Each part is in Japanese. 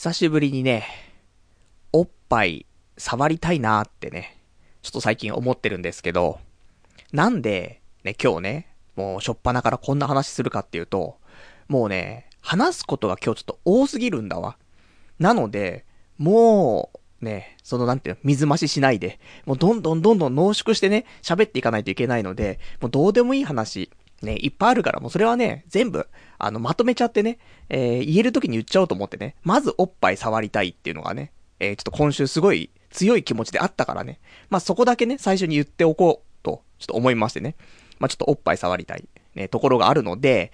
久しぶりにね、おっぱい触りたいなーってね、ちょっと最近思ってるんですけど、なんで、ね、今日ね、もうしょっぱなからこんな話するかっていうと、もうね、話すことが今日ちょっと多すぎるんだわ。なので、もう、ね、そのなんていうの、水増ししないで、もうどんどんどんどん濃縮してね、喋っていかないといけないので、もうどうでもいい話、ね、いっぱいあるから、もうそれはね、全部、あの、まとめちゃってね、えー、言える時に言っちゃおうと思ってね、まずおっぱい触りたいっていうのがね、えー、ちょっと今週すごい強い気持ちであったからね、まあ、そこだけね、最初に言っておこうと、ちょっと思いましてね、まあ、ちょっとおっぱい触りたい、ね、ところがあるので、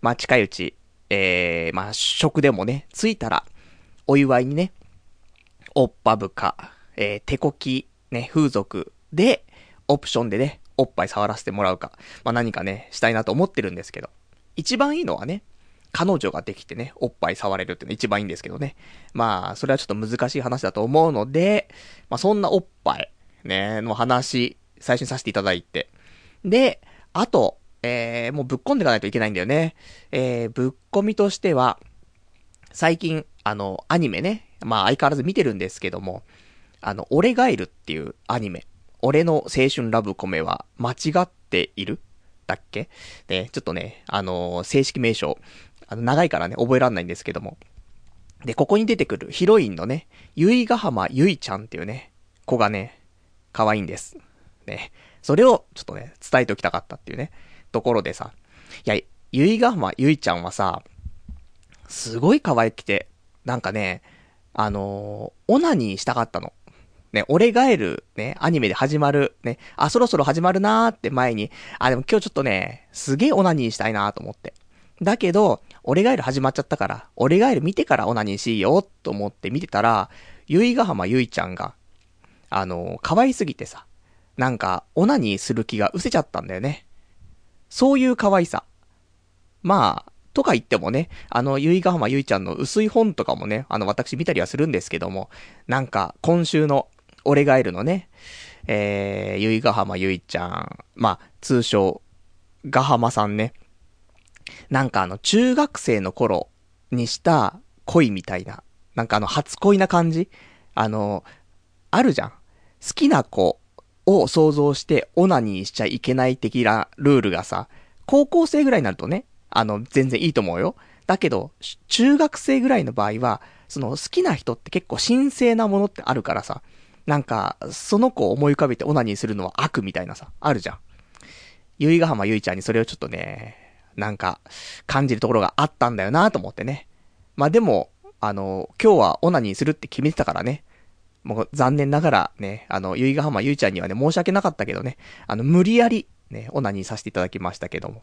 まあ、近いうち、えー、まあ、食でもね、ついたら、お祝いにね、おっぱぶか、えー、手こき、ね、風俗で、オプションでね、おっぱい触らせてもらうか、まあ、何かね、したいなと思ってるんですけど、一番いいのはね、彼女ができてね、おっぱい触れるっていうのが一番いいんですけどね。まあ、それはちょっと難しい話だと思うので、まあそんなおっぱい、ね、の話、最初にさせていただいて。で、あと、えー、もうぶっ込んでいかないといけないんだよね。えー、ぶっ込みとしては、最近、あの、アニメね、まあ相変わらず見てるんですけども、あの、俺ガエルっていうアニメ。俺の青春ラブコメは間違っている？だっけ？で、ちょっとね、あのー、正式名称、あの、長いからね、覚えらんないんですけども。で、ここに出てくるヒロインのね、ゆいがはまゆいちゃんっていうね、子がね、可愛いんです。ね。それをちょっとね、伝えておきたかったっていうね、ところでさ。いや、ゆいがはまゆいちゃんはさ、すごい可愛くて、なんかね、あのー、オナニーしたかったの。ね、俺ガエル、ね、アニメで始まる、ね、あ、そろそろ始まるなーって前に、あ、でも今日ちょっとね、すげえオナニーしたいなーと思って。だけど、俺ガエル始まっちゃったから、俺ガエル見てからオナニーしいよ、と思って見てたら、ゆいがはまゆいちゃんが、あのー、可愛すぎてさ、なんか、オナニーする気が失せちゃったんだよね。そういう可愛さ。まあ、とか言ってもね、あの、ゆいがはまゆいちゃんの薄い本とかもね、あの、私見たりはするんですけども、なんか、今週の、俺がいるのね、えー、ゆいがはまゆいちゃん、まあ、通称、がはまさんね。なんかあの、中学生の頃にした恋みたいな、なんかあの、初恋な感じあの、あるじゃん。好きな子を想像してオナニーしちゃいけない的なルールがさ、高校生ぐらいになるとね、あの、全然いいと思うよ。だけど、中学生ぐらいの場合は、その好きな人って結構神聖なものってあるからさ、なんか、その子を思い浮かべてオナニーするのは悪みたいなさ、あるじゃん。ゆいがはまゆいちゃんにそれをちょっとね、なんか、感じるところがあったんだよなと思ってね。まあでも、あの、今日はオナニーするって決めてたからね。もう残念ながらね、あの、ゆいがはまゆいちゃんにはね、申し訳なかったけどね、あの、無理やり、ね、オナニーさせていただきましたけども。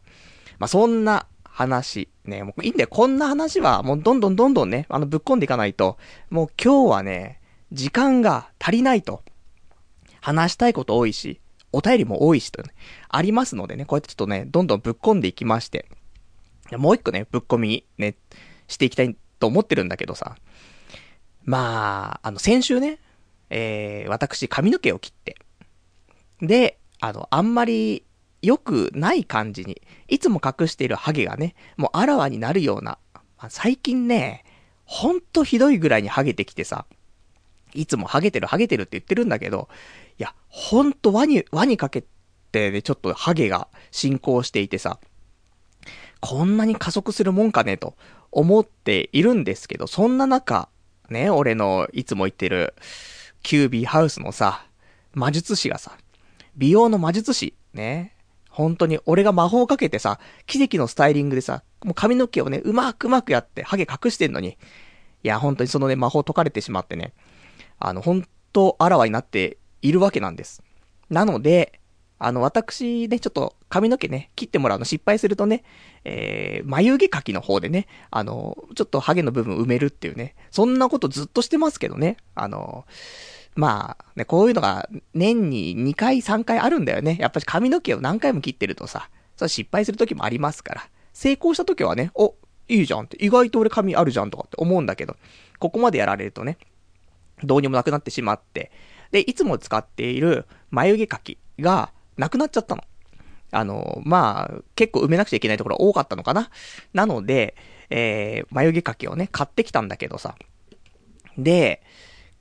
まあそんな話、ね、もういいんだよ。こんな話は、もうどんどんどんどんね、あの、ぶっ込んでいかないと、もう今日はね、時間が足りないと。話したいこと多いし、お便りも多いしと、ね、ありますのでね、こうやってちょっとね、どんどんぶっ込んでいきまして。もう一個ね、ぶっ込みね、していきたいと思ってるんだけどさ。まあ、あの、先週ね、えー、私髪の毛を切って。で、あの、あんまり良くない感じに、いつも隠しているハゲがね、もうあらわになるような、ま、最近ね、ほんとひどいぐらいにハゲてきてさ、いつもハゲてるハゲてるって言ってるんだけど、いや、ほんと輪に、輪にかけてね、ちょっとハゲが進行していてさ、こんなに加速するもんかねと思っているんですけど、そんな中、ね、俺のいつも言ってる、キュービーハウスのさ、魔術師がさ、美容の魔術師、ね、本当に俺が魔法をかけてさ、奇跡のスタイリングでさ、もう髪の毛をね、うまくうまくやって、ハゲ隠してんのに、いや、本当にそのね、魔法解かれてしまってね、あの、本当あらわになっているわけなんです。なので、あの、私ね、ちょっと髪の毛ね、切ってもらうの失敗するとね、えー、眉毛描きの方でね、あの、ちょっとハゲの部分埋めるっていうね、そんなことずっとしてますけどね、あの、まあ、ね、こういうのが年に2回3回あるんだよね。やっぱり髪の毛を何回も切ってるとさ、そ失敗する時もありますから。成功した時はね、お、いいじゃんって、意外と俺髪あるじゃんとかって思うんだけど、ここまでやられるとね、どうにもなくなってしまって、で、いつも使っている眉毛描きがなくなっちゃったの。あの、まあ、結構埋めなくちゃいけないところ多かったのかな。なので、えー、眉毛描きをね、買ってきたんだけどさ、で、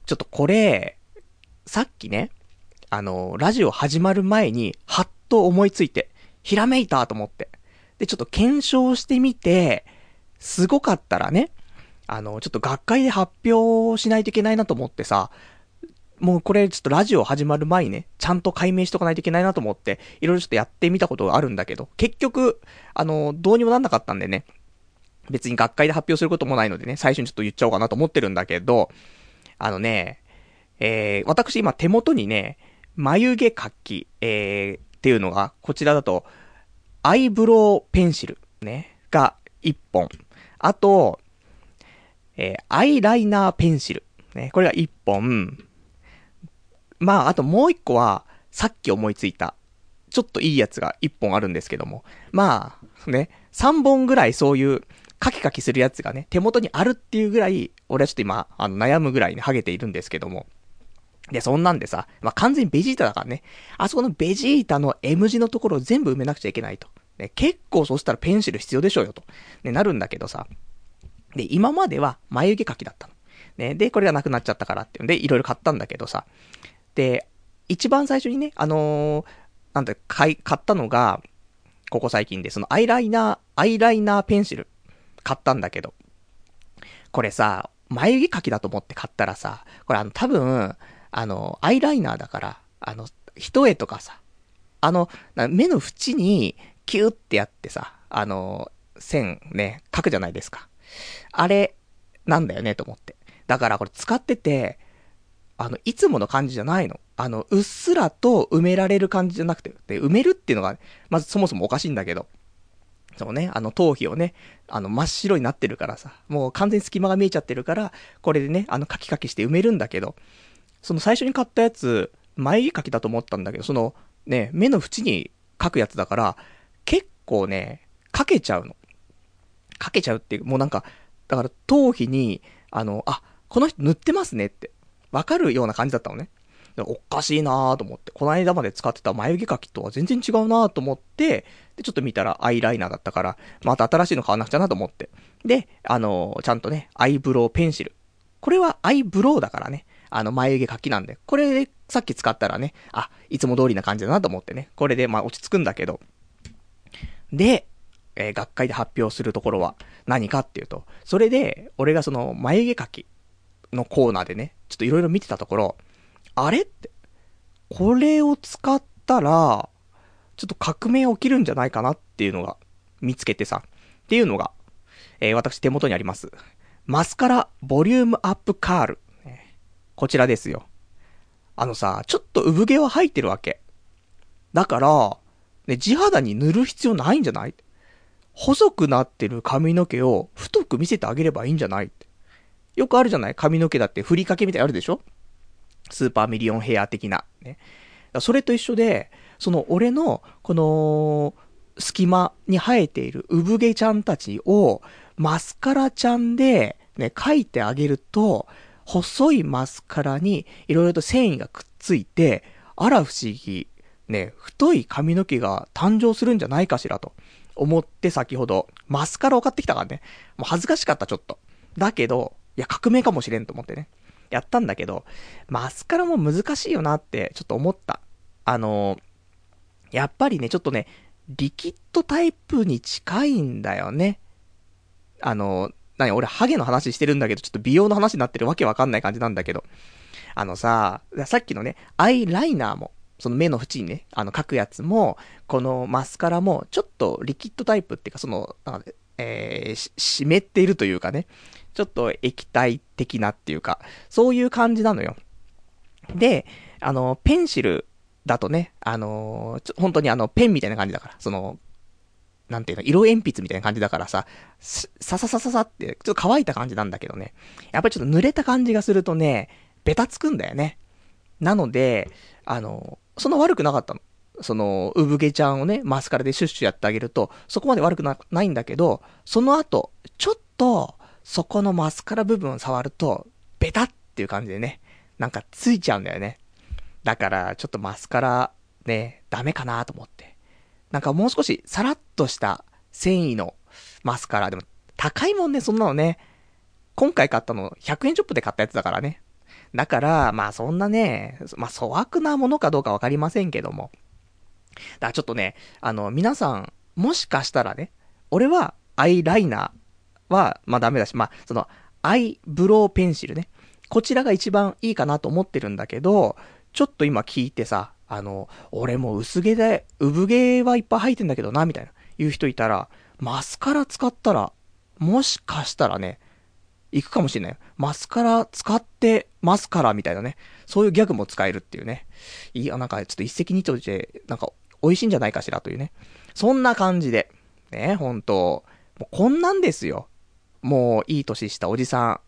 ちょっとこれ、さっきね、あの、ラジオ始まる前に、はっと思いついて、ひらめいたと思って。で、ちょっと検証してみて、すごかったらね、あの、ちょっと学会で発表しないといけないなと思ってさ、もうこれちょっとラジオ始まる前にね、ちゃんと解明しとかないといけないなと思って、いろいろちょっとやってみたことがあるんだけど、結局、あの、どうにもなんなかったんでね、別に学会で発表することもないのでね、最初にちょっと言っちゃおうかなと思ってるんだけど、あのね、えー、私今手元にね、眉毛描き、えー、っていうのが、こちらだと、アイブロウペンシル、ね、が1本。あと、えー、アイライナーペンシル。ね、これが1本。まあ、あともう1個は、さっき思いついた、ちょっといいやつが1本あるんですけども。まあ、ね、3本ぐらいそういう、カキカキするやつがね、手元にあるっていうぐらい、俺はちょっと今、あの、悩むぐらいにハゲているんですけども。で、そんなんでさ、まあ、完全にベジータだからね。あそこのベジータの M 字のところを全部埋めなくちゃいけないと。ね、結構そしたらペンシル必要でしょうよと。ね、なるんだけどさ。で、今までは眉毛描きだったの。ね、で、これがなくなっちゃったからっていうんで、いろいろ買ったんだけどさ。で、一番最初にね、あのー、なんて、買、ったのが、ここ最近で、そのアイライナー、アイライナーペンシル、買ったんだけど。これさ、眉毛描きだと思って買ったらさ、これあの、多分、あの、アイライナーだから、あの、一重とかさ、あの、目の縁に、キューってやってさ、あの、線ね、書くじゃないですか。あれ、なんだよね、と思って。だからこれ使ってて、あの、いつもの感じじゃないの。あの、うっすらと埋められる感じじゃなくて、で、埋めるっていうのが、まずそもそもおかしいんだけど。そうね、あの、頭皮をね、あの、真っ白になってるからさ、もう完全に隙間が見えちゃってるから、これでね、あの、カキカキして埋めるんだけど、その最初に買ったやつ、眉毛描きだと思ったんだけど、その、ね、目の縁に描くやつだから、結構ね、かけちゃうの。かけちゃうっていう、もうなんか、だから頭皮に、あの、あ、この人塗ってますねって、わかるような感じだったのね。おかしいなーと思って、この間まで使ってた眉毛描きとは全然違うなーと思って、で、ちょっと見たらアイライナーだったから、また新しいの買わなくちゃなと思って。で、あのー、ちゃんとね、アイブロウペンシル。これはアイブロウだからね、あの眉毛描きなんで、これでさっき使ったらね、あ、いつも通りな感じだなと思ってね、これでまあ落ち着くんだけど、で、えー、学会で発表するところは何かっていうと、それで、俺がその眉毛描きのコーナーでね、ちょっといろいろ見てたところ、あれって、これを使ったら、ちょっと革命起きるんじゃないかなっていうのが見つけてさ、っていうのが、えー、私手元にあります。マスカラボリュームアップカール。こちらですよ。あのさ、ちょっと産毛は入ってるわけ。だから、ね、地肌に塗る必要ないんじゃない？細くなってる髪の毛を太く見せてあげればいいんじゃない？よくあるじゃない？髪の毛だってふりかけみたいあるでしょ？スーパーミリオンヘア的な。ね。それと一緒で、その俺の、この、隙間に生えている産毛ちゃんたちを、マスカラちゃんで、ね、描いてあげると、細いマスカラにいろいろと繊維がくっついて、あら不思議、ね、太い髪の毛が誕生するんじゃないかしらと。思って先ほど、マスカラを買ってきたからね。もう恥ずかしかったちょっと。だけど、いや革命かもしれんと思ってね。やったんだけど、マスカラも難しいよなってちょっと思った。あのやっぱりね、ちょっとね、リキッドタイプに近いんだよね。あの何俺ハゲの話してるんだけど、ちょっと美容の話になってるわけわかんない感じなんだけど。あのさ、さっきのね、アイライナーも、その目の縁にね、あの描くやつも、このマスカラも、ちょっとリキッドタイプっていうか、その、えー、湿っているというかね、ちょっと液体的なっていうか、そういう感じなのよ。で、あの、ペンシルだとね、あの本当にあの、ペンみたいな感じだから、その、なんていうの、色鉛筆みたいな感じだからさ、さささささって、ちょっと乾いた感じなんだけどね。やっぱりちょっと濡れた感じがするとね、ベタつくんだよね。なので、あの、そんな悪くなかったの。その、産毛ちゃんをね、マスカラでシュッシュやってあげると、そこまで悪くな、ないんだけど、その後、ちょっと、そこのマスカラ部分を触ると、ベタっていう感じでね、なんかついちゃうんだよね。だから、ちょっとマスカラ、ね、ダメかなと思って。なんかもう少しさらっとした繊維のマスカラ。でも高いもんね、そんなのね。今回買ったの100円ショップで買ったやつだからね。だから、まあそんなね、まあ粗悪なものかどうかわかりませんけども。だからちょっとね、あの、皆さん、もしかしたらね、俺はアイライナーは、まあダメだし、まあ、その、アイブローペンシルね。こちらが一番いいかなと思ってるんだけど、ちょっと今聞いてさ、あの、俺も薄毛で、産毛はいっぱい生えてんだけどな、みたいな、言う人いたら、マスカラ使ったら、もしかしたらね、行くかもしれない。マスカラ使ってますから、みたいなね。そういうギャグも使えるっていうね。いや、なんかちょっと一石二鳥で、なんか美味しいんじゃないかしらというね。そんな感じで。ね、ほんと。もうこんなんですよ。もういい年したおじさ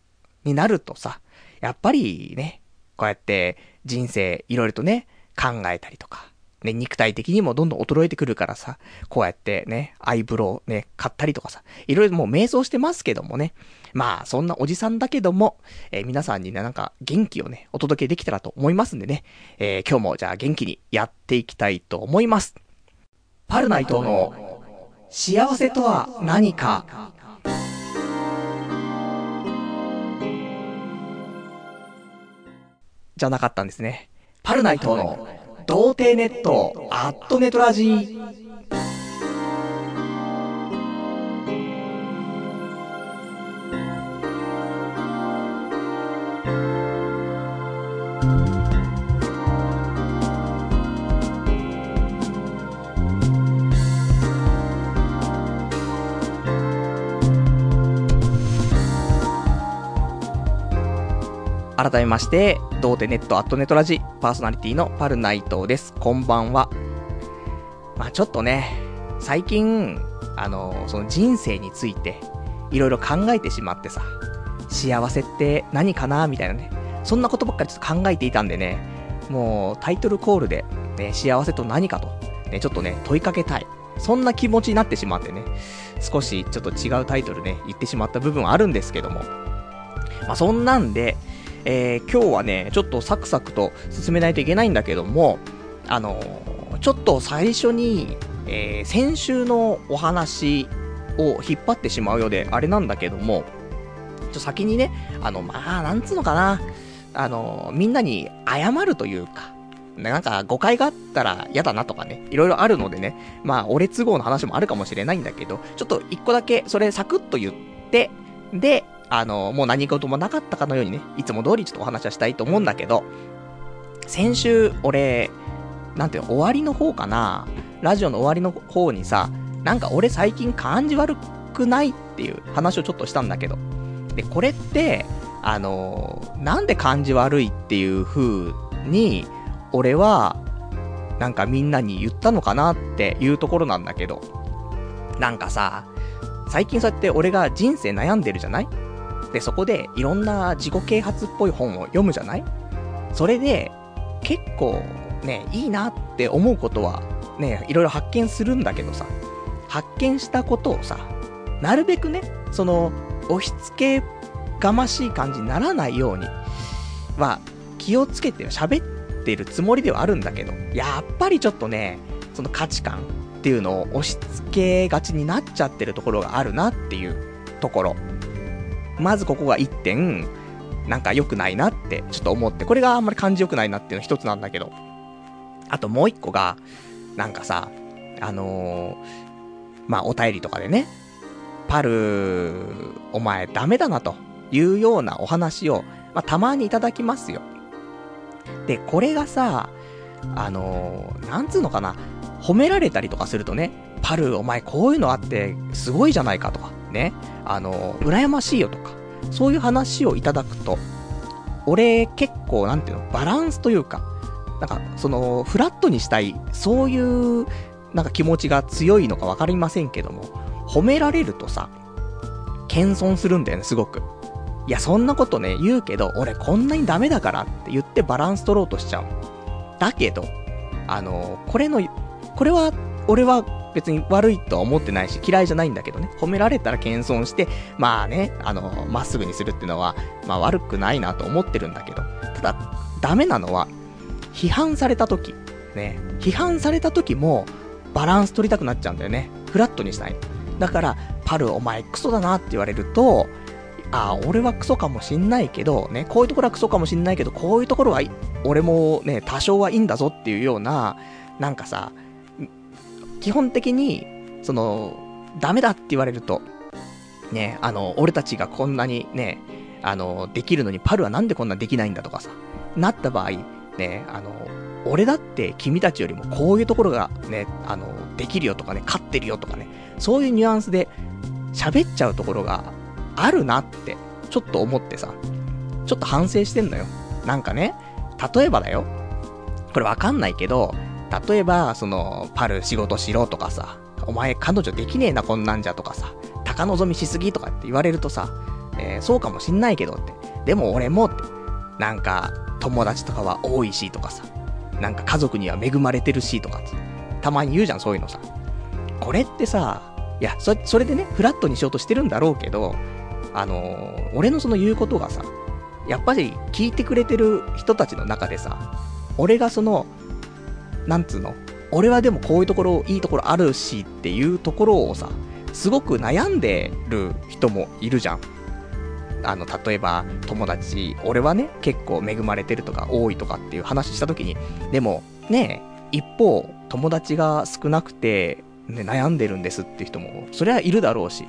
んになるとさ、やっぱりね、こうやって人生いろいろとね、考えたりとか、ね、肉体的にもどんどん衰えてくるからさ、こうやってね、アイブロウね、買ったりとかさ、いろいろもう瞑想してますけどもね、まあ、そんなおじさんだけども、えー、皆さんにね、なんか元気をね、お届けできたらと思いますんでね、えー、今日もじゃあ元気にやっていきたいと思います。パルナイトの幸せとは何かじゃなかったんですね。パルナイトの童貞ネットアットネトラジー。改めまして、童貞ネットアットネトラジパーソナリティのパルナイトです。こんばんは。まあちょっとね、最近、あの、その人生について、いろいろ考えてしまってさ、幸せって何かなみたいなね。そんなことばっかりちょっと考えていたんでね、もうタイトルコールで、ね、幸せと何かと、ね、ちょっとね、問いかけたい。そんな気持ちになってしまってね、少しちょっと違うタイトルね、言ってしまった部分はあるんですけども。まあそんなんで、えー、今日はね、ちょっとサクサクと進めないといけないんだけども、あのー、ちょっと最初に、えー、先週のお話を引っ張ってしまうようで、あれなんだけども、ちょ先にね、あの、まあ、なんつうのかな、あのみんなに謝るというか、なんか誤解があったら嫌だなとかね、いろいろあるのでね、まあ、俺都合の話もあるかもしれないんだけど、ちょっと一個だけそれサクッと言って、で、あの、もう何事もなかったかのようにね、いつも通りちょっとお話はしたいと思うんだけど、先週、俺、なんていうの、終わりの方かなラジオの終わりの方にさ、なんか俺最近感じ悪くないっていう話をちょっとしたんだけど。で、これって、あのなんで感じ悪いっていう風に、俺は、なんかみんなに言ったのかなっていうところなんだけど、なんかさ、最近そうやって俺が人生悩んでるじゃない？で、そこでいろんな自己啓発っぽい本を読むじゃない？それで、結構ね、いいなって思うことは、ね、いろいろ発見するんだけどさ、発見したことをさ、なるべくね、その、押し付けがましい感じにならないようには、気をつけて喋ってるつもりではあるんだけど、やっぱりちょっとね、その価値観っていうのを押し付けがちになっちゃってるところがあるなっていうところ。まずここが1点、なんか良くないなってちょっと思って、これがあんまり感じ良くないなっていうの一つなんだけど、あともう一個が、なんかさ、あのー、まあ、お便りとかでね、パル、お前ダメだなというようなお話を、まあ、たまにいただきますよ。で、これがさ、あのー、なんつうのかな、褒められたりとかするとね、パル、お前こういうのあって、すごいじゃないかとか、ね、あの、羨ましいよとか、そういう話をいただくと、俺結構なんていうの、バランスというか、なんか、その、フラットにしたい、そういう、なんか気持ちが強いのかわかりませんけども、褒められるとさ、謙遜するんだよね、すごく。いや、そんなことね、言うけど、俺こんなにダメだからって言ってバランス取ろうとしちゃう。だけど、あの、これの、これは、俺は別に悪いとは思ってないし、嫌いじゃないんだけどね、褒められたら謙遜して、まあね、あの、まっすぐにするっていうのは、まあ悪くないなと思ってるんだけど、ただ、ダメなのは、批判された時、ね、批判された時も、バランス取りたくなっちゃうんだよね。フラットにしたい。だから、パルお前クソだなって言われると、ああ、俺はクソかもしんないけど、ね、こういうところはクソかもしんないけど、こういうところは、俺もね、多少はいいんだぞっていうような、なんかさ、基本的に、その、ダメだって言われると、ね、あの、俺たちがこんなにね、あの、できるのにパルはなんでこんなできないんだとかさ、なった場合、ね、あの、俺だって君たちよりもこういうところがね、あの、できるよとかね、勝ってるよとかね、そういうニュアンスで喋っちゃうところがあるなって、ちょっと思ってさ、ちょっと反省してんのよ。なんかね、例えばだよ。これわかんないけど、例えば、その、パル仕事しろとかさ、お前彼女できねえなこんなんじゃとかさ、高望みしすぎとかって言われるとさ、えー、そうかもしんないけどって。でも俺もって、なんか、友達とかは多いしとかさ、なんか家族には恵まれてるしとかたまに言うじゃん、そういうのさ。これってさ、いや、そそれでね、フラットにしようとしてるんだろうけど、あのー、俺のその言うことがさ、やっぱり聞いてくれてる人たちの中でさ、俺がその、なんつうの、俺はでもこういうところ、いいところあるしっていうところをさ、すごく悩んでる人もいるじゃん。あの、例えば、友達、俺はね、結構恵まれてるとか多いとかっていう話した時に、でも、ね一方、友達が少なくて、ね、悩んでるんですって人も、そりゃいるだろうし、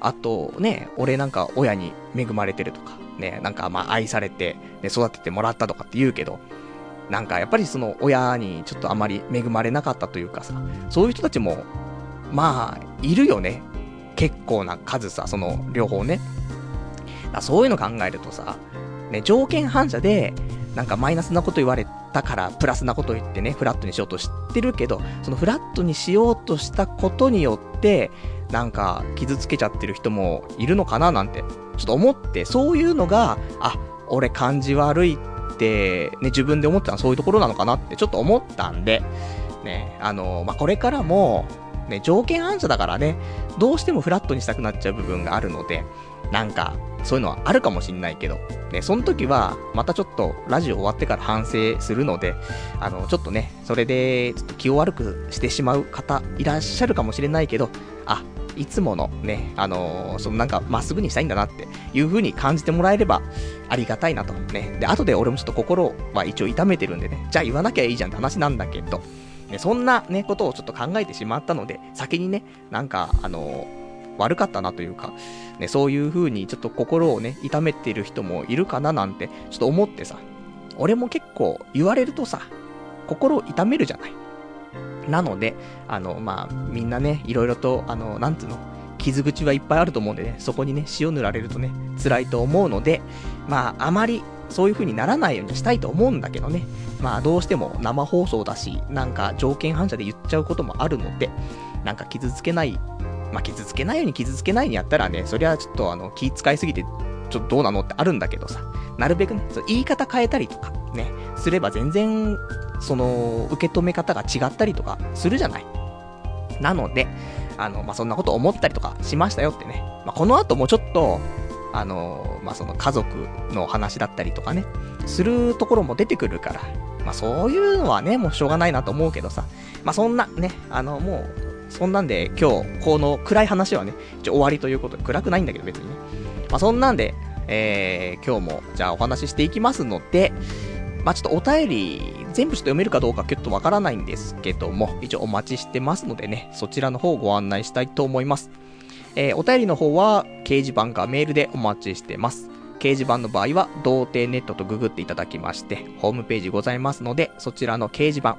あとね、俺なんか親に恵まれてるとか、ね、なんかまあ愛されて、ね、育ててもらったとかって言うけど、なんかやっぱりその親にちょっとあまり恵まれなかったというかさ、そういう人たちも、まあ、いるよね。結構な数さ、その両方ね。そういうの考えるとさ、ね、条件反射で、なんかマイナスなこと言われたから、プラスなこと言ってね、フラットにしようとしてるけど、そのフラットにしようとしたことによって、なんか傷つけちゃってる人もいるのかななんて、ちょっと思って、そういうのが、あ、俺感じ悪いっ、ね、自分で思ってたのはそういうところなのかなってちょっと思ったんで、ね、あの、まあ、これからも、ね、条件反射だからね、どうしてもフラットにしたくなっちゃう部分があるので、なんか、そういうのはあるかもしんないけど、ね、その時は、またちょっと、ラジオ終わってから反省するので、あの、ちょっとね、それで、ちょっと気を悪くしてしまう方、いらっしゃるかもしれないけど、あ、いつものね、あのー、そのなんか、まっすぐにしたいんだなっていう風に感じてもらえれば、ありがたいなと。ね。で、後で俺もちょっと心は一応痛めてるんでね、じゃあ言わなきゃいいじゃんって話なんだけど、ね、そんなね、ことをちょっと考えてしまったので、先にね、なんか、あのー悪かったなというか、ね、そういう風にちょっと心をね、痛めてる人もいるかななんて、ちょっと思ってさ、俺も結構言われるとさ、心を痛めるじゃない。なので、あの、まあ、みんなね、いろいろと、あの、なんつうの、傷口はいっぱいあると思うんでね、そこにね、塩塗られるとね、辛いと思うので、まあ、あまりそういう風にならないようにしたいと思うんだけどね。まあ、どうしても生放送だし、なんか条件反射で言っちゃうこともあるので、なんか傷つけないまあ、傷つけないように傷つけないにやったらね、そりゃちょっとあの、気使いすぎて、ちょっとどうなのってあるんだけどさ、なるべくね、そ言い方変えたりとか、ね、すれば全然、その、受け止め方が違ったりとかするじゃない。なので、あの、まあ、そんなこと思ったりとかしましたよってね。まあ、この後もちょっと、あの、まあ、その家族の話だったりとかね、するところも出てくるから、まあ、そういうのはね、もうしょうがないなと思うけどさ、まあ、そんなね、あの、もう、そんなんで今日、この暗い話はね、一応終わりということで、暗くないんだけど別にね。まあそんなんで、えー、今日も、じゃあお話ししていきますので、まあちょっとお便り、全部ちょっと読めるかどうかちょっとわからないんですけども、一応お待ちしてますのでね、そちらの方をご案内したいと思います。えー、お便りの方は、掲示板かメールでお待ちしてます。掲示板の場合は、童貞ネットとググっていただきまして、ホームページございますので、そちらの掲示板、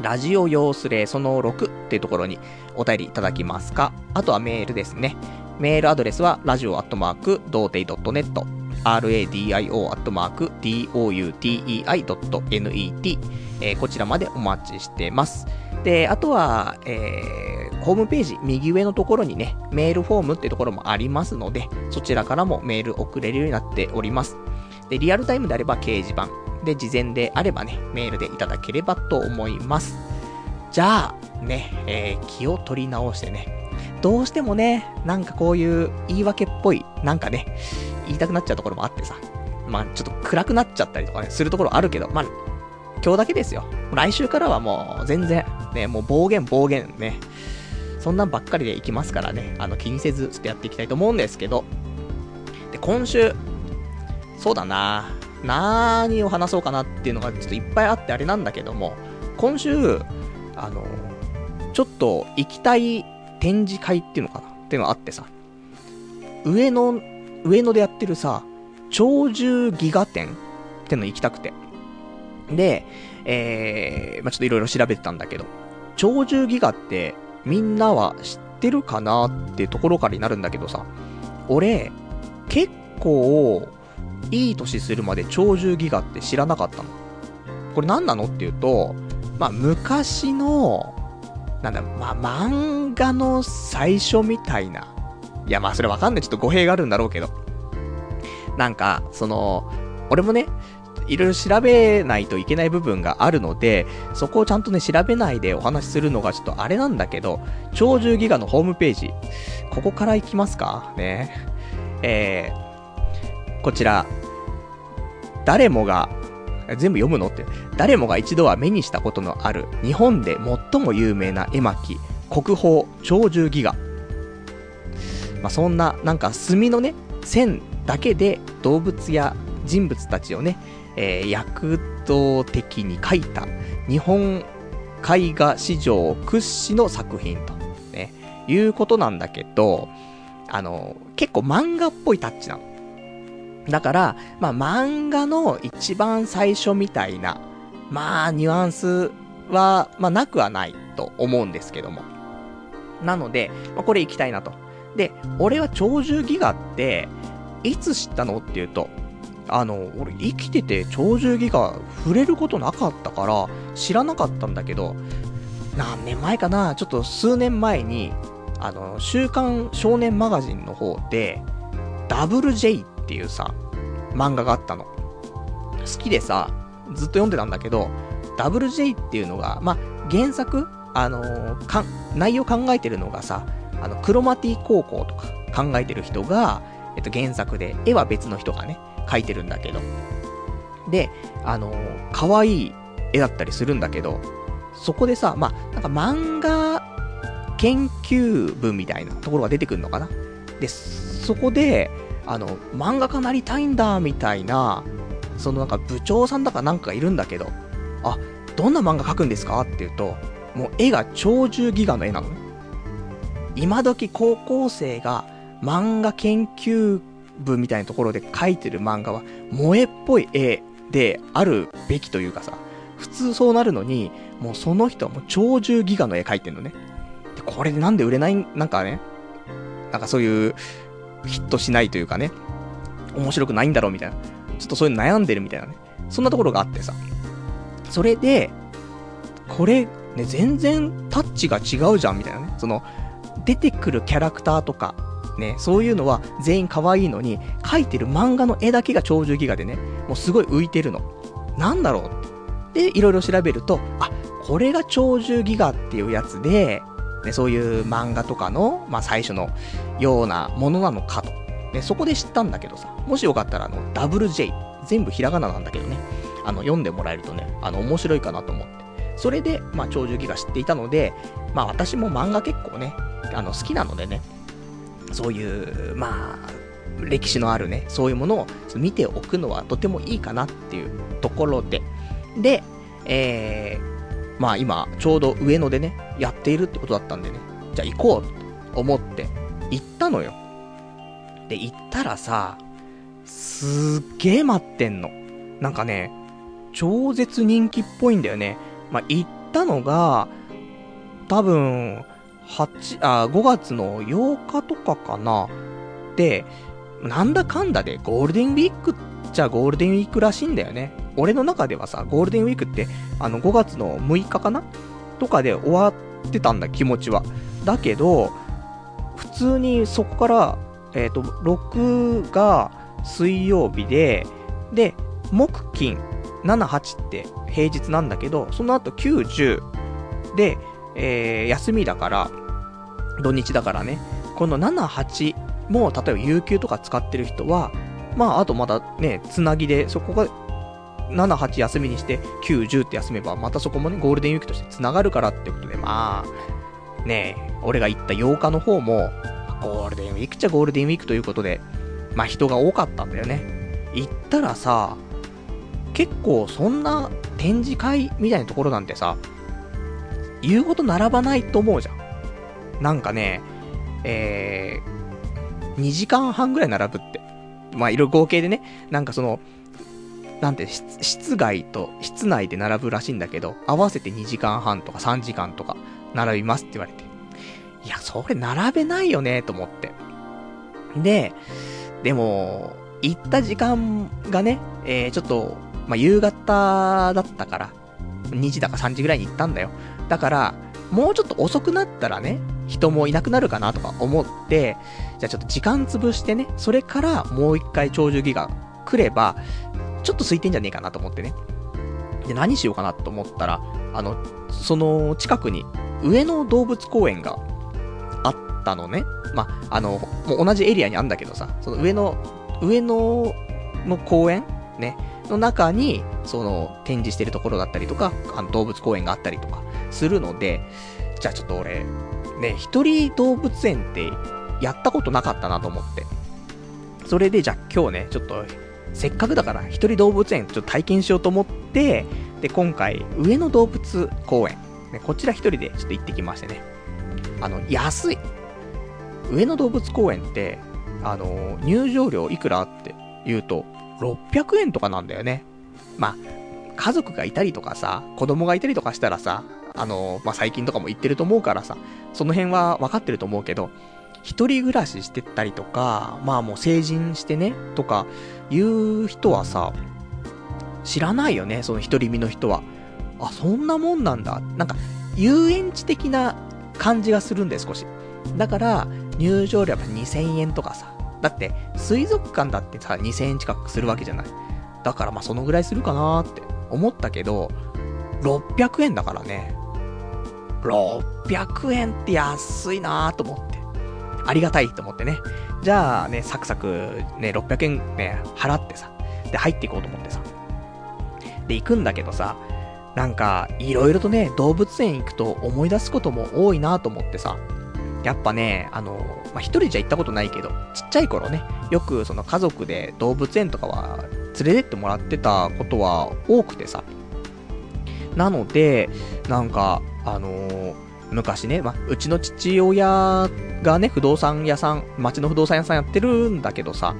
ラジオ用スレその6っていうところにお便りいただきますか、あとはメールですね。メールアドレスは、ラジオアットマーク、童貞 .net、radio アットマーク、doutei.net、えー、こちらまでお待ちしてます。で、あとは、えー、ホームページ右上のところにね、メールフォームっていうところもありますので、そちらからもメール送れるようになっております。で、リアルタイムであれば掲示板、で、事前であればね、メールでいただければと思います。じゃあ、ね、えー、気を取り直してね、どうしてもね、なんかこういう言い訳っぽい、なんかね、言いたくなっちゃうところもあってさ、まあちょっと暗くなっちゃったりとかね、するところあるけど、まあ、今日だけですよ。来週からはもう全然、ね、もう暴言暴言ね、そんなんばっかりでいきますからね、あの気にせずちょっとやっていきたいと思うんですけど、で、今週、そうだな何を話そうかなっていうのがちょっといっぱいあってあれなんだけども、今週、あの、ちょっと行きたい展示会っていうのかな？っていうのがあってさ、上野、上野でやってるさ、鳥獣ギガ展っての行きたくて。で、えー、まあ、ちょっといろいろ調べてたんだけど、鳥獣ギガってみんなは知ってるかなっていうところからになるんだけどさ、俺、結構、いい年するまで鳥獣ギガって知らなかったの。これ何なのっていうと、まあ、昔の、なんだろ、まあ、漫画の最初みたいな。いや、まあ、それわかんない。ちょっと語弊があるんだろうけど。なんか、その、俺もね、いろいろ調べないといけない部分があるので、そこをちゃんとね、調べないでお話しするのがちょっとあれなんだけど、鳥獣ギガのホームページ、ここから行きますか？ね。えー、こちら、誰もが、全部読むのって、誰もが一度は目にしたことのある、日本で最も有名な絵巻、国宝、鳥獣ギガ。まあ、そんな、なんか墨のね、線だけで動物や人物たちをね、えー、躍動的に描いた日本絵画史上屈指の作品と、ね、いうことなんだけど、あの、結構漫画っぽいタッチなの。だから、まあ漫画の一番最初みたいな、まあニュアンスは、まあなくはないと思うんですけども。なので、まあ、これ行きたいなと。で、俺は鳥獣ギガって、いつ知ったのっていうと、あの、俺生きてて鳥獣ギガ触れることなかったから、知らなかったんだけど、何年前かなちょっと数年前に、あの、週刊少年マガジンの方で、ダブル J っっていうさ、漫画があったの。好きでさ、ずっと読んでたんだけど、ダブル J っていうのが、まあ、原作あのー、か、内容考えてるのがさ、あの、クロマティ高校とか考えてる人が、えっと、原作で、絵は別の人がね、描いてるんだけど。で、あのー、可愛い絵だったりするんだけど、そこでさ、まあ、なんか漫画研究部みたいなところが出てくるのかなで、そこで、あの、漫画家なりたいんだ、みたいな、そのなんか部長さんだかなんかいるんだけど、あ、どんな漫画描くんですかって言うと、もう絵が鳥獣ギガの絵なのね。今時高校生が漫画研究部みたいなところで描いてる漫画は、萌えっぽい絵であるべきというかさ、普通そうなるのに、もうその人はもう鳥獣ギガの絵描いてんのね。で、これでなんで売れない、なんかね、なんかそういうヒットしないというかね、面白くないんだろうみたいな。ちょっとそういうの悩んでるみたいなね。そんなところがあってさ。それで、これ、ね、全然タッチが違うじゃんみたいなね。その、出てくるキャラクターとか、ね、そういうのは全員可愛いのに、描いてる漫画の絵だけが鳥獣ギガでね、もうすごい浮いてるの。なんだろうで、いろいろ調べると、あ、これが鳥獣ギガっていうやつで、ね、そういう漫画とかの、まあ、最初のようなものなのかと。ね、そこで知ったんだけどさ、もしよかったら、あの、WJ、全部ひらがななんだけどね、あの、読んでもらえるとね、あの、面白いかなと思って。それで、まあ、鳥獣ギガ知っていたので、まあ、私も漫画結構ね、あの、好きなのでね、そういう、まあ、歴史のあるね、そういうものを見ておくのはとてもいいかなっていうところで、で、えー、まあ今、ちょうど上野でね、やっているってことだったんでね、じゃあ行こうと思って、行ったのよ。で、行ったらさ、すっげー待ってんの。なんかね、超絶人気っぽいんだよね。まあ、行ったのが、多分、8、あ、5月の8日とかかな。で、なんだかんだでゴールデンウィークじゃゴールデンウィークらしいんだよね。俺の中ではさ、ゴールデンウィークって、あの5月の6日かな？とかで終わってたんだ、気持ちは。だけど、普通にそこから、えっ、ー、と、6が水曜日で、で、木金、7、8って平日なんだけど、その後9、10で、えー、休みだから、土日だからね、この7、8も、例えば有給とか使ってる人は、まあ、あとまたね、つなぎで、そこが、7、8休みにして、9、10って休めば、またそこもね、ゴールデンウィークとしてつながるからってことで、まあ、ねえ俺が言った8日の方も、ゴールデンウィークっちゃゴールデンウィークということで、まあ人が多かったんだよね。行ったらさ、結構そんな展示会みたいなところなんてさ、言うほど並ばないと思うじゃん。なんかね、えー、2時間半ぐらい並ぶって。まあ、いろいろ合計でね、なんかその、なんて、室外と室内で並ぶらしいんだけど、合わせて2時間半とか3時間とか並びますって言われて。いや、それ並べないよね、と思って。で、でも、行った時間がね、えー、ちょっと、まあ、夕方だったから、2時だか3時ぐらいに行ったんだよ。だから、もうちょっと遅くなったらね、人もいなくなるかなとか思って、じゃあちょっと時間潰してね、それからもう一回長寿ギガ来れば、ちょっと空いてんじゃねえかなと思ってね。で、何しようかなと思ったら、あの、その近くに上野動物公園があったのね。まあ、の、もう同じエリアにあるんだけどさ、その上野、上野の公園ね、の中に、その、展示してるところだったりとか、あの動物公園があったりとかするので、じゃあちょっと俺、ね、一人動物園ってやったことなかったなと思って。それでじゃあ今日ね、ちょっと、せっかくだから一人動物園ちょっと体験しようと思って、で、今回、上野動物公園、ね、こちら一人でちょっと行ってきましてね。あの、安い。上野動物公園って、あの、入場料いくらって言うと、600円とかなんだよね。まあ、家族がいたりとかさ、子供がいたりとかしたらさ、あの、まあ、最近とかも行ってると思うからさ、その辺は分かってると思うけど、一人暮らししてたりとか、まあもう成人してね、とか、いう人はさ、知らないよね、その一人身の人は。あ、そんなもんなんだ。なんか、遊園地的な感じがするんで、少し。だから、入場料やっぱ2000円とかさ。だって、水族館だってさ、2000円近くするわけじゃない。だからまあそのぐらいするかなって思ったけど、600円だからね。600円って安いなーと思って。ありがたいと思ってね。じゃあね、サクサクね、600円ね、払ってさ、で、入っていこうと思ってさ。で、行くんだけどさ、なんか、いろいろとね、動物園行くと思い出すことも多いなと思ってさ、やっぱね、あの、まあ、一人じゃ行ったことないけど、ちっちゃい頃ね、よくその家族で動物園とかは連れてってもらってたことは多くてさ。なので、なんか、あのー、昔ね、まあ、うちの父親がね、不動産屋さん、町の不動産屋さんやってるんだけどさ、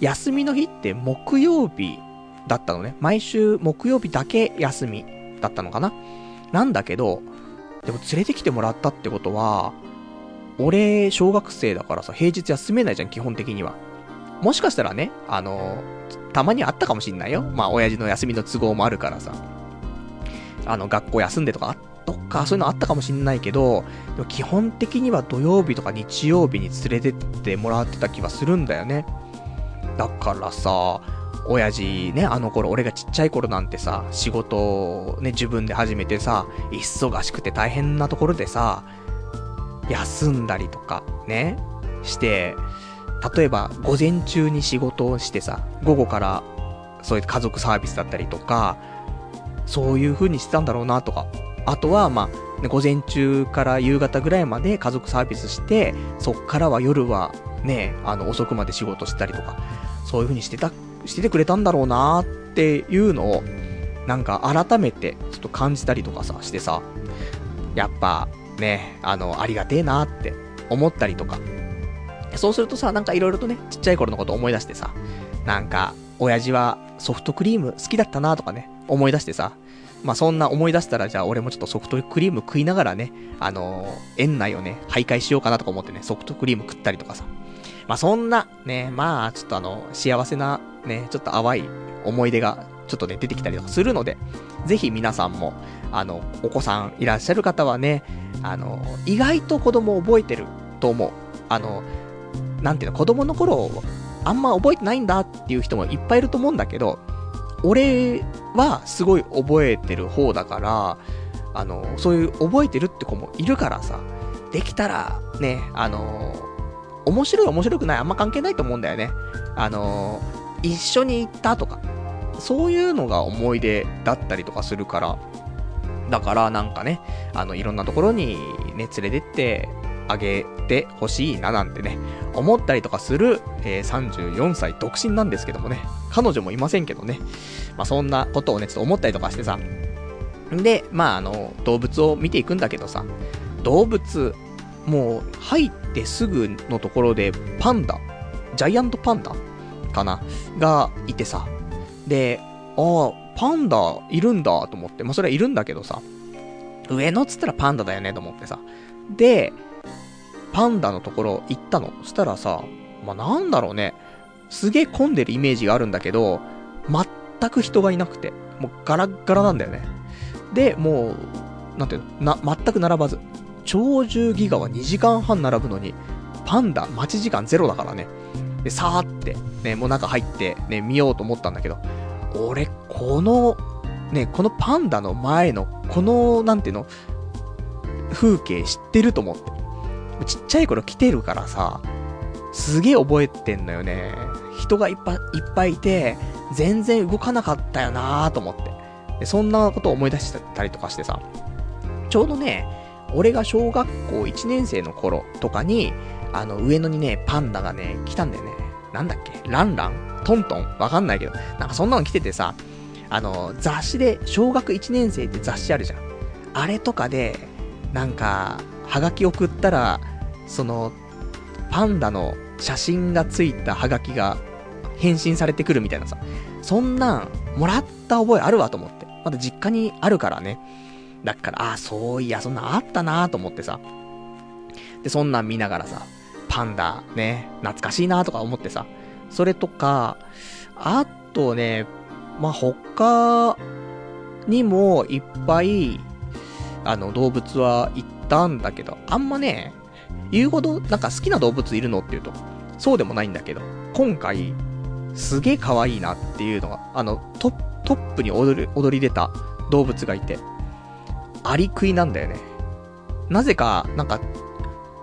休みの日って木曜日だったのね。毎週木曜日だけ休みだったのかななんだけど、でも連れてきてもらったってことは、俺、小学生だからさ、平日休めないじゃん、基本的には。もしかしたらね、あのたまにあったかもしんないよ。まあ、親父の休みの都合もあるからさ。あの、学校休んでとかあっ、どっかそういうのあったかもしんないけど、でも基本的には土曜日とか日曜日に連れてってもらってた気はするんだよね。だからさ、親父ね、あの頃、俺がちっちゃい頃なんてさ、仕事をね、自分で始めてさ、忙しくて大変なところでさ、休んだりとか、ね、して、例えば午前中に仕事をしてさ、午後からそういう家族サービスだったりとか、そういう風にしてたんだろうなとか。あとは、まあ、午前中から夕方ぐらいまで家族サービスして、そっからは夜はね、あの遅くまで仕事したりとか、そういう風にしてた、しててくれたんだろうなっていうのを、なんか改めてちょっと感じたりとかさ、してさ、やっぱね、あの、ありがてえなって思ったりとか。そうするとさ、なんか色々とね、ちっちゃい頃のこと思い出してさ、なんか、親父はソフトクリーム好きだったなとかね、思い出してさ、まあそんな思い出したら、じゃあ俺もちょっとソフトクリーム食いながらね、あのー、園内をね、徘徊しようかなとか思ってね、ソフトクリーム食ったりとかさ。まあそんな、ね、まあちょっとあの、幸せな、ね、ちょっと淡い思い出が、ちょっとね、出てきたりとかするので、ぜひ皆さんも、あの、お子さんいらっしゃる方はね、あの、意外と子供覚えてると思う。あの、なんていうの、子供の頃、あんま覚えてないんだっていう人もいっぱいいると思うんだけど、俺はすごい覚えてる方だから、あの、そういう覚えてるって子もいるからさ、できたら、ね、あの、面白い面白くないあんま関係ないと思うんだよね。あの、一緒に行ったとか、そういうのが思い出だったりとかするから、だからなんかね、あの、いろんなところにね、連れてってあげてほしいななんてね、思ったりとかする、えー、34歳独身なんですけどもね、彼女もいませんけどね、まあそんなことをね、ちょっと思ったりとかしてさ、で、まああの、動物を見ていくんだけどさ、動物、もう入ってすぐのところでパンダ、ジャイアントパンダかながいてさ、で、ああ、パンダいるんだと思って、まあそれはいるんだけどさ、上野っつったらパンダだよねと思ってさ。で、パンダのところ行ったの？そしたらさ、まあ、なんだろうね。すげえ混んでるイメージがあるんだけど、全く人がいなくて、もうガラッガラなんだよね。で、もう、なんていうの、な、全く並ばず。鳥獣ギガは2時間半並ぶのに、パンダ待ち時間ゼロだからね。で、さーって、ね、もう中入って、ね、見ようと思ったんだけど、俺、この、ね、このパンダの前の、この、なんていうの、風景知ってると思って。ちっちゃい頃来てるからさ、すげえ覚えてんのよね。人がいっぱい、いっぱいいて、全然動かなかったよなーと思って。でそんなことを思い出してたりとかしてさ、ちょうどね、俺が小学校1年生の頃とかに、あの、上野にね、パンダがね、来たんだよね。なんだっけ？ランラン？トントン？わかんないけど。なんかそんなの来ててさ、あの、雑誌で、小学1年生って雑誌あるじゃん。あれとかで、なんか、はがき送ったら、その、パンダの写真がついたハガキが返信されてくるみたいなさ。そんなん、もらった覚えあるわと思って。まだ実家にあるからね。だから、ああ、そういや、そんなんあったなと思ってさ。で、そんなん見ながらさ、パンダね、懐かしいなとか思ってさ。それとか、あとね、まあ、他にもいっぱい、あの、動物は行ったんだけど、あんまね、言うほど、なんか好きな動物いるのって言うと、そうでもないんだけど、今回、すげえ可愛いなっていうのが、あの、トップに踊り、踊り出た動物がいて、アリクイなんだよね。なぜか、なんか、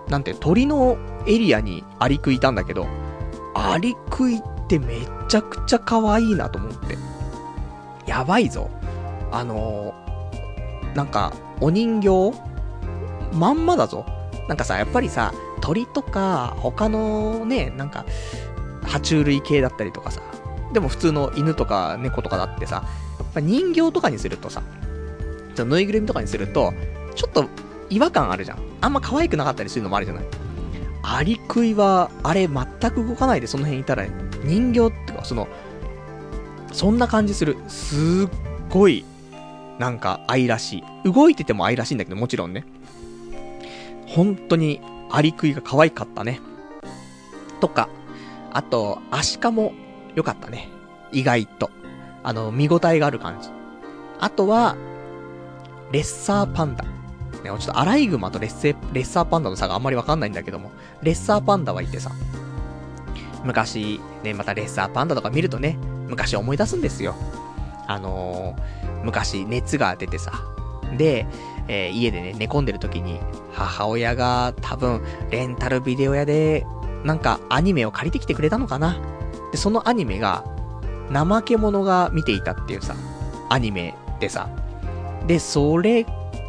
なんて、鳥のエリアにアリクイいたんだけど、アリクイってめちゃくちゃ可愛いなと思って。やばいぞ。あのー、なんか、お人形？まんまだぞ。なんかさ、やっぱりさ、鳥とか、他のね、なんか、爬虫類系だったりとかさ、でも普通の犬とか猫とかだってさ、やっぱ人形とかにするとさ、ちょぬいぐるみとかにすると、ちょっと違和感あるじゃん。あんま可愛くなかったりするのもあるじゃない？アリクイは、あれ全く動かないでその辺いたら、人形ってか、その、そんな感じする。すっごい、なんか愛らしい。動いてても愛らしいんだけど、もちろんね。本当に、アリクイが可愛かったね。とか、あと、アシカも良かったね。意外と。あの、見応えがある感じ。あとは、レッサーパンダ。ね、ちょっとアライグマとレッセレッサーパンダの差があんまりわかんないんだけども、レッサーパンダはいてさ、昔、ね、またレッサーパンダとか見るとね、昔思い出すんですよ。あのー、昔熱が出てさ、で、えー、家でね、寝込んでる時に、母親が多分、レンタルビデオ屋で、なんかアニメを借りてきてくれたのかなで、そのアニメが、怠け者が見ていたっていうさ、アニメでさ、で、それ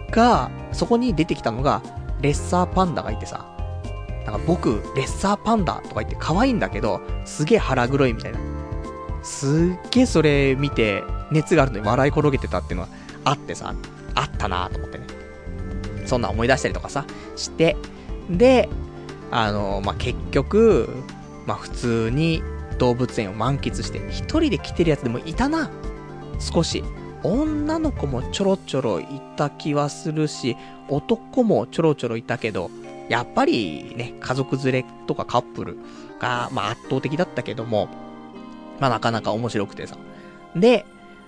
が、そこに出てきたのが、レッサーパンダがいてさ、なんか僕、レッサーパンダとか言って可愛いんだけど、すげえ腹黒いみたいな。すっげえそれ見て、熱があるのに笑い転げてたっていうのはあってさ、あったなと思って。そんな思い出したりとかさ、して、で、あの、まあ、結局、まあ、普通に動物園を満喫して、一人で来てるやつでもいたな。少し。女の子もちょろちょろいた気はするし、男もちょろちょろいたけど、やっぱりね、家族連れとかカップルが、まあ圧倒的だったけども、まあなかなか面白くてさ。で、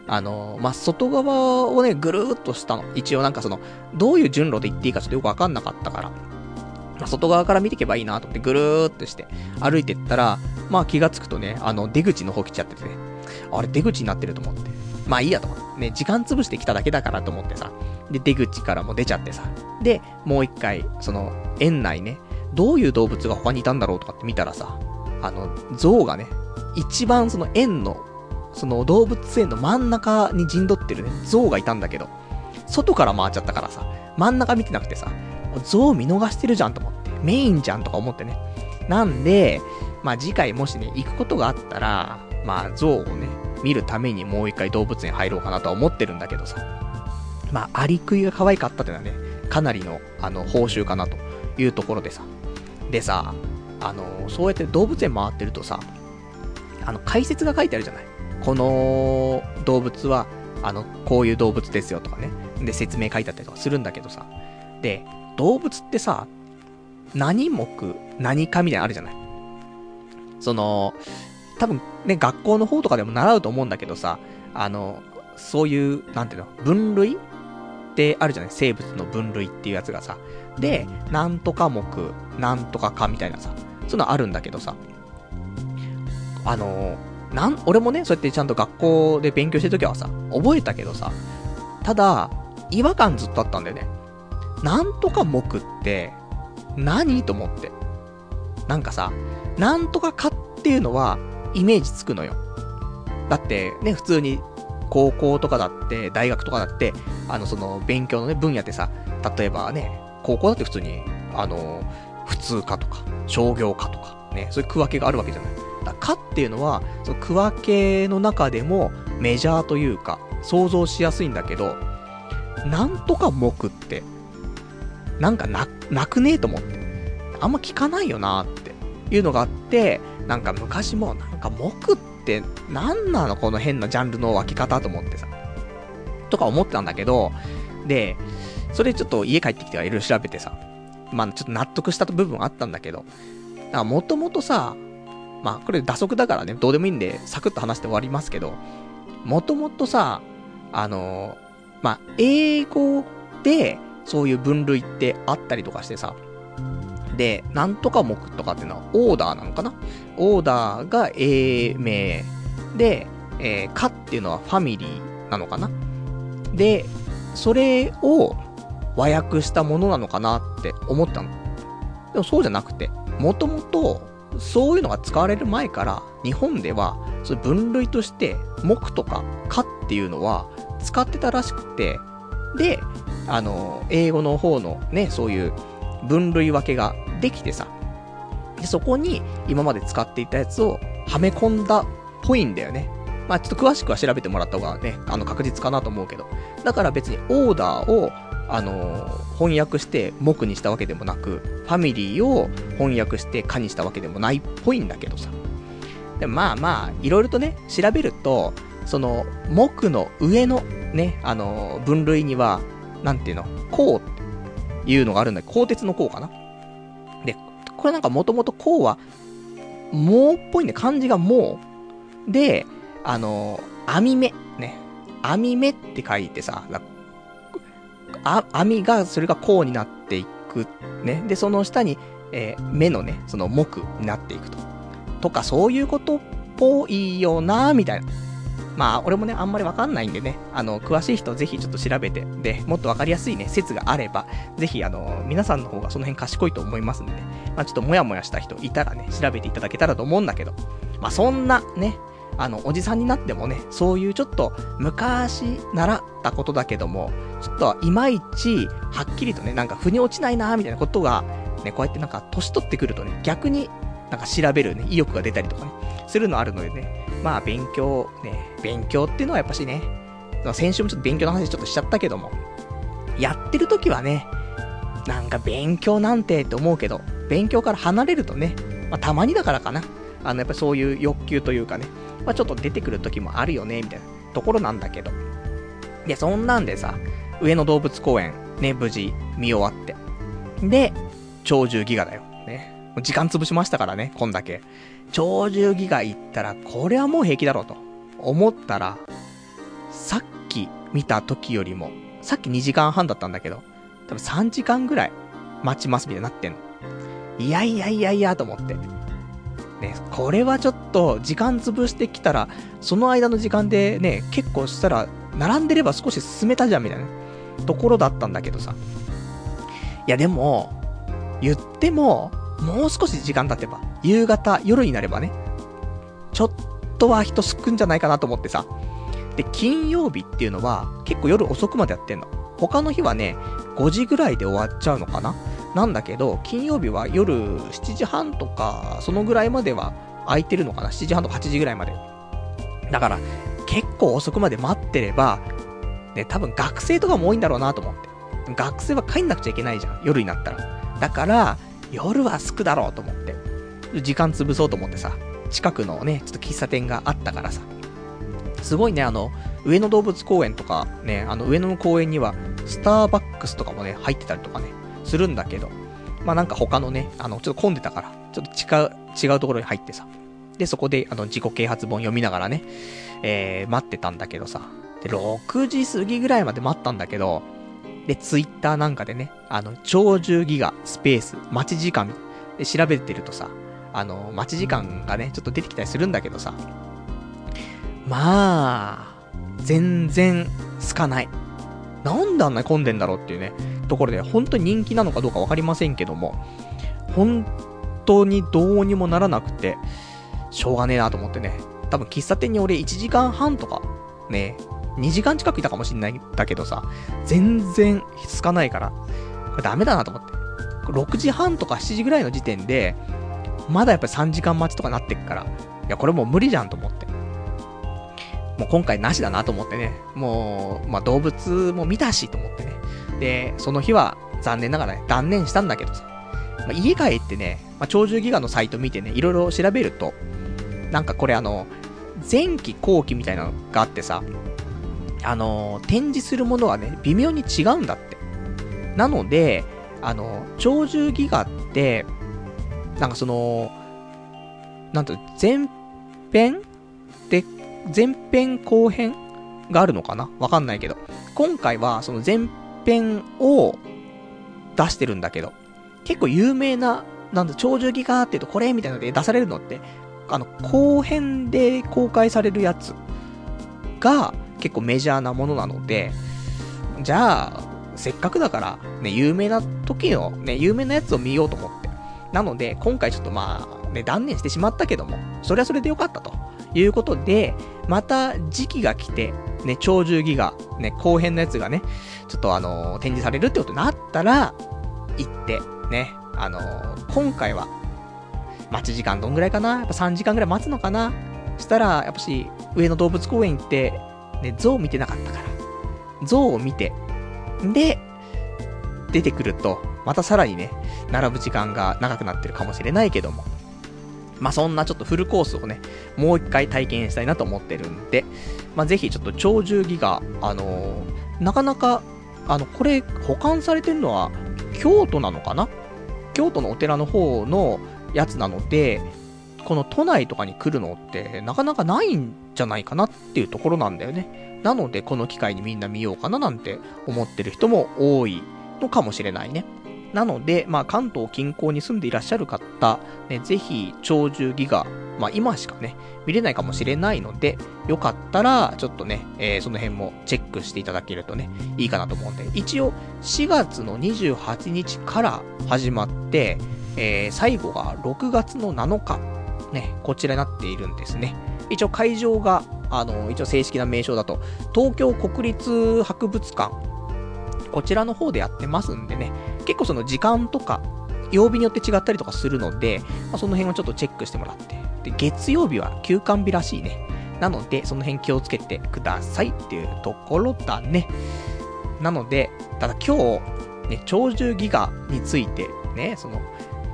あのまあ、外側をね、ぐるーっとしたの。一応なんかその、どういう順路で行っていいかちょっとよくわかんなかったから。まあ、外側から見ていけばいいなと思ってぐるーっとして歩いてったら、まあ気がつくとね、あの出口の方来ちゃっててね、あれ出口になってると思って。まあいいやと思って。ね、時間潰してきただけだからと思ってさ。で、出口からも出ちゃってさ。で、もう一回、その、園内ね、どういう動物が他にいたんだろうとかって見たらさ、あの、象がね、一番その園の、その動物園の真ん中に陣取ってるね、象がいたんだけど、外から回っちゃったからさ、真ん中見てなくてさ、象見逃してるじゃんと思って。メインじゃんとか思ってね。なんで、まあ次回もしね、行くことがあったら、まあ象をね、見るためにもう一回動物園入ろうかなとは思ってるんだけどさ。まあ、アリクイが可愛かったっていうのはね、かなりの、あの、報酬かなというところでさ。でさ、あの、そうやって動物園回ってるとさ、あの、解説が書いてあるじゃない。この動物は、あの、こういう動物ですよとかね。で、説明書いてあったりとかするんだけどさ。で、動物ってさ、何目、何かみたいなのあるじゃないその、多分ね、学校の方とかでも習うと思うんだけどさ、あの、そういう、なんていうの、分類ってあるじゃない生物の分類っていうやつがさ。で、なんとか目、なんとかかみたいなさ、そういうのあるんだけどさ。あの、なん、俺もね、そうやってちゃんと学校で勉強してるときはさ、覚えたけどさ、ただ、違和感ずっとあったんだよね。なんとか目って、何と思って。なんかさ、なんとかかっていうのは、イメージつくのよ。だってね、普通に高校とかだって、大学とかだって、あの、その、勉強のね、分野ってさ、例えばね、高校だって普通に、あの、普通科とか、商業科とか、ね、そういう区分けがあるわけじゃない。だ科っていうのは、その区分けの中でもメジャーというか、想像しやすいんだけど、なんとか目って、なんかな、なくねえと思って。あんま聞かないよなっていうのがあって、なんか昔も、なんか目って何なのこの変なジャンルの分け方と思ってさ。とか思ってたんだけど、で、それちょっと家帰ってきてはいろいろ調べてさ、まあちょっと納得した部分あったんだけど、もともとさ、まあこれ打足だからね、どうでもいいんで、サクッと話して終わりますけど、もともとさ、あのまあ英語でそういう分類ってあったりとかしてさ、で、なんとか目とかっていうのはオーダーなのかな？オーダーが英名で、えー、かっていうのはファミリーなのかな？で、それを和訳したものなのかなって思ったの。でもそうじゃなくて、もともとそういうのが使われる前から、日本では、そ分類として、目とか、かっていうのは、使ってたらしくて、で、あの、英語の方のね、そういう分類分けができてさ、で、そこに今まで使っていたやつをはめ込んだっぽいんだよね。まあちょっと詳しくは調べてもらった方がね、あの確実かなと思うけど。だから別にオーダーを、あの、翻訳して木にしたわけでもなく、ファミリーを翻訳してかにしたわけでもないっぽいんだけどさ。でまあまあ、いろいろとね、調べると、その、木の上のね、あの、分類には、なんていうの、こうっていうのがあるんだけど、鋼鉄のこうかなで、これなんかもともとこうは、もうっぽいね、漢字がもう。で、あの、網目、ね。網目って書いてさ、あ、網が、それがこうになっていく。ね。で、その下に、えー、目のね、その木になっていくと。とか、そういうことっぽいよなみたいな。まあ、俺もね、あんまりわかんないんでね、あの、詳しい人ぜひちょっと調べて、で、もっとわかりやすいね、説があれば、ぜひ、あの、皆さんの方がその辺賢いと思いますんでね、まあ、ちょっともやもやした人いたらね、調べていただけたらと思うんだけど、まあ、そんなね、あの、おじさんになってもね、そういうちょっと、昔習ったことだけども、ちょっと、いまいち、はっきりとね、なんか、腑に落ちないなみたいなことが、ね、こうやってなんか、年取ってくるとね、逆に、なんか調べるね、意欲が出たりとかね、するのあるのでね、まあ、勉強、ね、勉強っていうのはやっぱしね、先週もちょっと勉強の話ちょっとしちゃったけども、やってる時はね、なんか勉強なんてって思うけど、勉強から離れるとね、まあ、たまにだからかな。あの、やっぱそういう欲求というかね、まあ、ちょっと出てくる時もあるよね、みたいなところなんだけど。で、そんなんでさ、上野動物公園、ね、無事見終わって。で、鳥獣ギガだよ。ね。時間潰しましたからね、こんだけ。鳥獣ギガ行ったら、これはもう平気だろうと思ったら、さっき見た時よりも、さっき2時間半だったんだけど、多分3時間ぐらい待ちますみたいになってんの。いやいやいやいやと思って。ね、これはちょっと時間潰してきたら、その間の時間でね、結構したら、並んでれば少し進めたじゃんみたいなところだったんだけどさ。いやでも、言っても、もう少し時間経てば、夕方、夜になればね、ちょっとは人すくんじゃないかなと思ってさ。で、金曜日っていうのは、結構夜遅くまでやってんの。他の日はね、5時ぐらいで終わっちゃうのかななんだけど、金曜日は夜7時半とか、そのぐらいまでは空いてるのかな ?7 時半とか8時ぐらいまで。だから、結構遅くまで待ってれば、ね、多分学生とかも多いんだろうなと思って。学生は帰んなくちゃいけないじゃん。夜になったら。だから、夜はすくだろうと思って。時間潰そうと思ってさ、近くのね、ちょっと喫茶店があったからさ。すごいね、あの、上野動物公園とか、ね、あの上野の公園には、スターバックスとかもね、入ってたりとかね、するんだけど、まあなんか他のね、あの、ちょっと混んでたから、ちょっと違う、違うところに入ってさ。で、そこで、あの、自己啓発本読みながらね、えー、待ってたんだけどさ。で、6時過ぎぐらいまで待ったんだけど、で、ツイッターなんかでね、あの、超10ギガ、スペース、待ち時間、で、調べてるとさ、あの、待ち時間がね、ちょっと出てきたりするんだけどさ、まあ、全然、すかない。なんであんなに混んでんだろうっていうね、ところで、本当に人気なのかどうかわかりませんけども、本当にどうにもならなくて、しょうがねえなと思ってね。多分喫茶店に俺1時間半とか、ね、2時間近くいたかもしんないんだけどさ、全然つかないから、これダメだなと思って。6時半とか7時ぐらいの時点で、まだやっぱり3時間待ちとかなってっから、いや、これもう無理じゃんと思って。もう今回なしだなと思ってね。もう、まあ、動物も見たしと思ってね。で、その日は残念ながらね、断念したんだけどさ。まあ、家帰ってね、まあ、鳥獣ギガのサイト見てね、いろいろ調べると、なんかこれあの、前期後期みたいなのがあってさ、あの、展示するものがね、微妙に違うんだって。なので、あの、鳥獣ギガって、なんかその、なんと、前編？で、前編後編があるのかな？わかんないけど。今回はその前編を出してるんだけど、結構有名な、なんだ、鳥獣ギガって言うとこれみたいなので出されるのって、あの、後編で公開されるやつが結構メジャーなものなので、じゃあ、せっかくだから、ね、有名な時の、ね、有名なやつを見ようと思って。なので、今回ちょっとまあ、ね、断念してしまったけども、それはそれでよかったということで、また時期が来て、ね、鳥獣ギガ、ね、後編のやつがね、ちょっとあのー、展示されるってことになったら、行って、ね、あのー、今回は、待ち時間どんぐらいかな？やっぱ3時間ぐらい待つのかな？したら、やっぱし、上野動物公園行って、ね、象見てなかったから、象を見て、で、出てくると、またさらにね、並ぶ時間が長くなってるかもしれないけども。まあ、そんなちょっとフルコースをね、もう一回体験したいなと思ってるんで、まあ、ぜひちょっと鳥獣ギガ、あのー、なかなか、あの、これ保管されてるのは京都なのかな？京都のお寺の方のやつなので、この都内とかに来るのってなかなかないんじゃないかなっていうところなんだよね。なのでこの機会にみんな見ようかななんて思ってる人も多いのかもしれないね。なので、まあ、関東近郊に住んでいらっしゃる方、ね、ぜひ、鳥獣ギガ、まあ、今しかね、見れないかもしれないので、よかったら、ちょっとね、えー、その辺もチェックしていただけるとね、いいかなと思うんで、一応、4月の28日から始まって、えー、最後が6月の7日、ね、こちらになっているんですね。一応会場が、あの、一応正式な名称だと、東京国立博物館、こちらの方でやってますんでね、結構その時間とか、曜日によって違ったりとかするので、まあ、その辺をちょっとチェックしてもらって。で、月曜日は休館日らしいね。なので、その辺気をつけてくださいっていうところだね。なので、ただ今日、ね、鳥獣ギガについて、ね、その、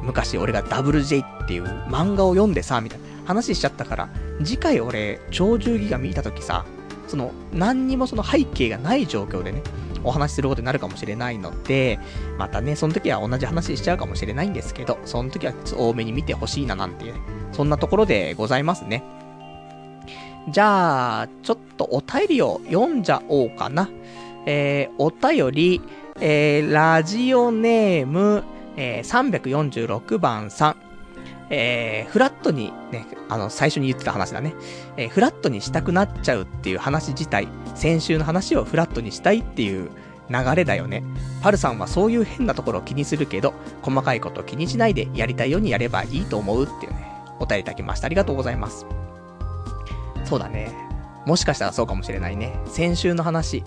昔俺が WJ っていう漫画を読んでさ、みたいな話しちゃったから、次回俺、鳥獣ギガ見たときさ、その、何にもその背景がない状況でね、お話しすることになるかもしれないので、またね、その時は同じ話しちゃうかもしれないんですけど、その時は多めに見てほしいななんて、そんなところでございますね。じゃあ、ちょっとお便りを読んじゃおうかな。えー、お便り、えー、ラジオネーム、えー、346番さん。えー、フラットにね、あの、最初に言ってた話だね。えー、フラットにしたくなっちゃうっていう話自体、先週の話をフラットにしたいっていう流れだよね。パルさんはそういう変なところを気にするけど、細かいことを気にしないでやりたいようにやればいいと思うっていうね、お便りいただきました。ありがとうございます。そうだね。もしかしたらそうかもしれないね。先週の話、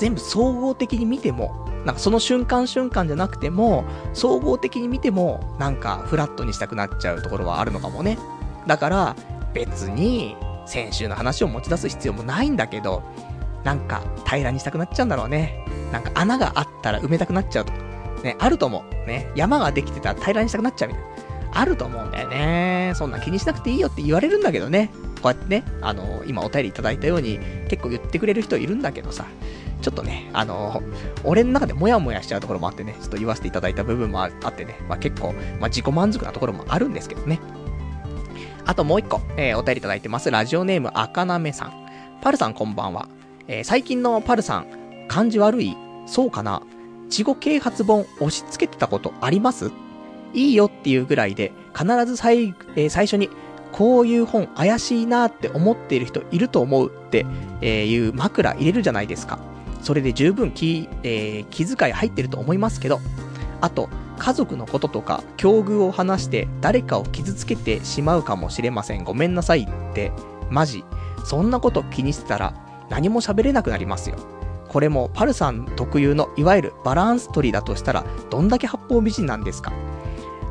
全部総合的に見ても、なんかその瞬間瞬間じゃなくても、総合的に見ても、なんかフラットにしたくなっちゃうところはあるのかもね。だから、別に、先週の話を持ち出す必要もないんだけど、なんか平らにしたくなっちゃうんだろうね。なんか穴があったら埋めたくなっちゃうと。ね、あると思う。ね、山ができてたら平らにしたくなっちゃうみたいな。あると思うんだよね。そんな気にしなくていいよって言われるんだけどね。こうやってね、あの今お便りいただいたように結構言ってくれる人いるんだけどさ、ちょっとね、あの俺の中でモヤモヤしちゃうところもあってね、ちょっと言わせていただいた部分もあってね、まあ、結構、まあ、自己満足なところもあるんですけどね。あともう一個、えー、お便りいただいてます。ラジオネーム、赤なめさん。パルさんこんばんは。えー、最近のパルさん、感じ悪い？そうかな？稚語啓発本押し付けてたことあります？いいよっていうぐらいで、必ず最,、えー、最初に、こういう本怪しいなって思っている人いると思うって、えいう枕入れるじゃないですか。それで十分気、えー、気遣い入ってると思いますけど、あと、家族のこととか、境遇を話して誰かを傷つけてしまうかもしれません。ごめんなさいって、マジ。そんなこと気にしてたら何も喋れなくなりますよ。これもパルさん特有のいわゆるバランス取りだとしたらどんだけ八方美人なんですか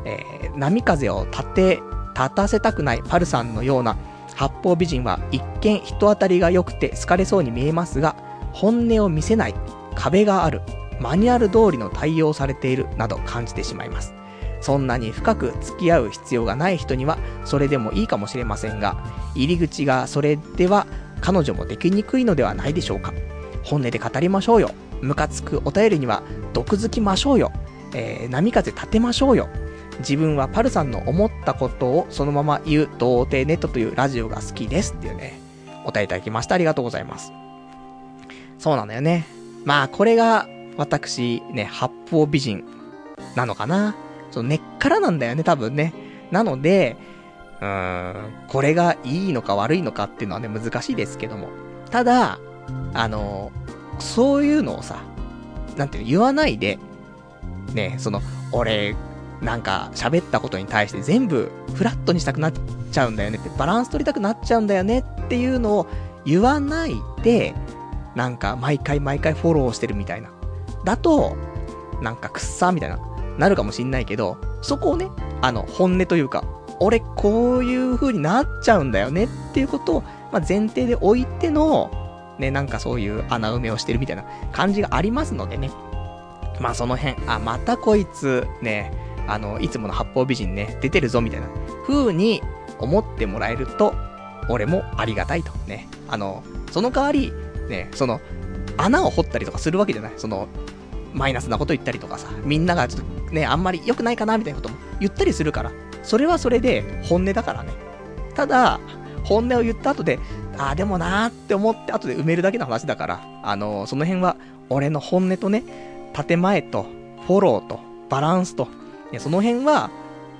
えー、波風を立て、立たせたくないパルさんのような八方美人は一見人当たりが良くて好かれそうに見えますが、本音を見せない、壁がある、マニュアル通りの対応されているなど感じてしまいます。そんなに深く付き合う必要がない人にはそれでもいいかもしれませんが、入り口がそれでは彼女もできにくいのではないでしょうか。本音で語りましょうよ。ムカつくお便りには毒づきましょうよ。えー、波風立てましょうよ。自分はパルさんの思ったことをそのまま言う童貞ネットというラジオが好きですっていうね、お便りいただきました。ありがとうございます。そうなんだよね。まあ、これが、私、ね、八方美人なのかな。その根っからなんだよね、多分ね。なので、うーん、これがいいのか悪いのかっていうのはね、難しいですけども。ただ、あの、そういうのをさ、なんていうの、言わないで、ね、その、俺、なんか喋ったことに対して全部フラットにしたくなっちゃうんだよねって、バランス取りたくなっちゃうんだよねっていうのを言わないで、なんか毎回毎回フォローしてるみたいな。だと、なんかくっさーみたいな、なるかもしんないけど、そこをね、あの、本音というか、俺こういう風になっちゃうんだよねっていうことを、まあ、前提で置いての、ね、なんかそういう穴埋めをしてるみたいな感じがありますのでね。まあその辺、あ、またこいつ、ね、あの、いつもの八方美人ね、出てるぞみたいな風に思ってもらえると、俺もありがたいと。ね。あの、その代わり、ね、その、穴を掘ったりとかするわけじゃない。その、マイナスなこと言ったりとかさ、みんながちょっとね、あんまり良くないかなみたいなことも言ったりするから、それはそれで本音だからね。ただ、本音を言った後で、ああ、でもなーって思って後で埋めるだけの話だから、あのー、その辺は俺の本音とね、建前と、フォローと、バランスと、ね、その辺は、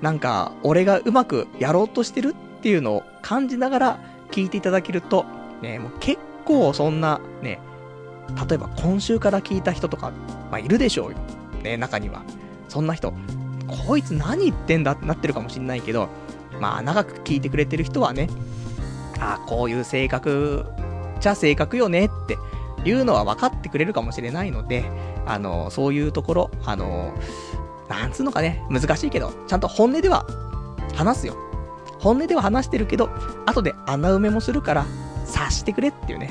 なんか、俺がうまくやろうとしてるっていうのを感じながら聞いていただけると、ね、もう結構そんな、ね、例えば今週から聞いた人とか、まあ、いるでしょうよ。ね、中には。そんな人、こいつ何言ってんだってなってるかもしんないけど、まあ、長く聞いてくれてる人はね、ああ、こういう性格、じゃ性格よねっていうのは分かってくれるかもしれないので、あの、そういうところ、あの、なんつうのかね、難しいけど、ちゃんと本音では話すよ。本音では話してるけど、後で穴埋めもするから、察してくれっていうね。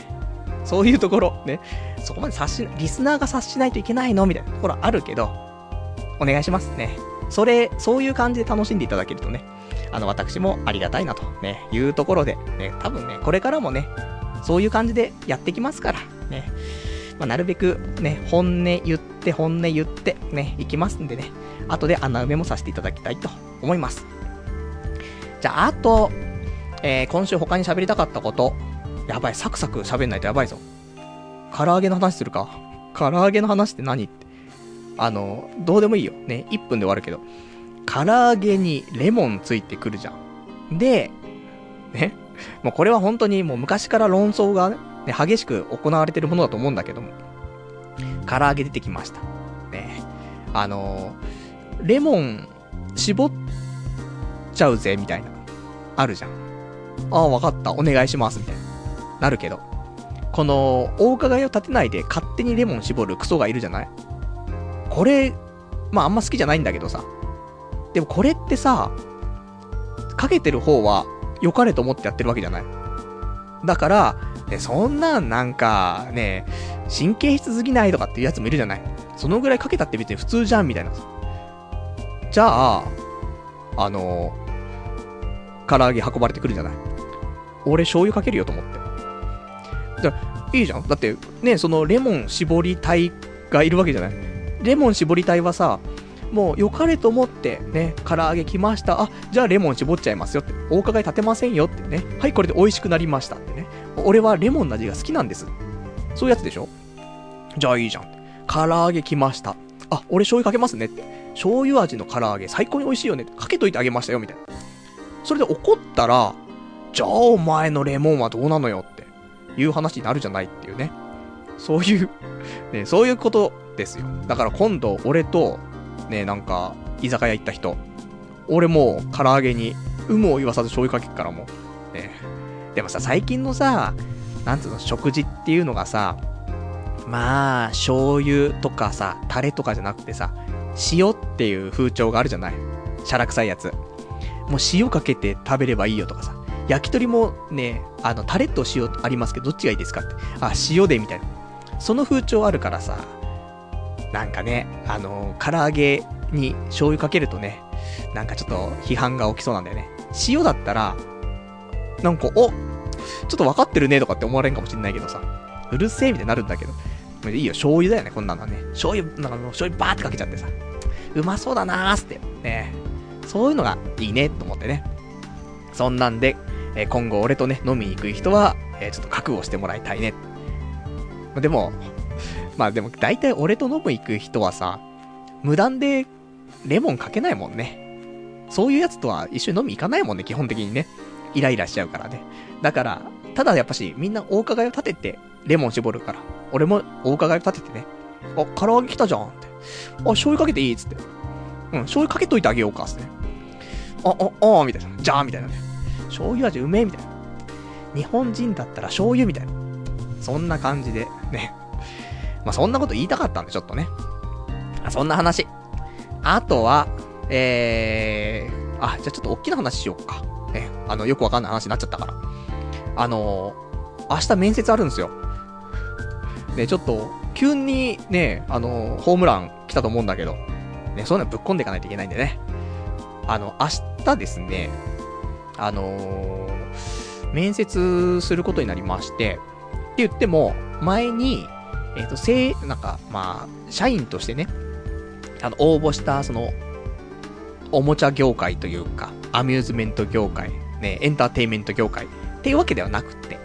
そういうところ、ね。そこまで察し、リスナーが察しないといけないの？みたいなところあるけど、お願いしますね。それ、そういう感じで楽しんでいただけるとね、あの、私もありがたいなと、ね、いうところで、ね、多分ね、これからもね、そういう感じでやってきますから、ね。まあ、なるべくね、本音言って、本音言って、ね、いきますんでね、後で穴埋めもさせていただきたいと思います。じゃあ、あと、えー、今週他に喋りたかったこと。やばい、サクサク喋んないとやばいぞ。唐揚げの話するか？唐揚げの話って何って。あの、どうでもいいよ。ね、1分で終わるけど。唐揚げにレモンついてくるじゃん。で、ね、もうこれは本当にもう昔から論争がね、激しく行われてるものだと思うんだけども。唐揚げ出てきました。ね、あのレモン絞っちゃうぜ、みたいな。あるじゃん。ああ、わかった。お願いします、みたいな。なるけど。この、お伺いを立てないで勝手にレモン絞るクソがいるじゃない？これ、まああんま好きじゃないんだけどさ。でもこれってさ、かけてる方は良かれと思ってやってるわけじゃない？だから、ね、そんなんなんか、ね、神経質すぎないとかっていうやつもいるじゃない？そのぐらいかけたって別に普通じゃんみたいなさ。じゃあ、あの唐揚げ運ばれてくるじゃない？俺醤油かけるよと思って。じゃいいじゃん。だって、ね、そのレモン絞り隊がいるわけじゃない？レモン絞り隊はさ、もう良かれと思って、ね、唐揚げ来ました。あ、じゃあレモン絞っちゃいますよって。お伺い立てませんよってね。はい、これで美味しくなりましたってね。俺はレモンの味が好きなんです。そういうやつでしょ？じゃあいいじゃん。唐揚げ来ました。あ、俺醤油かけますねって。醤油味の唐揚げ最高に美味しいよね。かけといてあげましたよ、みたいな。それで怒ったら、じゃあお前のレモンはどうなのよっていう話になるじゃないっていうね。そういう ね、そういうことですよ。だから今度俺とね、なんか、居酒屋行った人。俺もう、唐揚げに、有無を言わさず醤油かけっからもう。ね。でもさ、最近のさ、なんつうの、食事っていうのがさ、まあ、醤油とかさ、タレとかじゃなくてさ、塩っていう風潮があるじゃない。シャラ臭いやつ。もう塩かけて食べればいいよとかさ。焼き鳥もね、あの、タレと塩ありますけど、どっちがいいですかって。あ、塩でみたいな。その風潮あるからさ、なんかね、あの、唐揚げに醤油かけるとね、なんかちょっと批判が起きそうなんだよね。塩だったら、なんか、おちょっと分かってるねとかって思われんかもしんないけどさ、うるせえみたいになるんだけど。いいよ、醤油だよね、こんなのはね。醤油、なんかもう醤油バーってかけちゃってさ、うまそうだなーって、ね。そういうのがいいね、と思ってね。そんなんで、えー、今後俺とね、飲みに行く人は、えー、ちょっと覚悟してもらいたいね。でも、まあでも大体俺と飲む行く人はさ、無断でレモンかけないもんね。そういうやつとは一緒に飲み行かないもんね、基本的にね。イライラしちゃうからね。だから、ただやっぱし、みんなお伺いを立てて、レモン絞るから。俺もお伺いを立ててね。あ、唐揚げ来たじゃんって。あ、醤油かけていいっつって。うん、醤油かけといてあげようかっつって。あ、あ、あ、みたいな。じゃあみたいなね。醤油味うめえみたいな。日本人だったら醤油みたいな。そんな感じで、ね。まあ、そんなこと言いたかったんで、ちょっとね。あそんな話。あとは、えー、あ、じゃあちょっと大きな話しようか。ね、あの、よくわかんない話になっちゃったから。あのー、明日面接あるんですよ。ね、ちょっと、急にね、あのー、ホームラン来たと思うんだけど、ね、そういうのぶっ込んでいかないといけないんでね。あの、明日ですね、あのー、面接することになりまして、って言っても、前に、えっ、ー、と、せい、なんか、まあ、社員としてね、あの、応募した、その、おもちゃ業界というか、アミューズメント業界、ね、エンターテインメント業界っていうわけではなくて、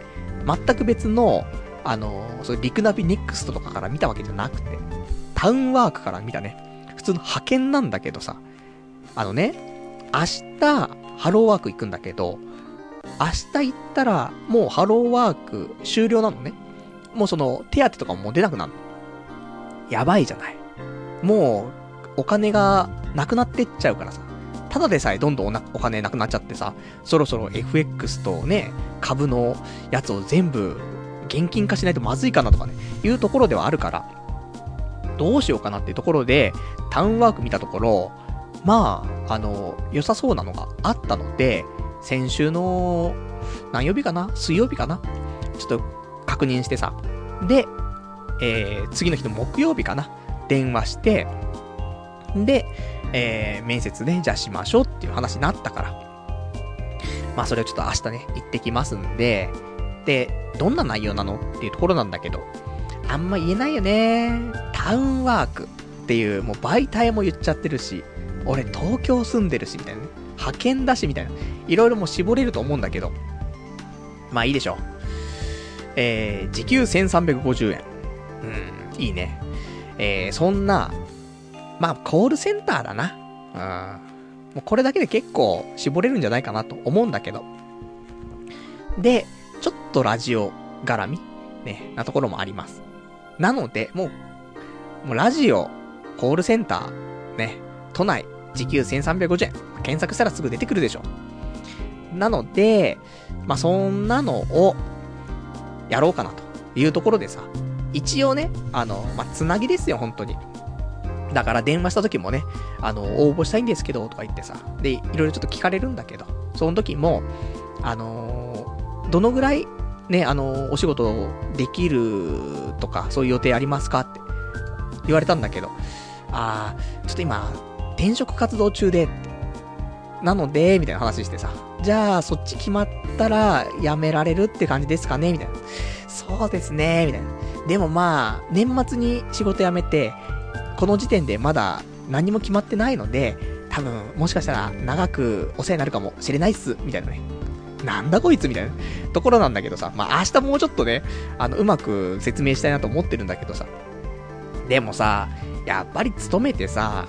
全く別の、あの、そういうリクナビネクストとかから見たわけじゃなくて、タウンワークから見たね、普通の派遣なんだけどさ、あのね、明日、ハローワーク行くんだけど、明日行ったら、もうハローワーク終了なのね。もうその、手当とかも出なくなるの。やばいじゃない。もう、お金がなくなってっちゃうからさ。ただでさえどんどんお金なくなっちゃってさ、そろそろ FX とね、株のやつを全部現金化しないとまずいかなとかね、いうところではあるから、どうしようかなっていうところで、タウンワーク見たところ、まあ、あの、良さそうなのがあったので、先週の、何曜日かな？水曜日かな？ちょっと確認してさ。で、えー、次の日の木曜日かな？電話して、で、えー、面接ね、じゃあしましょうっていう話になったから。まあそれをちょっと明日ね、行ってきますんで、で、どんな内容なのっていうところなんだけど、あんま言えないよね。タウンワークっていう、もう媒体も言っちゃってるし、俺東京住んでるし、みたいなね。派遣だし、みたいな。いろいろもう絞れると思うんだけど。まあいいでしょう。えー、時給1350円。うん、いいね。えー、そんな、まあ、コールセンターだな。うん。もうこれだけで結構絞れるんじゃないかなと思うんだけど。で、ちょっとラジオ絡みね、なところもあります。なので、もう、もうラジオ、コールセンター、ね、都内、時給1350円。検索したらすぐ出てくるでしょ。なので、まあ、そんなのを、やろうかなというところでさ、一応ね、あの、まあ、つなぎですよ、本当に。だから電話した時もね、あの、応募したいんですけど、とか言ってさ、で、いろいろちょっと聞かれるんだけど、その時も、あの、どのぐらい、ね、あの、お仕事できるとか、そういう予定ありますかって言われたんだけど、あー、ちょっと今、転職活動中で、なので、みたいな話してさ、じゃあ、そっち決まったら、辞められるって感じですかね？みたいな。そうですね、みたいな。でもまあ、年末に仕事辞めて、この時点でまだ何も決まってないので、多分、もしかしたら長くお世話になるかもしれないっす、みたいなね。なんだこいつ？みたいなところなんだけどさ、まあ明日もうちょっとね、あの、うまく説明したいなと思ってるんだけどさ。でもさ、やっぱり勤めてさ、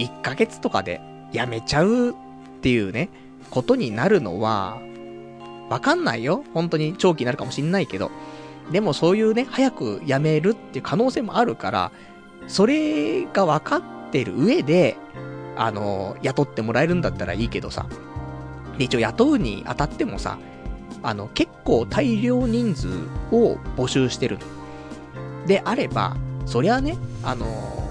1ヶ月とかで辞めちゃうっていうね、ことになるのは、わかんないよ。本当に長期になるかもしんないけど。でもそういうね、早く辞めるっていう可能性もあるから、それが分かってる上で、あの、雇ってもらえるんだったらいいけどさ。で、一応雇うに当たってもさ、あの、結構大量人数を募集してるであれば、そりゃね、あの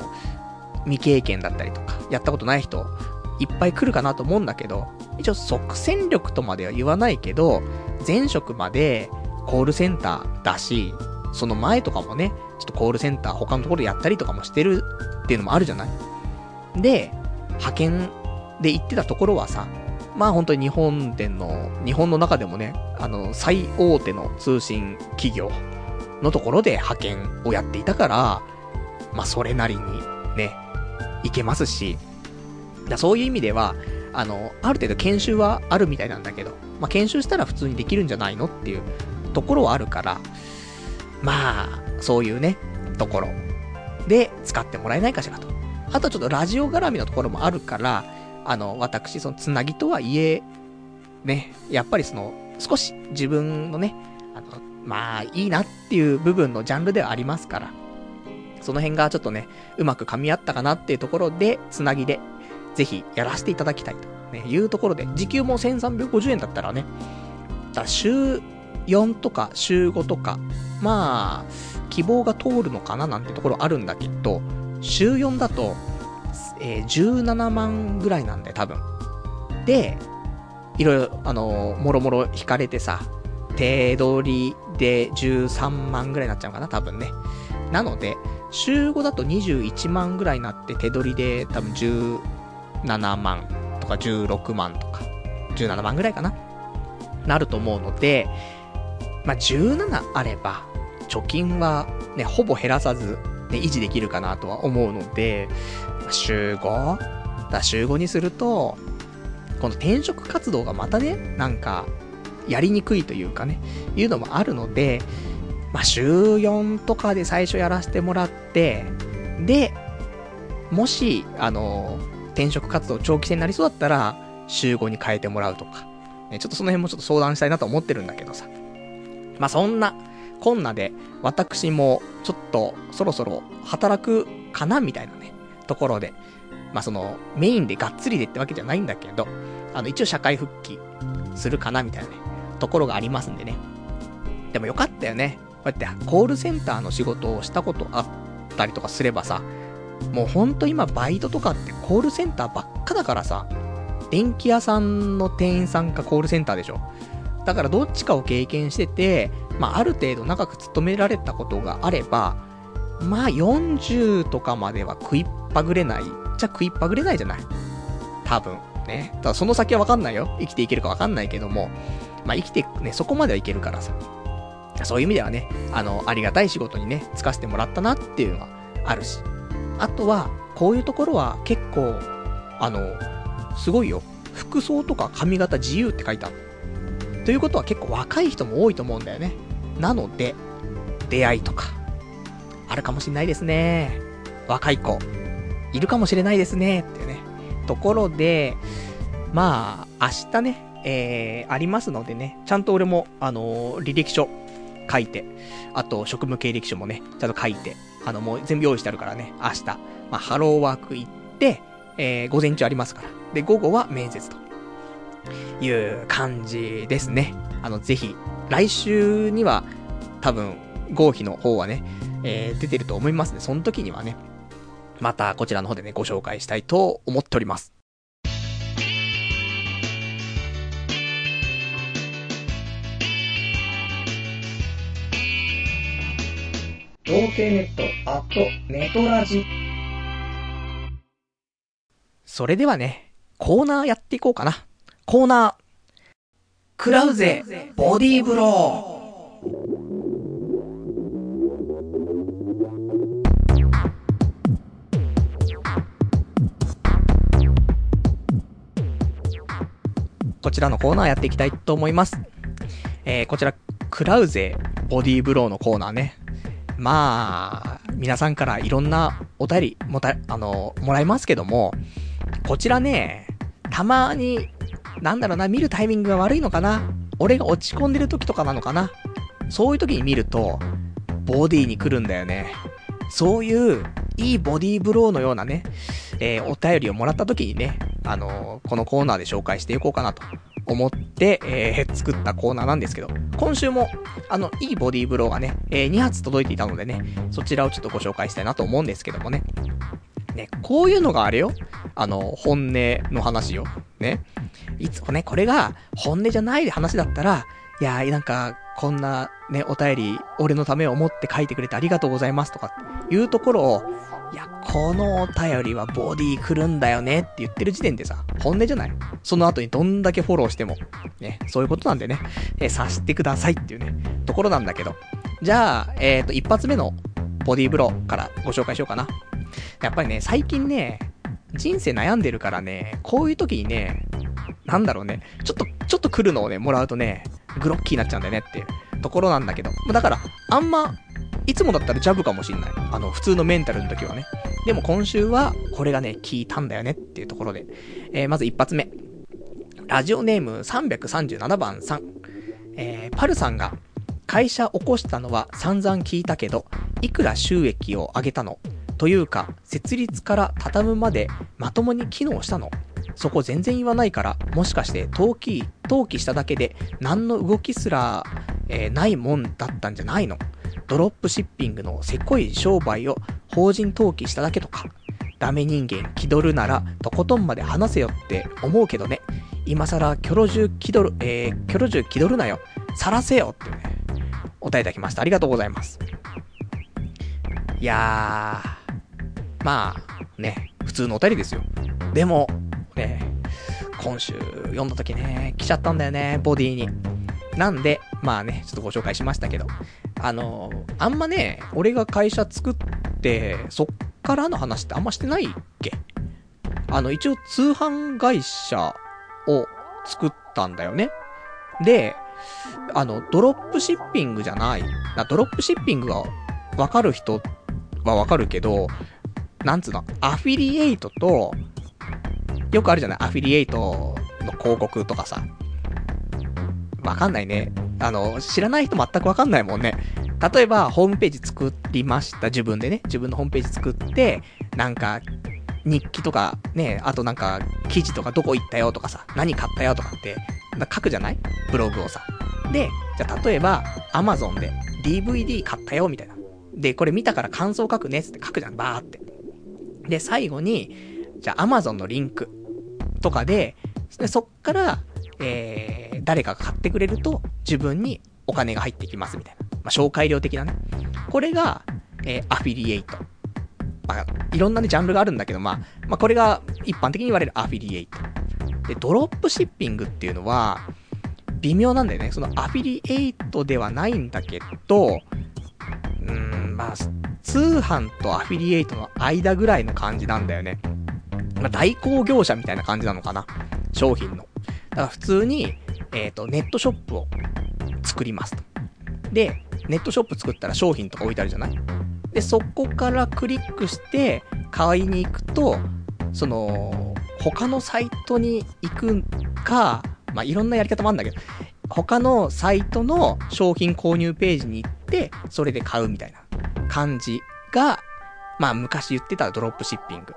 未経験だったりとか、やったことない人、いっぱい来るかなと思うんだけど、一応即戦力とまでは言わないけど、前職までコールセンターだし、その前とかもね、ちょっとコールセンター他のところでやったりとかもしてるっていうのもあるじゃない？で、派遣で行ってたところはさ、まあ本当に日本での、日本の中でもね、あの、最大手の通信企業のところで派遣をやっていたから、まあそれなりにね、いけますし、だそういう意味では、あの、ある程度研修はあるみたいなんだけど、まあ研修したら普通にできるんじゃないのっていうところはあるから、まあ、そういうね、ところで使ってもらえないかしらと。あとちょっとラジオ絡みのところもあるから、あの、私、そのつなぎとはいえ、ね、やっぱりその、少し自分のね、あの、まあ、いいなっていう部分のジャンルではありますから、その辺がちょっとね、うまく噛み合ったかなっていうところで、つなぎで、ぜひやらせていただきたいと、ね、いうところで、時給も1350円だったらね、だ週4とか週5とか、まあ、希望が通るのかななんてところあるんだけど、週4だと、えー、17万ぐらいなんだよ、多分。で、いろいろ、あのー、もろもろ引かれてさ、手取りで13万ぐらいになっちゃうかな、多分ね。なので、週5だと21万ぐらいになって、手取りで多分17万とか16万とか、17万ぐらいかな。なると思うので、まあ、17あれば、貯金はね、ほぼ減らさず、ね、維持できるかなとは思うので、週 5? だ週5にすると、この転職活動がまたね、なんか、やりにくいというかね、いうのもあるので、まあ、週4とかで最初やらせてもらって、で、もし、あの、転職活動長期戦になりそうだったら、週5に変えてもらうとか、ね、ちょっとその辺もちょっと相談したいなと思ってるんだけどさ。まあ、そんな、こんなで、私も、ちょっと、そろそろ、働くかなみたいなね、ところで、まあ、その、メインでがっつりでってわけじゃないんだけど、あの、一応社会復帰するかなみたいなね、ところがありますんでね。でもよかったよね。こうやって、コールセンターの仕事をしたことあったりとかすればさ、もうほんと今バイトとかってコールセンターばっかだからさ、電気屋さんの店員さんかコールセンターでしょ。だからどっちかを経験してて、まあ、ある程度長く勤められたことがあれば、まあ、40とかまでは食いっぱぐれない。じゃ食いっぱぐれないじゃない。多分。ね。ただその先はわかんないよ。生きていけるかわかんないけども、まあ、生きて、ね、そこまではいけるからさ。そういう意味ではね、あの、ありがたい仕事にね、就かせてもらったなっていうのはあるし。あとは、こういうところは結構、あの、すごいよ。服装とか髪型自由って書いてある。ということは結構若い人も多いと思うんだよね。なので、出会いとか、あるかもしんないですね。若い子、いるかもしれないですね。っていうね。ところで、まあ、明日ね、えー、ありますのでね、ちゃんと俺も、あのー、履歴書書いて、あと、職務経歴書もね、ちゃんと書いて、あの、もう全部用意してあるからね、明日、まあ、ハローワーク行って、えー、午前中ありますから。で、午後は面接と。いう感じですね。あの、ぜひ、来週には、多分、合否の方はね、えー、出てると思いますね。その時にはね、またこちらの方でね、ご紹介したいと思っております。童貞ネット、アット、ネトラジ。それではね、コーナーやっていこうかな。コーナー。クラウゼ、ボディーブロー。こちらのコーナーやっていきたいと思います。えー、こちら、クラウゼボディーブローのコーナーね。まあ、皆さんからいろんなお便りもた、あの、もらいますけども、こちらね、たまに、なんだろうな、見るタイミングが悪いのかな？俺が落ち込んでる時とかなのかな？そういう時に見ると、ボディに来るんだよね。そういう、いいボディーブローのようなね、えー、お便りをもらった時にね、あのー、このコーナーで紹介していこうかなと思って、えー、作ったコーナーなんですけど、今週も、あの、いいボディーブローがね、えー、2発届いていたのでね、そちらをちょっとご紹介したいなと思うんですけどもね。ね、こういうのがあれよ。あの、本音の話よ。ね。いつもね、これが本音じゃない話だったら、いやー、なんか、こんなね、お便り、俺のためを思って書いてくれてありがとうございますとかいうところを、いや、このお便りはボディ来るんだよねって言ってる時点でさ、本音じゃない？その後にどんだけフォローしても、ね、そういうことなんでね、えー、察してくださいっていうね、ところなんだけど。じゃあ、えっ、ー、と、一発目のボディーブローからご紹介しようかな。やっぱりね、最近ね、人生悩んでるからね、こういう時にね、なんだろうね、ちょっと、ちょっと来るのをね、もらうとね、グロッキーになっちゃうんだよねっていうところなんだけど。だから、あんま、いつもだったらジャブかもしんない。あの、普通のメンタルの時はね。でも今週は、これがね、効いたんだよねっていうところで。えー、まず一発目。ラジオネーム337番さん。えー、パルさんが、会社起こしたのは散々聞いたけど、いくら収益を上げたの？というか、設立から畳むまでまともに機能したの？そこ全然言わないから、もしかして登記、登記しただけで何の動きすら、えー、ないもんだったんじゃないの？ドロップシッピングのせこい商売を法人登記しただけとか、ダメ人間気取るならとことんまで話せよって思うけどね。今更キョロジュ気取る、えー、キョロジュ気取るなよ。さらせよってね、お答えいただきました。ありがとうございます。いやー、まあ、ね、普通のお便りですよ。でも、ね、今週読んだ時ね、来ちゃったんだよね、ボディに。なんで、まあね、ちょっとご紹介しましたけど、あのあんまね、俺が会社作って、そっからの話ってあんましてないっけ？あの、一応通販会社を作ったんだよね。で、あの、ドロップシッピングじゃない。ドロップシッピングがわかる人はわかるけど、なんつうの、アフィリエイトと、よくあるじゃない？アフィリエイトの広告とかさ。わかんないね。あの、知らない人全くわかんないもんね。例えば、ホームページ作りました。自分でね。自分のホームページ作って、なんか、日記とか、ね、あとなんか、記事とかどこ行ったよとかさ、何買ったよとかって、書くじゃない？ブログをさ。で、じゃあ例えば、Amazon で DVD 買ったよみたいな。で、これ見たから感想書くねつって書くじゃん、バーって。で、最後に、じゃあ Amazon のリンクとかで、でそっから、えー、誰かが買ってくれると、自分にお金が入ってきますみたいな。まあ、紹介料的なね。これが、えー、アフィリエイト。まあ、いろんなね、ジャンルがあるんだけど、まあ、まあ、これが一般的に言われるアフィリエイト。で、ドロップシッピングっていうのは、微妙なんだよね。そのアフィリエイトではないんだけど、うーん、まあ、通販とアフィリエイトの間ぐらいの感じなんだよね。まあ、代行業者みたいな感じなのかな。商品の。だから普通に、えっ、ー、と、ネットショップを作りますと。で、ネットショップ作ったら商品とか置いてあるじゃない？で、そこからクリックして買いに行くと、その、他のサイトに行くか、まあ、いろんなやり方もあるんだけど、他のサイトの商品購入ページに行って、それで買うみたいな感じが、まあ昔言ってたドロップシッピング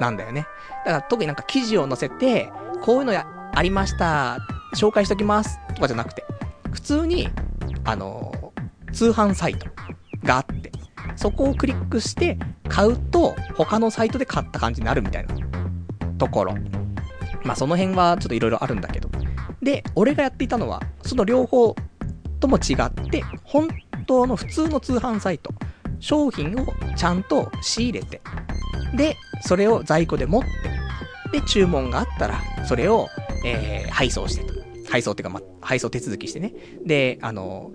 なんだよね。だから特になんか記事を載せて、こういうのや、ありました、紹介しときます。とかじゃなくて、普通に、あの通販サイトがあって、そこをクリックして買うと他のサイトで買った感じになるみたいな。ところ。まあその辺はちょっと色々あるんだけど。で、俺がやっていたのは、その両方とも違って、本当の普通の通販サイト、商品をちゃんと仕入れて、で、それを在庫で持って、で、注文があったら、それを、えー、配送してと。配送っていうか、ま、配送手続きしてね。で、あの、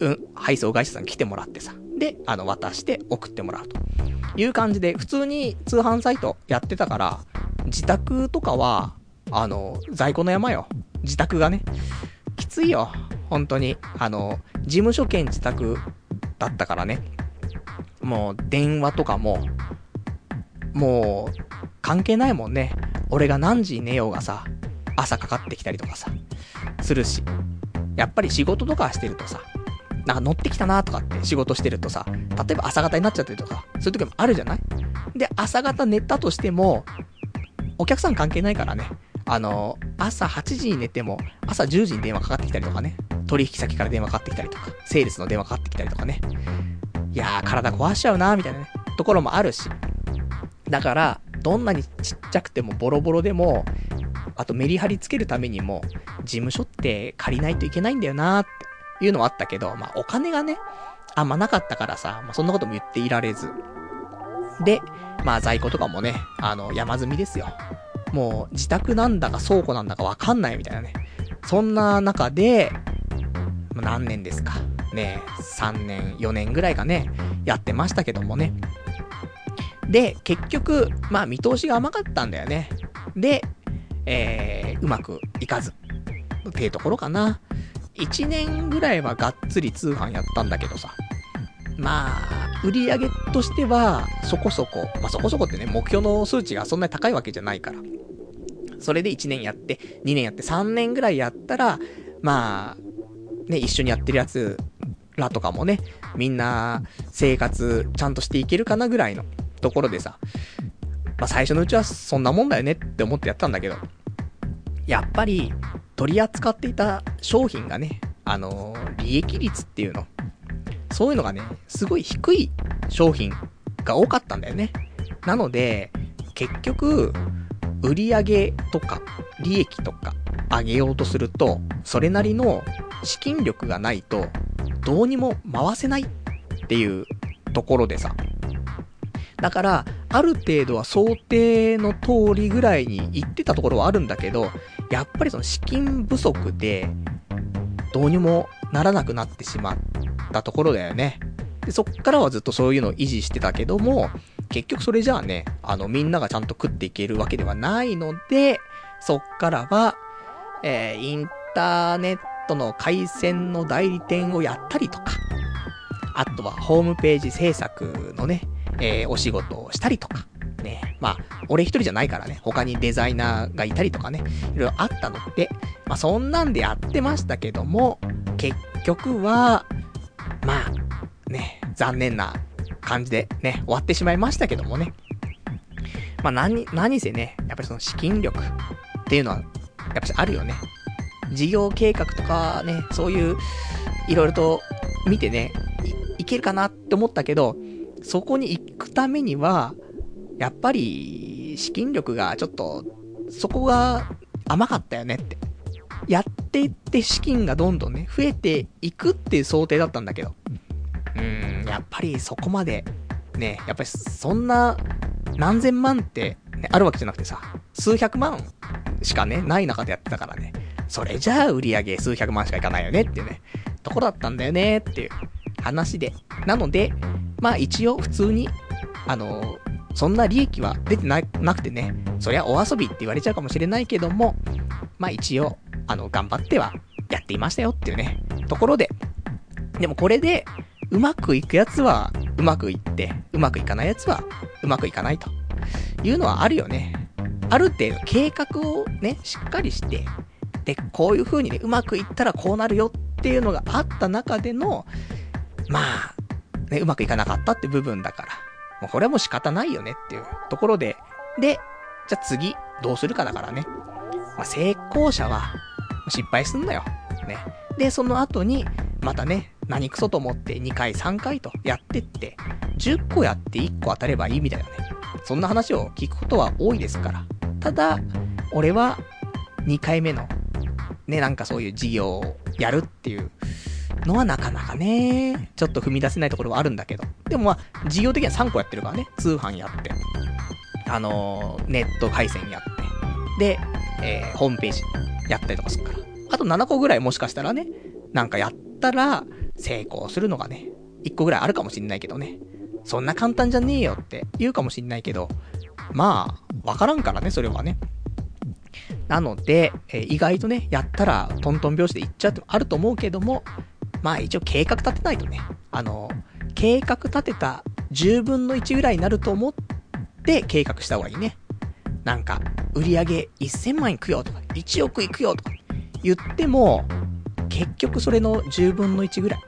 うん、配送会社さん来てもらってさ。で、あの、渡して送ってもらうと。いう感じで、普通に通販サイトやってたから、自宅とかは、あの、在庫の山よ。自宅がね。きついよ。本当に。あの、事務所兼自宅だったからね。もう、電話とかも、もう、関係ないもんね。俺が何時に寝ようがさ、朝かかってきたりとかさ、するし。やっぱり仕事とかしてるとさ、なんか乗ってきたなとかって仕事してるとさ、例えば朝方になっちゃったりとか、そういう時もあるじゃない？で、朝方寝たとしても、お客さん関係ないからね。あの、朝8時に寝ても、朝10時に電話かかってきたりとかね。取引先から電話かかってきたりとか、セールスの電話かかってきたりとかね。いやー、体壊しちゃうなみたいなね、ところもあるし。だから、どんなにちっちゃくてもボロボロでも、あとメリハリつけるためにも、事務所って借りないといけないんだよなーっていうのはあったけど、まあお金がね、あんまなかったからさ、まあそんなことも言っていられず。で、まあ在庫とかもね、あの、山積みですよ。もう自宅なんだか倉庫なんだかわかんないみたいなね。そんな中で、何年ですか。ね、3年、4年ぐらいかね、やってましたけどもね。で、結局、まあ見通しが甘かったんだよね。で、えー、うまくいかず。っていうところかな。1年ぐらいはがっつり通販やったんだけどさ。まあ、売り上げとしては、そこそこ、まあそこそこってね、目標の数値がそんなに高いわけじゃないから。それで1年やって、2年やって、3年ぐらいやったら、まあ、ね、一緒にやってるやつらとかもね、みんな生活ちゃんとしていけるかなぐらいのところでさ、まあ最初のうちはそんなもんだよねって思ってやったんだけど、やっぱり取り扱っていた商品がね、あのー、利益率っていうの、そういうのがね、すごい低い商品が多かったんだよね。なので、結局、売り上げとか、利益とか、上げようとすると、それなりの資金力がないと、どうにも回せないっていうところでさ。だから、ある程度は想定の通りぐらいに行ってたところはあるんだけど、やっぱりその資金不足で、どうにもならなくなってしまったところだよね。で、そっからはずっとそういうのを維持してたけども、結局それじゃあね、あの、みんながちゃんと食っていけるわけではないので、そっからは、えー、インターネットの回線の代理店をやったりとか、あとはホームページ制作のね、えー、お仕事をしたりとか、ね、まあ、俺一人じゃないからね、他にデザイナーがいたりとかね、いろいろあったので、まあそんなんでやってましたけども、結局は、まあ、ね、残念な感じでね、終わってしまいましたけどもね。まあ何、何せね、やっぱりその資金力っていうのは、やっぱりあるよね。事業計画とかね、そういう、いろいろと見てねい、いけるかなって思ったけど、そこに行くためには、やっぱり、資金力がちょっと、そこが甘かったよねって。やっていって資金がどんどんね、増えていくっていう想定だったんだけど。うーん、やっぱりそこまで、ね、やっぱりそんな、何千万って、ね、あるわけじゃなくてさ、数百万しかね、ない中でやってたからね。それじゃあ売り上げ数百万しかいかないよねっていうね、ところだったんだよねっていう話で。なので、まあ一応普通に、あのそんな利益は出てな、くてね、そりゃお遊びって言われちゃうかもしれないけども、まあ一応、あの、頑張ってはやっていましたよっていうね、ところで、でもこれで、うまくいくやつはうまくいって、うまくいかないやつはうまくいかないというのはあるよね。ある程度計画をね、しっかりして、で、こういう風にね、うまくいったらこうなるよっていうのがあった中での、まあ、ね、うまくいかなかったって部分だから、もうこれはもう仕方ないよねっていうところで、で、じゃあ次、どうするかだからね。まあ、成功者は、失敗すんなよ。ね。で、その後に、またね、何クソと思って2回3回とやってって、10個やって1個当たればいいみたいなね。そんな話を聞くことは多いですから。ただ、俺は2回目の、ね、なんかそういう事業をやるっていうのはなかなかね、ちょっと踏み出せないところはあるんだけど。でもまあ、事業的には3個やってるからね。通販やって。あのー、ネット回線やって。で、えー、ホームページやったりとかするから。あと7個ぐらいもしかしたらね、なんかやったら、成功するのがね、1個ぐらいあるかもしんないけどね。そんな簡単じゃねえよって言うかもしんないけど、まあ、わからんからね、それはね。なので、えー、意外とね、やったらトントン拍子でいっちゃうってあると思うけども、まあ一応計画立てないとね、あの、計画立てた10分の1ぐらいになると思って計画した方がいいね。なんか、売り上げ1000万いくよとか、1億いくよとか言っても、結局それの10分の1ぐらい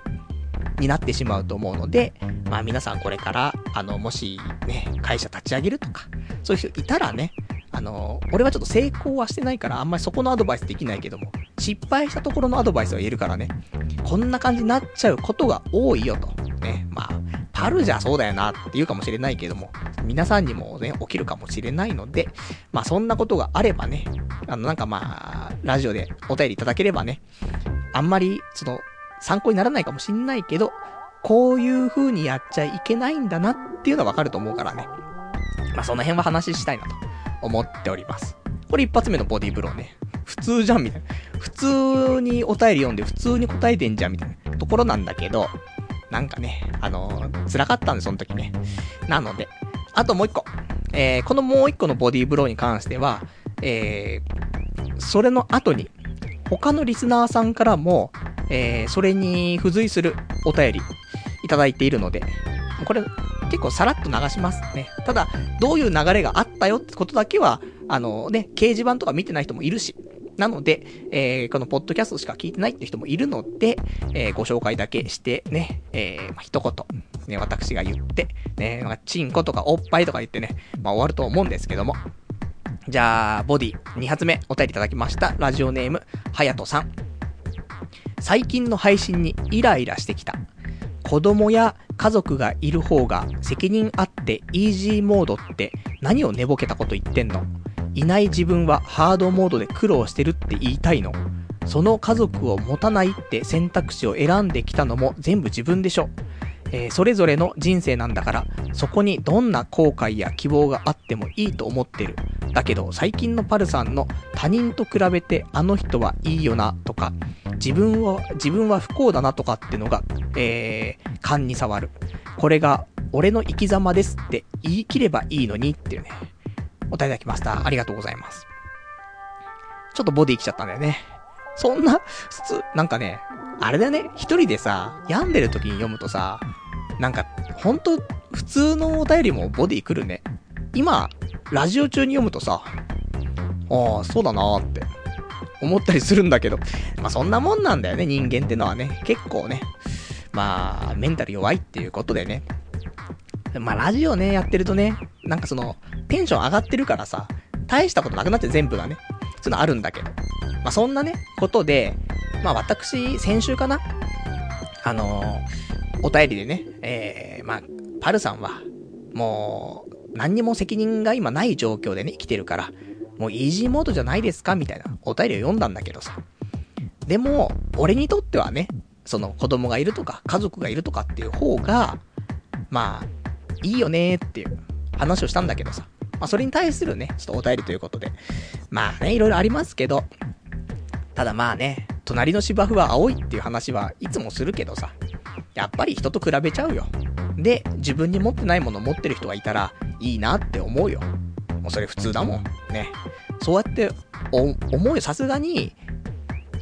になってしまうと思うので、まあ皆さんこれから、あの、もしね、会社立ち上げるとか、そういう人いたらね、あの、俺はちょっと成功はしてないから、あんまりそこのアドバイスできないけども、失敗したところのアドバイスは言えるからね、こんな感じになっちゃうことが多いよと。ね、まあ、パルじゃそうだよなって言うかもしれないけども、皆さんにもね、起きるかもしれないので、まあそんなことがあればね、あのなんかまあ、ラジオでお便りいただければね、あんまり、その、参考にならないかもしんないけど、こういう風にやっちゃいけないんだなっていうのはわかると思うからね。まあ、その辺は話したいなと思っております。これ一発目のボディーブローね。普通じゃんみたいな。普通にお便り読んで普通に答えてんじゃんみたいなところなんだけど、なんかね、あのー、辛かったんで、その時ね。なので、あともう一個。えー、このもう一個のボディーブローに関しては、えー、それの後に、他のリスナーさんからも、えー、それに付随するお便りいただいているので、これ結構さらっと流しますね。ただ、どういう流れがあったよってことだけは、あのね、掲示板とか見てない人もいるし、なので、えー、このポッドキャストしか聞いてないって人もいるので、えー、ご紹介だけしてね、えー、まあ、一言、ね、私が言って、ね、まあ、チンコとかおっぱいとか言ってね、まあ、終わると思うんですけども。じゃあ、ボディ、2発目、お便りいただきました。ラジオネーム、はやとさん。最近の配信にイライラしてきた。子供や家族がいる方が責任あってイージーモードって何を寝ぼけたこと言ってんの？いない自分はハードモードで苦労してるって言いたいの？その家族を持たないって選択肢を選んできたのも全部自分でしょ。えー、それぞれの人生なんだから、そこにどんな後悔や希望があってもいいと思ってる。だけど、最近のパルさんの他人と比べてあの人はいいよなとか、自分は、自分は不幸だなとかってのが、えー、勘に触る。これが、俺の生き様ですって言い切ればいいのにっていうね。お便りいただきました。ありがとうございます。ちょっとボディ来ちゃったんだよね。そんな、普通、なんかね、あれだね、一人でさ、病んでる時に読むとさ、なんか、ほんと、普通のお便りもボディ来るね。今、ラジオ中に読むとさ、ああ、そうだなーって思ったりするんだけど、まあそんなもんなんだよね、人間ってのはね。結構ね、まあ、メンタル弱いっていうことでね。まあラジオね、やってるとね、なんかその、テンション上がってるからさ、大したことなくなって全部がね、そういうのあるんだけど。まあそんなね、ことで、まあ私、先週かなあのー、お便りでね、えー、まあ、パルさんは、もう、何にも責任が今ない状況でね、生きてるから、もうイージーモードじゃないですかみたいなお便りを読んだんだけどさ。でも、俺にとってはね、その子供がいるとか、家族がいるとかっていう方が、まあ、いいよねーっていう話をしたんだけどさ。まあ、それに対するね、ちょっとお便りということで。まあね、いろいろありますけど、ただまあね、隣の芝生は青いっていう話はいつもするけどさ、やっぱり人と比べちゃうよ。で、自分に持ってないものを持ってる人がいたら、いいなって思うよ。もうそれ普通だもん。ね。そうやって、思うよ。さすがに、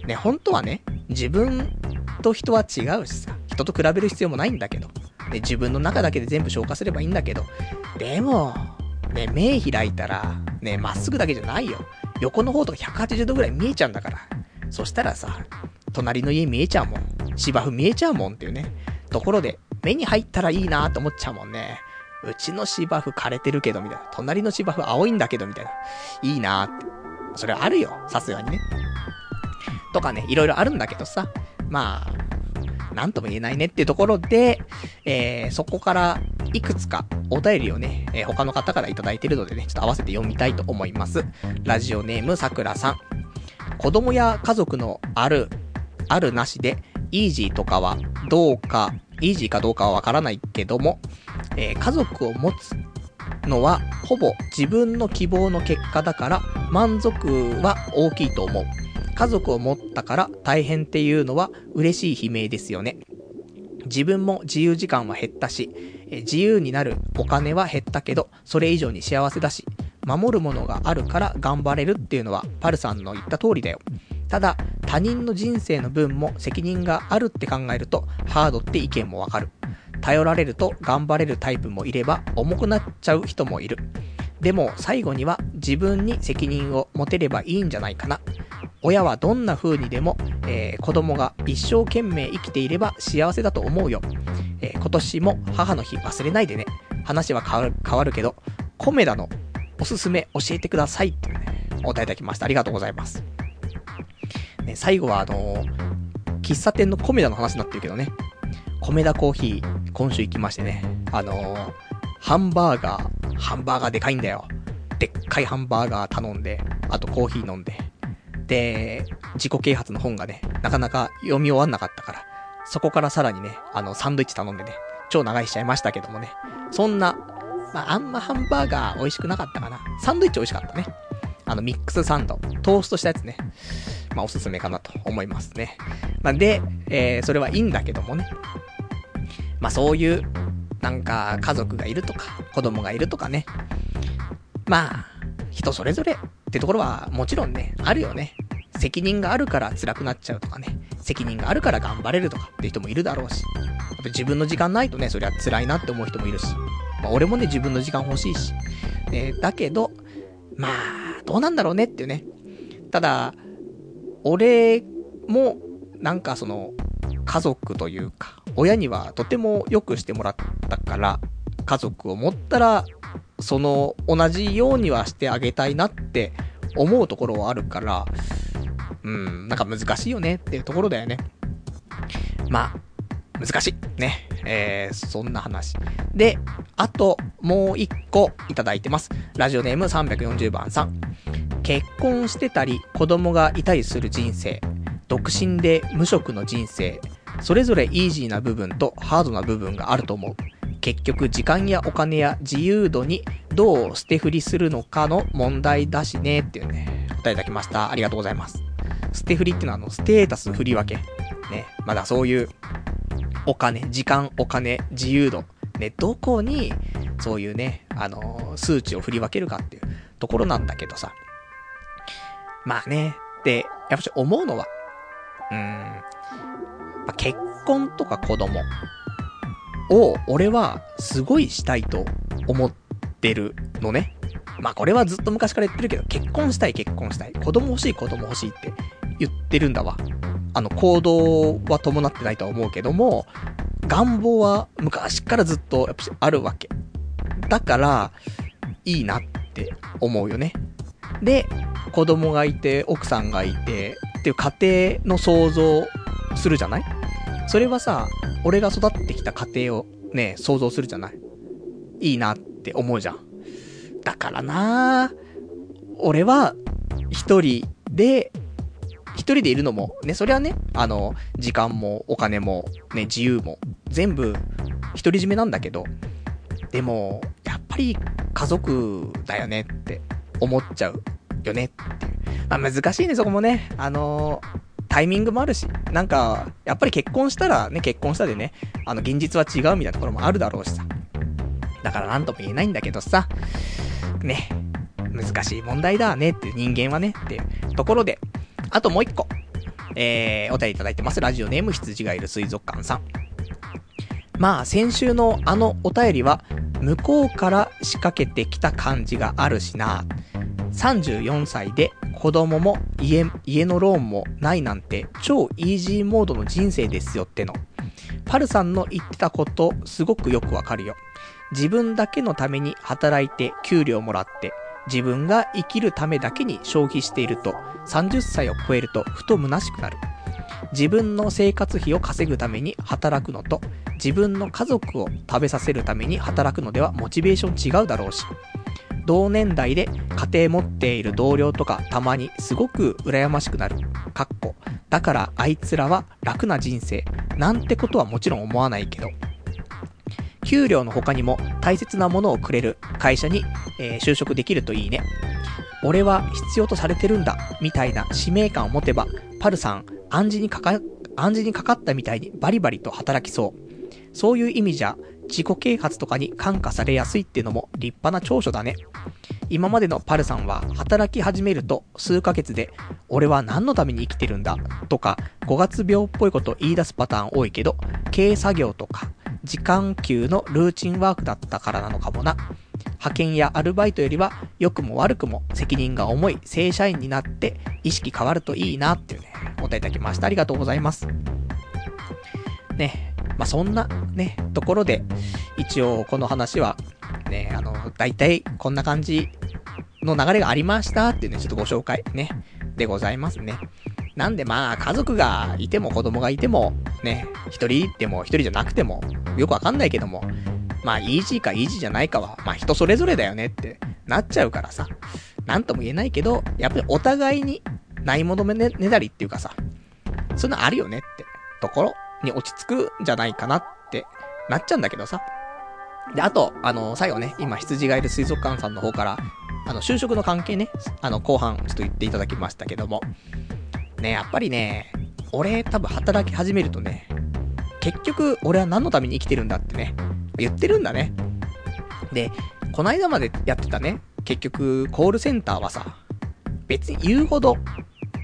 ね、本当はね、自分と人は違うしさ、人と比べる必要もないんだけど、で、自分の中だけで全部消化すればいいんだけど、でも、ね、目開いたら、ね、まっすぐだけじゃないよ。横の方とか180度ぐらい見えちゃうんだから。そしたらさ、隣の家見えちゃうもん。芝生見えちゃうもんっていうね。ところで、目に入ったらいいなと思っちゃうもんね。うちの芝生枯れてるけど、みたいな。隣の芝生青いんだけど、みたいな。いいなって。それあるよ。さすがにね。とかね、いろいろあるんだけどさ。まあ、なんとも言えないねっていうところで、えー、そこからいくつかお便りをね、えー、他の方からいただいてるのでね、ちょっと合わせて読みたいと思います。ラジオネームさくらさん。子供や家族のある、あるなしで、イージーとかはどうか、イージーかどうかはわからないけども、えー、家族を持つのは、ほぼ自分の希望の結果だから、満足は大きいと思う。家族を持ったから大変っていうのは嬉しい悲鳴ですよね。自分も自由時間は減ったし、自由になるお金は減ったけど、それ以上に幸せだし、守るものがあるから頑張れるっていうのは、パルさんの言った通りだよ。ただ、他人の人生の分も責任があるって考えると、ハードって意見もわかる。頼られると頑張れるタイプもいれば、重くなっちゃう人もいる。でも、最後には自分に責任を持てればいいんじゃないかな。親はどんな風にでも、えー、子供が一生懸命生きていれば幸せだと思うよ。えー、今年も母の日忘れないでね。話は変わる変わるけど、コメダのおすすめ教えてくださいってね、お答えいただきました。ありがとうございます。ね、最後はあのー、喫茶店のコメダの話になってるけどね。コメダコーヒー、今週行きましてね。あのー、ハンバーガー、ハンバーガーでかいんだよ。でっかいハンバーガー頼んで、あとコーヒー飲んで、で、自己啓発の本がね、なかなか読み終わんなかったから、そこからさらにね、あの、サンドイッチ頼んでね、超長いしちゃいましたけどもね、そんな、まあ、あんまハンバーガー美味しくなかったかな。サンドイッチ美味しかったね。あの、ミックスサンド、トーストしたやつね。まあ、おすすめかなと思いますね。まあ、で、えー、それはいいんだけどもね。まあ、そういう、なんか、家族がいるとか、子供がいるとかね。まあ、人それぞれってところはもちろんね、あるよね。責任があるから辛くなっちゃうとかね。責任があるから頑張れるとかって人もいるだろうし。やっぱ自分の時間ないとね、そりゃ辛いなって思う人もいるし。まあ俺もね、自分の時間欲しいし。ね、だけど、まあ、どうなんだろうねっていうね。ただ、俺も、なんかその、家族というか、親にはとても良くしてもらったから、家族を持ったらその、同じようにはしてあげたいなって思うところはあるから、うん、なんか難しいよねっていうところだよね。まあ、難しい。ね。えー、そんな話。で、あと、もう一個いただいてます。ラジオネーム340番さん。結婚してたり、子供がいたりする人生。独身で無職の人生。それぞれイージーな部分とハードな部分があると思う。結局時間やお金や自由度にどう捨て振りするのかの問題だしねっていうね、答えいただきました。ありがとうございます。捨て振りっていうのはあの、ステータス振り分け。ね、まだそういう、お金、時間、お金、自由度。ね、どこに、そういうね、あのー、数値を振り分けるかっていうところなんだけどさ。まあね、で、やっぱし思うのは、うーん、まあ、結婚とか子供。を、俺は、すごいしたいと思ってるのね。まあこれはずっと昔から言ってるけど、結婚したい結婚したい。子供欲しい子供欲しいって言ってるんだわ。あの、行動は伴ってないとは思うけども、願望は昔からずっとやっぱあるわけ。だから、いいなって思うよね。で、子供がいて、奥さんがいて、っていう家庭の想像するじゃない？それはさ、俺が育ってきた家庭をね、想像するじゃない？いいなって思うじゃん。だからな俺は、一人で、一人でいるのも、ね、それはね、あの、時間もお金も、ね、自由も、全部、独り占めなんだけど、でも、やっぱり家族だよねって思っちゃうよねっていう。まあ難しいね、そこもね。あのタイミングもあるし、なんか、やっぱり結婚したらね、結婚したでね、あの、現実は違うみたいなところもあるだろうしさ。だからなんとも言えないんだけどさ、ね、難しい問題だねっていう人間はね、っていうところで、あともう一個、えー、お便りいただいてます。ラジオネーム羊がいる水族館さん。まあ、先週のあのお便りは、向こうから仕掛けてきた感じがあるしな。34歳で子供も家、家のローンもないなんて超イージーモードの人生ですよっての。パルさんの言ってたことすごくよくわかるよ。自分だけのために働いて給料もらって、自分が生きるためだけに消費していると、30歳を超えるとふと虚しくなる。自分の生活費を稼ぐために働くのと、自分の家族を食べさせるために働くのではモチベーション違うだろうし、同年代で家庭持っている同僚とかたまにすごく羨ましくなる。かっこ。だからあいつらは楽な人生。なんてことはもちろん思わないけど。給料の他にも大切なものをくれる会社に、えー、就職できるといいね。俺は必要とされてるんだ、みたいな使命感を持てば、パルさん、暗示にかか、暗示にかかったみたいにバリバリと働きそう。そういう意味じゃ、自己啓発とかに感化されやすいっていうのも立派な長所だね。今までのパルさんは働き始めると数ヶ月で、俺は何のために生きてるんだとか、5月病っぽいこと言い出すパターン多いけど、経営作業とか、時間給のルーチンワークだったからなのかもな。派遣やアルバイトよりは、良くも悪くも責任が重い正社員になって意識変わるといいなっていうね、お答えいただきました。ありがとうございます。ね、まあ、そんなね、ところで、一応この話は、ね、あの、大体こんな感じの流れがありましたっていうね、ちょっとご紹介ね、でございますね。なんでまあ、家族がいても子供がいても、ね、一人でも一人じゃなくても、よくわかんないけども、まあ、イージーかイージーじゃないかは、まあ人それぞれだよねってなっちゃうからさ、なんとも言えないけど、やっぱりお互いにないものねねだりっていうかさ、そういうのあるよねってところに落ち着くんじゃないかなってなっちゃうんだけどさ。で、あと、あの、最後ね、今羊がいる水族館さんの方から、あの、就職の関係ね、あの、後半ちょっと言っていただきましたけども、ね、やっぱりね、俺多分働き始めるとね、結局俺は何のために生きてるんだってね、言ってるんだね。で、この間までやってたね、結局コールセンターはさ、別に言うほど、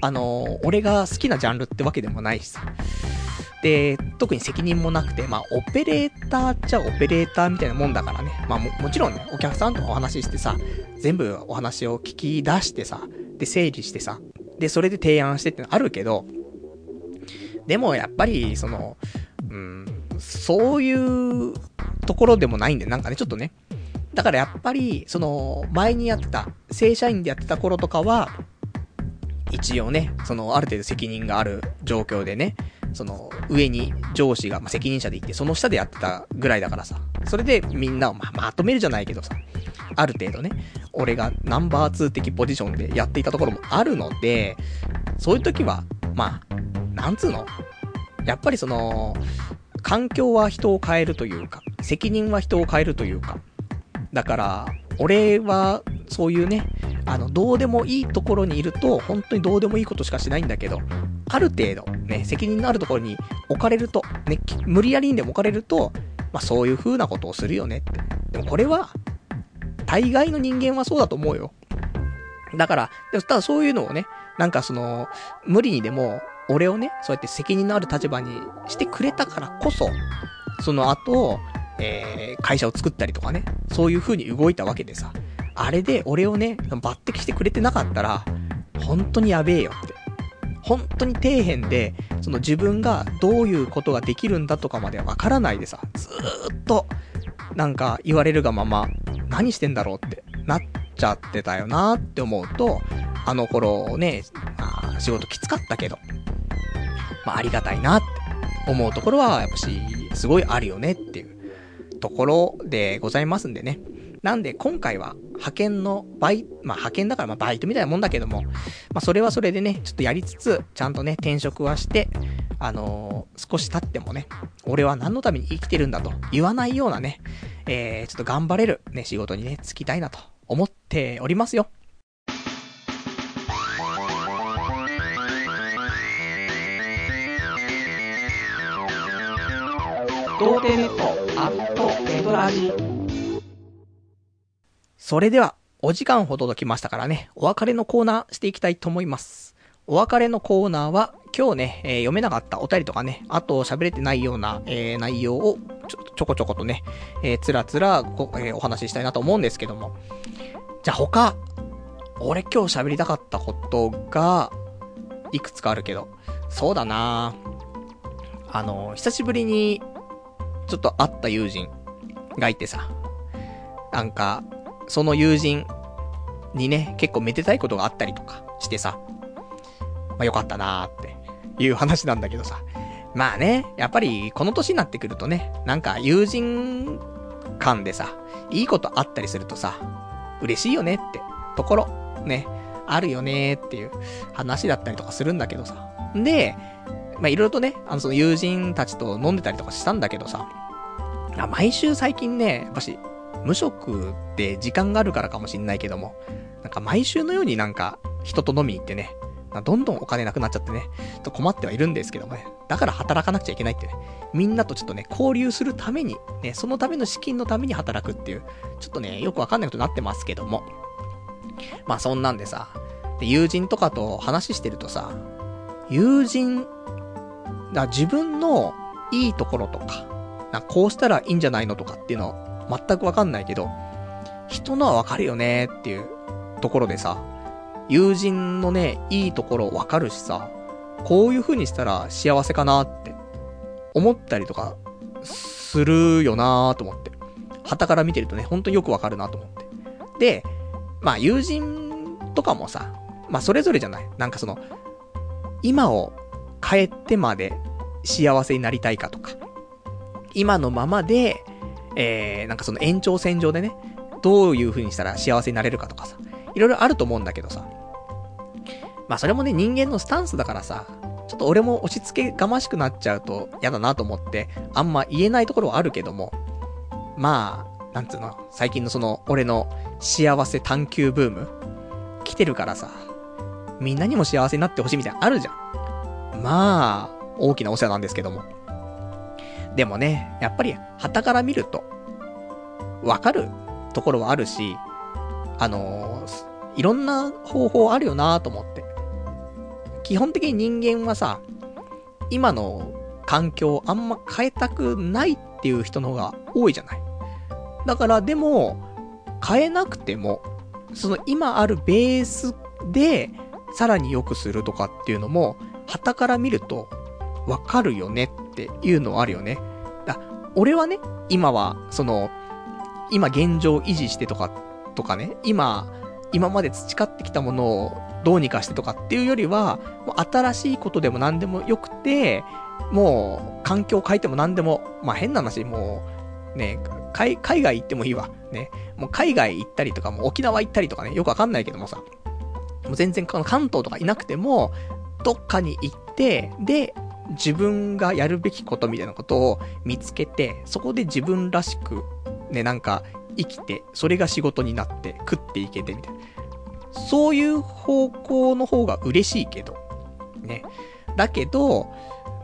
あの、俺が好きなジャンルってわけでもないしさ。で、特に責任もなくて、まあ、オペレーターっちゃオペレーターみたいなもんだからね。まあも、もちろんね、お客さんとお話ししてさ、全部お話を聞き出してさ、で、整理してさ、で、それで提案してってのあるけど、でもやっぱり、その、うん、そういうところでもないんで、なんかね、ちょっとね。だからやっぱり、その、前にやってた、正社員でやってた頃とかは、一応ね、その、ある程度責任がある状況でね、その、上に上司が、まあ、責任者でいて、その下でやってたぐらいだからさ、それでみんなをま、まとめるじゃないけどさ、ある程度ね、俺がナンバー2的ポジションでやっていたところもあるので、そういう時は、まあ、なんつうのやっぱりその、環境は人を変えるというか、責任は人を変えるというか、だから、俺は、そういうね、あの、どうでもいいところにいると、本当にどうでもいいことしかしないんだけど、ある程度、ね、責任のあるところに置かれると、ね、無理やりにでも置かれると、まあそういう風なことをするよねって。でもこれは、大概の人間はそうだと思うよ。だから、ただそういうのをね、なんかその、無理にでも、俺をね、そうやって責任のある立場にしてくれたからこそ、その後、えー、会社を作ったりとかね、そういう風に動いたわけでさ、あれで俺をね、抜擢してくれてなかったら、本当にやべえよって。本当に底辺で、その自分がどういうことができるんだとかまではわからないでさ、ずーっと、なんか言われるがまま、何してんだろうってなっちゃってたよなって思うと、あの頃ね、まあ、仕事きつかったけど、まあ、ありがたいなって思うところは、やっぱし、すごいあるよねっていうところでございますんでね。なんで、今回は、派遣のバイ、まあ、派遣だからまバイトみたいなもんだけども、まあ、それはそれでね、ちょっとやりつつ、ちゃんとね、転職はして、あのー、少し経ってもね、俺は何のために生きてるんだと言わないようなね、えー、ちょっと頑張れるね、仕事にね、就きたいなと思っておりますよ。童貞ネットアットネトラジそれでは、お時間ほどきましたからね、お別れのコーナーしていきたいと思います。お別れのコーナーは、今日ね、えー、読めなかったお便りとかね、あと喋れてないような、えー、内容をちょ、ちょこちょことね、えー、つらつらご、え、お話ししたいなと思うんですけども。じゃあ他、俺今日喋りたかったことが、いくつかあるけど、そうだなあの、久しぶりにちょっと会った友人がいてさ、なんか、その友人にね、結構めでたいことがあったりとかしてさ、まあ、よかったなーっていう話なんだけどさ。まあね、やっぱりこの年になってくるとね、なんか友人間でさ、いいことあったりするとさ、嬉しいよねってところ、ね、あるよねっていう話だったりとかするんだけどさ。で、まあいろいろとね、あのその友人たちと飲んでたりとかしたんだけどさ、あ毎週最近ね、やっぱし、無職で時間があるからかもしんないけども、なんか毎週のようになんか人と飲みに行ってね、どんどんお金なくなっちゃってね、ちょっと困ってはいるんですけどもね。だから働かなくちゃいけないってね。みんなとちょっとね、交流するために、ね、そのための資金のために働くっていう、ちょっとね、よくわかんないことになってますけども。まあそんなんでさ、で友人とかと話してるとさ、友人、だ自分のいいところとか、なこうしたらいいんじゃないのとかっていうのは全くわかんないけど、人のはわかるよねっていうところでさ、友人のね、いいところわかるしさ、こういう風にしたら幸せかなって思ったりとかするよなーと思って。旗から見てるとね、ほんとよくわかるなと思って。で、まあ友人とかもさ、まあそれぞれじゃない。なんかその、今を変えてまで幸せになりたいかとか、今のままで、えー、なんかその延長線上でね、どういう風にしたら幸せになれるかとかさ、いろいろあると思うんだけどさ。まあそれもね、人間のスタンスだからさ、ちょっと俺も押し付けがましくなっちゃうと嫌だなと思って、あんま言えないところはあるけども、まあ、なんつうの、最近のその、俺の幸せ探求ブーム、来てるからさ、みんなにも幸せになってほしいみたいなあるじゃん。まあ、大きなお世話なんですけども。でもね、やっぱり、旗から見ると、わかるところはあるし、あのー、いろんな方法あるよなと思って。基本的に人間はさ、今の環境あんま変えたくないっていう人の方が多いじゃない。だからでも、変えなくても、その今あるベースで、さらに良くするとかっていうのも、旗から見ると、わかるよねっていうのはあるよね。だ、俺はね、今は、その、今現状維持してとか、とかね、今、今まで培ってきたものをどうにかしてとかっていうよりは、もう新しいことでも何でもよくて、もう、環境を変えても何でも、まあ変な話、もう、ね、海、外行ってもいいわ。ね。もう海外行ったりとか、もう沖縄行ったりとかね、よくわかんないけどもさ。もう全然関東とかいなくても、どっかに行って、で、自分がやるべきことみたいなことを見つけて、そこで自分らしく、ね、なんか、生きて、それが仕事になって、食っていけて、みたいな。そういう方向の方が嬉しいけど、ね。だけど、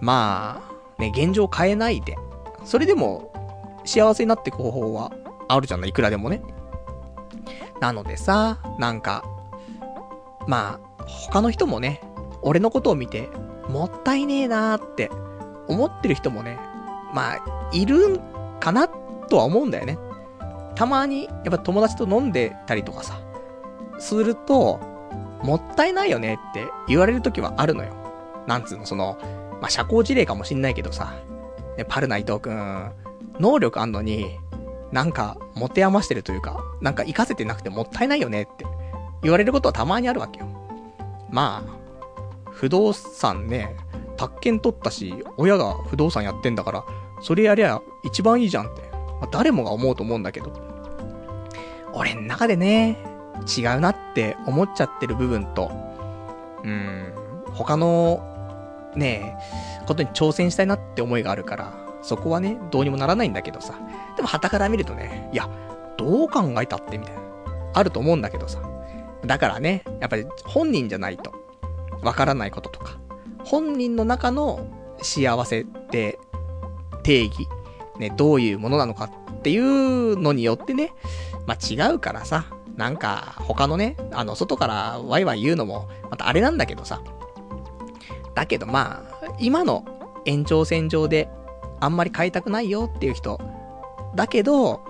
まあ、ね、現状変えないで、それでも、幸せになっていく方法はあるじゃない、いくらでもね。なのでさ、なんか、まあ、他の人もね、俺のことを見て、もったいねえなーって思ってる人もね、まあ、いるんかなとは思うんだよね。たまに、やっぱ友達と飲んでたりとかさ、すると、もったいないよねって言われる時はあるのよ。なんつうの、その、まあ、社交辞令かもしんないけどさ、ね、パルナイトくん、能力あんのに、なんか、持て余してるというか、なんか活かせてなくてもったいないよねって言われることはたまにあるわけよ。まあ、不動産ね、宅建取ったし、親が不動産やってんだから、それやりゃ一番いいじゃんって、まあ、誰もが思うと思うんだけど、俺ん中でね、違うなって思っちゃってる部分と、うん、他の、ねことに挑戦したいなって思いがあるから、そこはね、どうにもならないんだけどさ。でも、旗から見るとね、いや、どう考えたって、みたいな。あると思うんだけどさ。だからね、やっぱり本人じゃないと、わからないこととか、本人の中の幸せって定義、ね、どういうものなのかっていうのによってね、まあ、違うからさ、なんか、他のね、あの、外からワイワイ言うのも、またあれなんだけどさ。だけどまあ、今の延長線上で、あんまり変えたくないよっていう人、だけど、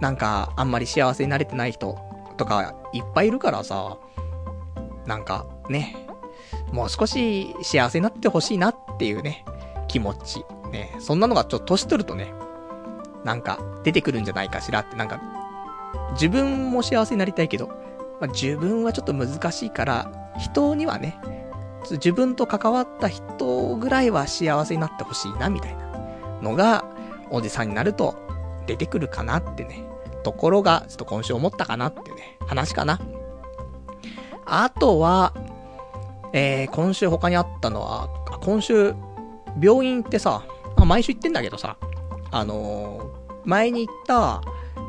なんか、あんまり幸せになれてない人とか、いっぱいいるからさ、なんか、ね、もう少し幸せになってほしいなっていうね、気持ち。ね、そんなのがちょっと年取るとね、なんか出てくるんじゃないかしらって、なんか自分も幸せになりたいけど、まあ、自分はちょっと難しいから、人にはね、自分と関わった人ぐらいは幸せになってほしいな、みたいなのが、おじさんになると出てくるかなってね、ところが、ちょっと今週思ったかなってね、話かな。あとは、えー、今週他にあったのは、今週、病院ってさ、あ、毎週行ってんだけどさ、あのー、前に行った、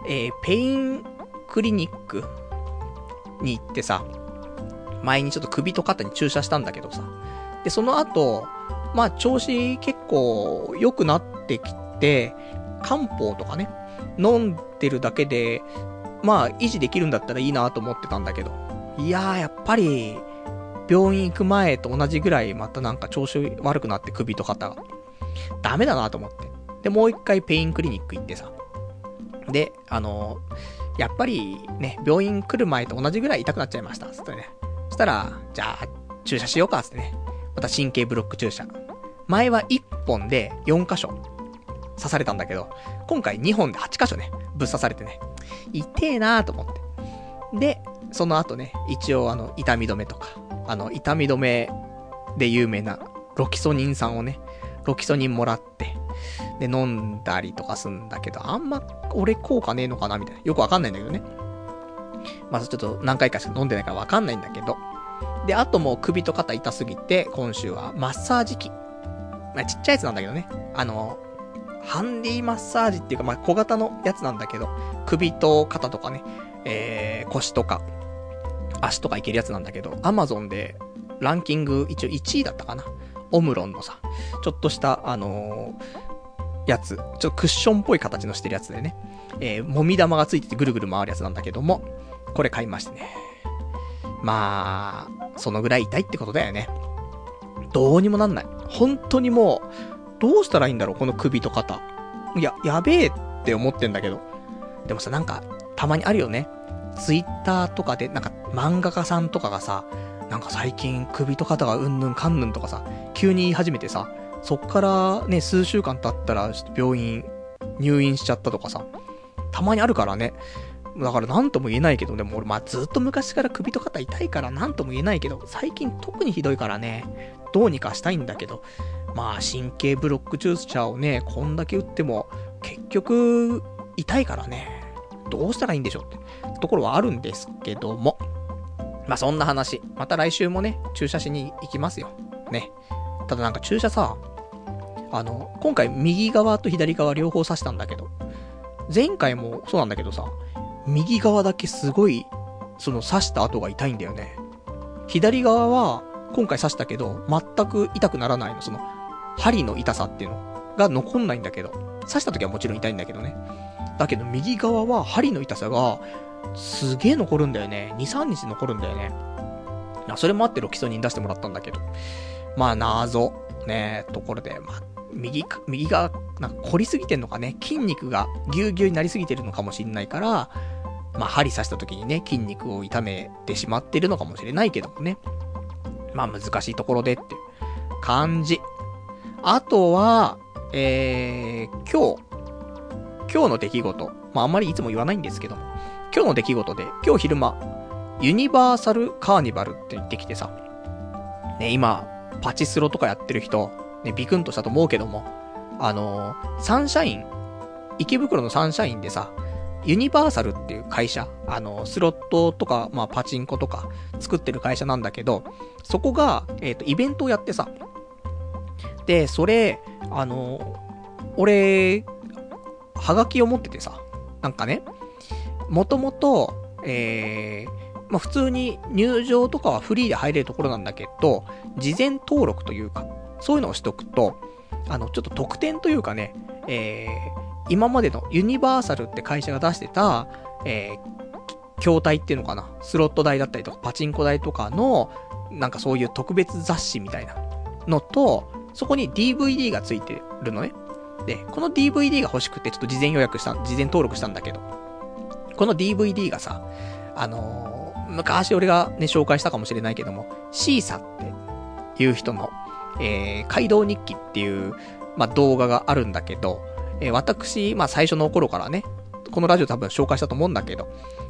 えー、ペインクリニックに行ってさ、前にちょっと首と肩に注射したんだけどさ。で、その後、まあ調子結構良くなってきて、漢方とかね、飲んでるだけで、まあ維持できるんだったらいいなと思ってたんだけど。いやー、やっぱり、病院行く前と同じぐらいまたなんか調子悪くなって首と肩が。ダメだなと思って。で、もう一回ペインクリニック行ってさ。で、あの、やっぱりね、病院来る前と同じぐらい痛くなっちゃいました。つってね。そしたら、じゃあ、注射しようか、つってね。また神経ブロック注射。前は1本で4箇所刺されたんだけど、今回2本で8箇所ね、ぶっ刺されてね。痛えなーと思って。で、その後ね、一応あの、痛み止めとか、あの、痛み止めで有名なロキソニン酸をね、ロキソニンもらって、で、飲んだりとかすんだけど、あんま、俺効果ねえのかなみたいな。よくわかんないんだけどね。まずちょっと何回かしか飲んでないからわかんないんだけど。で、あともう首と肩痛すぎて、今週はマッサージ機。まあ、ちっちゃいやつなんだけどね。あの、ハンディマッサージっていうか、まあ、小型のやつなんだけど、首と肩とかね、えー、腰とか、足とかいけるやつなんだけど、アマゾンでランキング一応1位だったかな。オムロンのさ、ちょっとした、あのー、やつ、ちょっとクッションっぽい形のしてるやつでね、えー、もみ玉がついててぐるぐる回るやつなんだけども、これ買いましてね。まあ、そのぐらい痛いってことだよね。どうにもなんない。本当にもう、どうしたらいいんだろう、この首と肩。いや、やべえって思ってんだけど。でもさ、なんか、たまにあるよね。ツイッターとかで、なんか、漫画家さんとかがさ、なんか最近首と肩がうんぬんかんぬんとかさ、急に言い始めてさ、そっからね、数週間経ったら、病院、入院しちゃったとかさ、たまにあるからね。だから何とも言えないけど、でも俺まあずっと昔から首と肩痛いから何とも言えないけど、最近特にひどいからね、どうにかしたいんだけど、まあ神経ブロック注射をね、こんだけ打っても、結局、痛いからね、どうしたらいいんでしょうってところはあるんですけども、まあそんな話、また来週もね、注射しに行きますよ。ね。ただなんか注射さ、あの、今回右側と左側両方刺したんだけど、前回もそうなんだけどさ、右側だけすごい、その刺した跡が痛いんだよね。左側は、今回刺したけど、全く痛くならないの。その、針の痛さっていうのが残んないんだけど、刺した時はもちろん痛いんだけどね。だけど右側は針の痛さが、すげえ残るんだよね。2、3日残るんだよね。それもあってロキソニン出してもらったんだけど。まあ、謎。ねところで、まあ、右、右が、なんか凝りすぎてんのかね、筋肉がぎゅうぎゅうになりすぎてるのかもしんないから、まあ、針刺した時にね、筋肉を痛めてしまってるのかもしれないけどもね。まあ、難しいところでって感じ。あとは、えー、今日、今日の出来事。まあ、あんまりいつも言わないんですけども、今日の出来事で、今日昼間、ユニバーサルカーニバルって言ってきてさ、ね、今、パチスロとかやってる人、ね、ビクンとしたと思うけども、あのー、サンシャイン、池袋のサンシャインでさ、ユニバーサルっていう会社、あの、スロットとか、まあ、パチンコとか作ってる会社なんだけど、そこが、えっ、ー、と、イベントをやってさ、で、それ、あの、俺、はがきを持っててさ、なんかね、もともと、えー、まあ、普通に入場とかはフリーで入れるところなんだけど、事前登録というか、そういうのをしとくと、あの、ちょっと特典というかね、えー、今までのユニバーサルって会社が出してた、えー、筐体っていうのかな、スロット台だったりとか、パチンコ台とかの、なんかそういう特別雑誌みたいなのと、そこに DVD がついてるのね。で、この DVD が欲しくてちょっと事前予約した、事前登録したんだけど、この DVD がさ、あのー、昔俺がね、紹介したかもしれないけども、シーサっていう人の、えー、街道日記っていう、まあ、動画があるんだけど、えー、私、まあ、最初の頃からね、このラジオ多分紹介したと思うんだけど、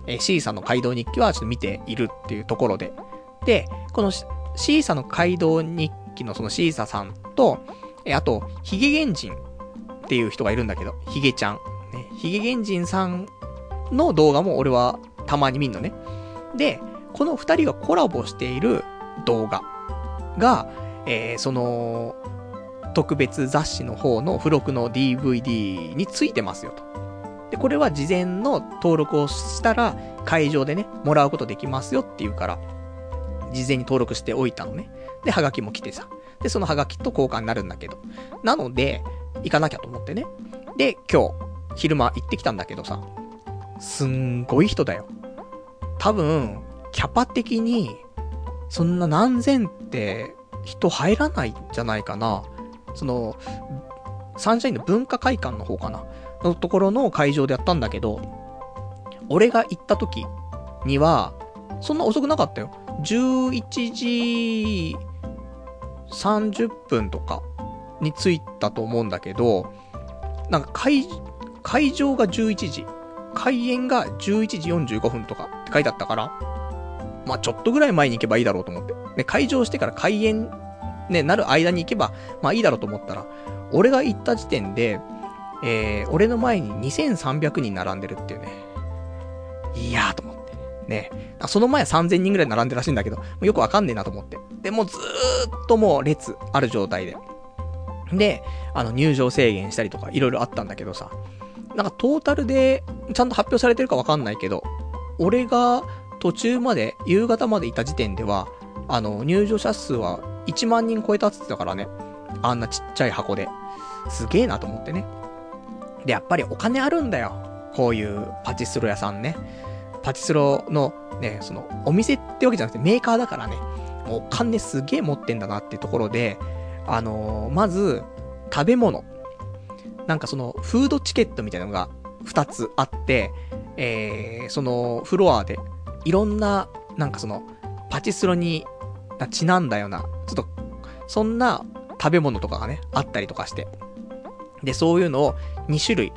えー、C さんの街道日記はちょっと見ているっていうところで。で、このシーサの街道日記のそのシーサさんと、えー、あと、ヒゲゲンジンっていう人がいるんだけど、ヒゲちゃん。ね、ヒゲゲンジンさんの動画も俺はたまに見んのね。で、この二人がコラボしている動画が、えー、その、特別雑誌の方の付録の DVD についてますよと。で、これは事前の登録をしたら、会場でね、もらうことできますよっていうから、事前に登録しておいたのね。で、ハガキも来てさ。で、そのハガキと交換になるんだけど。なので、行かなきゃと思ってね。で、今日、昼間行ってきたんだけどさ、すんごい人だよ。多分、キャパ的に、そんな何千って人入らないんじゃないかな。その、サンシャインの文化会館の方かな。のところの会場でやったんだけど、俺が行った時には、そんな遅くなかったよ。11時30分とかに着いたと思うんだけど、なんか会、会場が11時、開演が11時45分とかって書いてあったから、まあちょっとぐらい前に行けばいいだろうと思って。ね、会場してから開演、ね、なる間に行けば、まあいいだろうと思ったら、俺が行った時点で、えー、俺の前に2300人並んでるっていうね。いやーと思って。ね。その前は3000人ぐらい並んでるらしいんだけど、よくわかんねえなと思って。で、もうずーっともう列ある状態で。で、あの入場制限したりとかいろいろあったんだけどさ。なんかトータルでちゃんと発表されてるかわかんないけど、俺が途中まで、夕方までいた時点では、あの、入場者数は1万人超えたって言ってたからね。あんなちっちゃい箱で。すげえなと思ってね。で、やっぱりお金あるんだよ。こういうパチスロ屋さんね。パチスロのね、その、お店ってわけじゃなくてメーカーだからね、もうお金すげえ持ってんだなってところで、あのー、まず、食べ物。なんかその、フードチケットみたいなのが2つあって、えー、その、フロアで、いろんな、なんかその、パチスロに、ちなんだような、ちょっと、そんな食べ物とかがね、あったりとかして。で、そういうのを2種類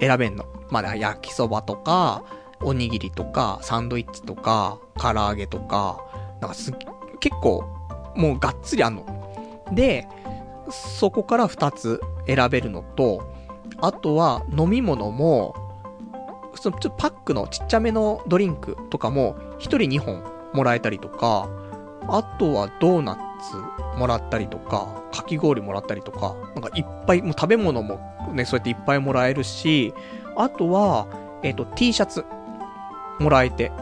選べんの。まあ、焼きそばとか、おにぎりとか、サンドイッチとか、唐揚げとか、なんかす、結構、もうがっつりあんの。で、そこから2つ選べるのと、あとは飲み物も、そのちょっとパックのちっちゃめのドリンクとかも、1人2本もらえたりとか、あとはドーナツもらったりとか、かき氷もらったりとか、なんかいっぱい、もう食べ物もね、そうやっていっぱいもらえるし、あとは、えっ、ー、と、T シャツもらえて、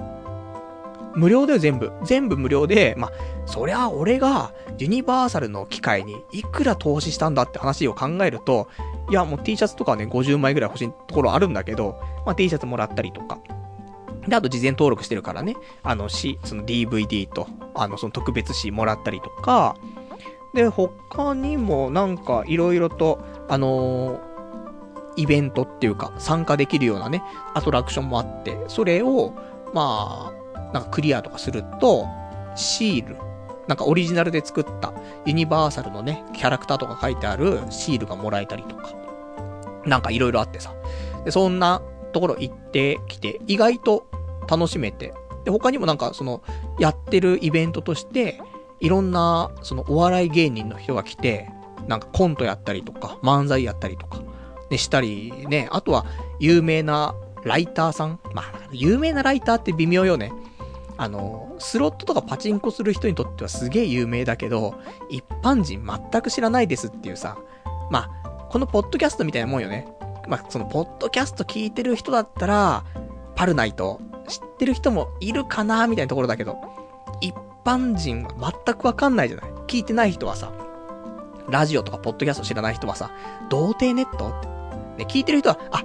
無料だよ、全部。全部無料で、まあ、そりゃ俺がユニバーサルの機械にいくら投資したんだって話を考えると、いや、もう T シャツとかね、50枚ぐらい欲しいところあるんだけど、まあ、T シャツもらったりとか。で、あと事前登録してるからね、あの、し、その DVD と、あの、その特別誌もらったりとか、で、他にもなんかいろいろと、あのー、イベントっていうか、参加できるようなね、アトラクションもあって、それを、まあ、なんかクリアとかすると、シール、なんかオリジナルで作ったユニバーサルのね、キャラクターとか書いてあるシールがもらえたりとか、なんかいろいろあってさ。で、そんなところ行ってきて、意外と楽しめて、で、他にもなんかその、やってるイベントとして、いろんな、そのお笑い芸人の人が来て、なんかコントやったりとか、漫才やったりとか、ね、したり、ね、あとは、有名なライターさんまあ、有名なライターって微妙よね。あの、スロットとかパチンコする人にとってはすげえ有名だけど、一般人全く知らないですっていうさ、まあ、このポッドキャストみたいなもんよね。まあ、その、ポッドキャスト聞いてる人だったら、パルナイト、知ってる人もいるかなみたいなところだけど、一般人は全くわかんないじゃない聞いてない人はさ、ラジオとかポッドキャスト知らない人はさ、童貞ネット？ね、聞いてる人は、あ、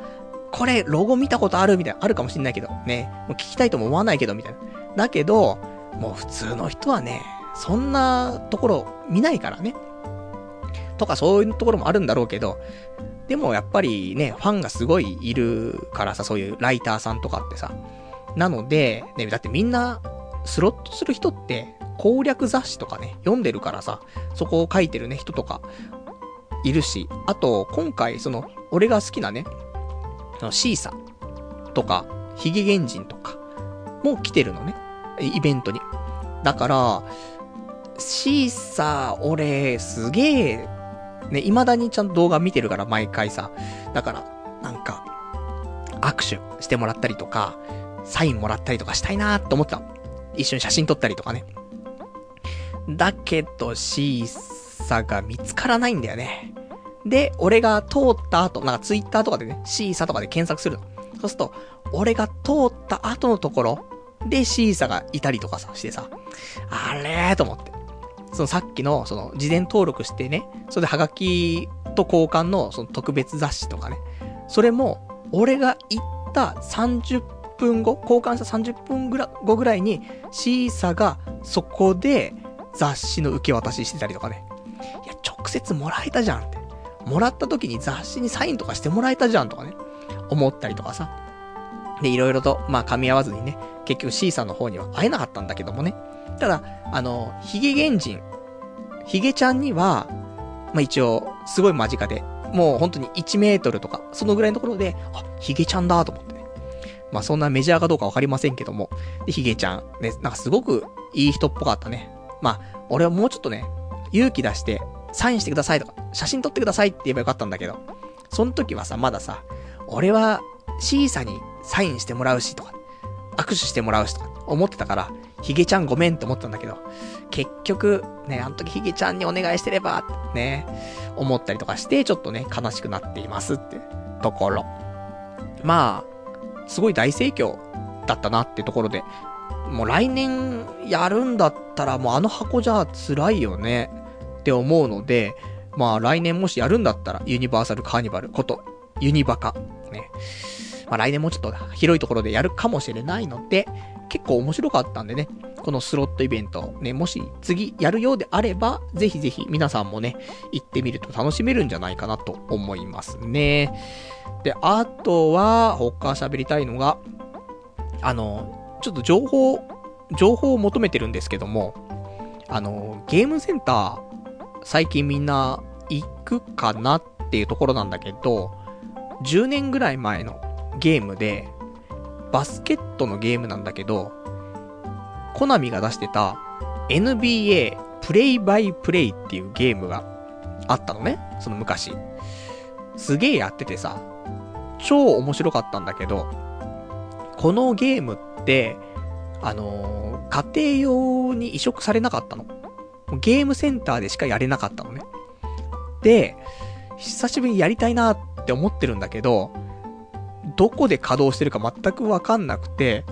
これ、ロゴ見たことあるみたいな、あるかもしんないけど、ね、もう聞きたいとも思わないけど、みたいな。だけど、もう普通の人はね、そんなところ見ないからね。とかそういうところもあるんだろうけど、でもやっぱりね、ファンがすごいいるからさ、そういうライターさんとかってさ。なので、ね、だってみんな、スロットする人って、攻略雑誌とかね、読んでるからさ、そこを書いてるね、人とか、いるし、あと、今回、その、俺が好きなね、シーサとか、ヒゲゲンジンとか、も来てるのね。イベントに。だから、シーサー、俺、すげえ、ね、未だにちゃんと動画見てるから、毎回さ。だから、なんか、握手してもらったりとか、サインもらったりとかしたいなーって思ってた。一緒に写真撮ったりとかね。だけど、シーサーが見つからないんだよね。で、俺が通った後、なんかツイッターとかでね、シーサーとかで検索するの。そうすると、俺が通った後のところでシーサがいたりとかさ、してさ、あれーと思って。そのさっきの、その、事前登録してね、それでハガキと交換の、その特別雑誌とかね。それも、俺が行った30分後、交換した30分ぐら後ぐらいに、シーサがそこで雑誌の受け渡ししてたりとかね。いや、直接もらえたじゃんって。もらった時に雑誌にサインとかしてもらえたじゃんとかね。思ったりとかさ。で、いろいろと、まあ噛み合わずにね、結局 C さんの方には会えなかったんだけどもね。ただ、あの、ヒゲ原人、ヒゲちゃんには、まあ一応、すごい間近で、もう本当に1メートルとか、そのぐらいのところで、あ、ヒゲちゃんだと思ってね。まあそんなメジャーかどうかわかりませんけども、で、ヒゲちゃん、ね、なんかすごくいい人っぽかったね。まあ、俺はもうちょっとね、勇気出して、サインしてくださいとか、写真撮ってくださいって言えばよかったんだけど、その時はさ、まださ、俺は C さんにサインしてもらうしとか、握手してもらうしとか思ってたから、ヒゲちゃんごめんって思ったんだけど、結局、ね、あの時ヒゲちゃんにお願いしてれば、ね、思ったりとかして、ちょっとね、悲しくなっていますってところ。まあ、すごい大盛況だったなってところで、もう来年やるんだったらもうあの箱じゃ辛いよねって思うので、まあ来年もしやるんだったらユニバーサルカーニバルことユニバカね。まあ来年もちょっと広いところでやるかもしれないので、結構面白かったんでね、このスロットイベント、ね、もし次やるようであれば、ぜひぜひ皆さんもね、行ってみると楽しめるんじゃないかなと思いますね。で、あとは、他喋りたいのが、あの、ちょっと情報、情報を求めてるんですけども、あの、ゲームセンター、最近みんな行くかなっていうところなんだけど、10年ぐらい前のゲームで、バスケットのゲームなんだけど、コナミが出してた NBA プレイバイプレイっていうゲームがあったのね、その昔。すげえやっててさ、超面白かったんだけど、このゲームって、あのー家庭用に移植されなかったの。ゲームセンターでしかやれなかったのね。で、久しぶりにやりたいなって思ってるんだけど、どこで稼働してるか全くわかんなくて、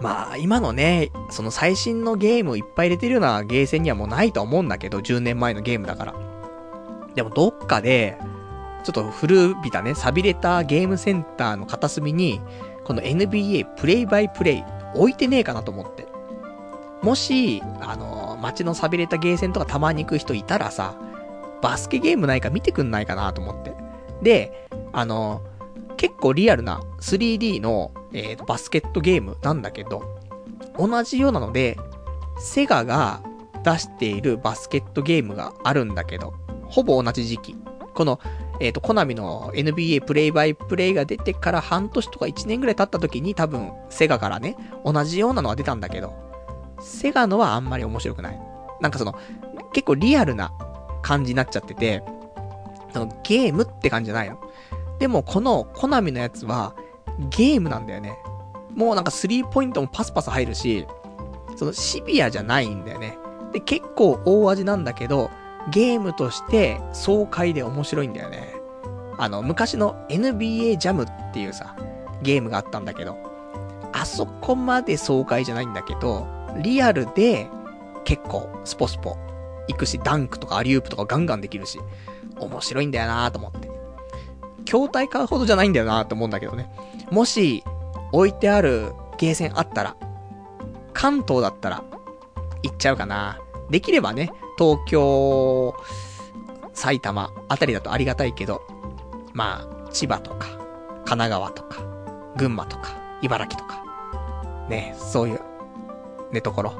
まあ、今のね、その最新のゲームをいっぱい入れてるようなゲーセンにはもうないと思うんだけど、10年前のゲームだから。でもどっかで、ちょっと古びたね、錆びれたゲームセンターの片隅に、この NBA プレイバイプレイ置いてねえかなと思って。もし、あの、街の錆びれたゲーセンとかたまに行く人いたらさ、バスケゲームないか見てくんないかなと思って。で、あの、結構リアルな 3D の、えーバスケットゲームなんだけど、同じようなので、セガが出しているバスケットゲームがあるんだけど、ほぼ同じ時期。この、えっ、と、コナミの NBA プレイバイプレイが出てから半年とか1年ぐらい経った時に多分、セガからね、同じようなのが出たんだけど、セガのはあんまり面白くない。なんかその、結構リアルな感じになっちゃってて、そのゲームって感じじゃないの。でもこのコナミのやつはゲームなんだよね。もうなんかスリーポイントもパスパス入るし、そのシビアじゃないんだよね。で、結構大味なんだけど、ゲームとして爽快で面白いんだよね。あの、昔の NBA ジャムっていうさ、ゲームがあったんだけど、あそこまで爽快じゃないんだけど、リアルで結構スポスポ行くし、ダンクとかアリウープとかガンガンできるし、面白いんだよなと思って。筐体買うほどじゃないんだよなと思うんだけどね。もし、置いてあるゲーセンあったら、関東だったら、行っちゃうかな。できればね、東京、埼玉あたりだとありがたいけど、まあ、千葉とか、神奈川とか、群馬とか、茨城とか、ね、そういう、ね、ところ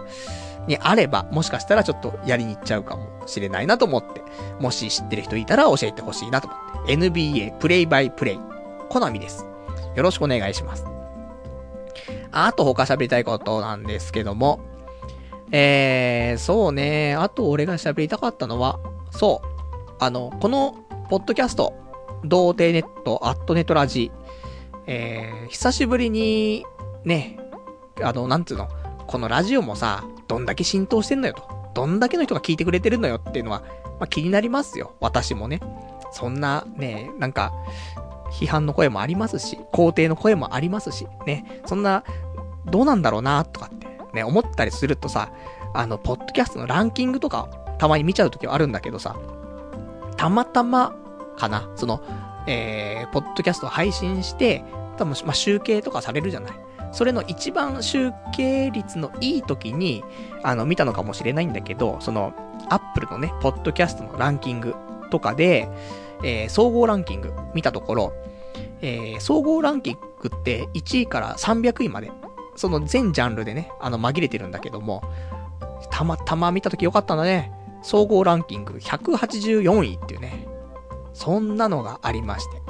にあれば、もしかしたらちょっとやりに行っちゃうかもしれないなと思って、もし知ってる人いたら教えてほしいなと思って、NBA プレイバイプレイ、コナミです。よろしくお願いします。あと他喋りたいことなんですけども、えー、そうね。あと俺が喋りたかったのは、そう。あの、この、ポッドキャスト、童貞ネット、アットネットラジ、えー、久しぶりに、ね、あの、なんつうの、このラジオもさ、どんだけ浸透してんのよと。どんだけの人が聞いてくれてるのよっていうのは、まあ、気になりますよ。私もね。そんな、ね、なんか、批判の声もありますし、肯定の声もありますし、ね、そんな、どうなんだろうな、とかって、ね、思ったりするとさ、あの、ポッドキャストのランキングとか、たまに見ちゃうときはあるんだけどさ、たまたま、かな、その、えー、ポッドキャスト配信して、多分、まあ、集計とかされるじゃない。それの一番集計率のいい時に、あの、見たのかもしれないんだけど、その、アップルのね、ポッドキャストのランキングとかで、えー、総合ランキング見たところ、えー、総合ランキングって1位から300位まで、その全ジャンルでね、あの、紛れてるんだけども、たまたま見たときよかったんだね。総合ランキング184位っていうね。そんなのがありまして。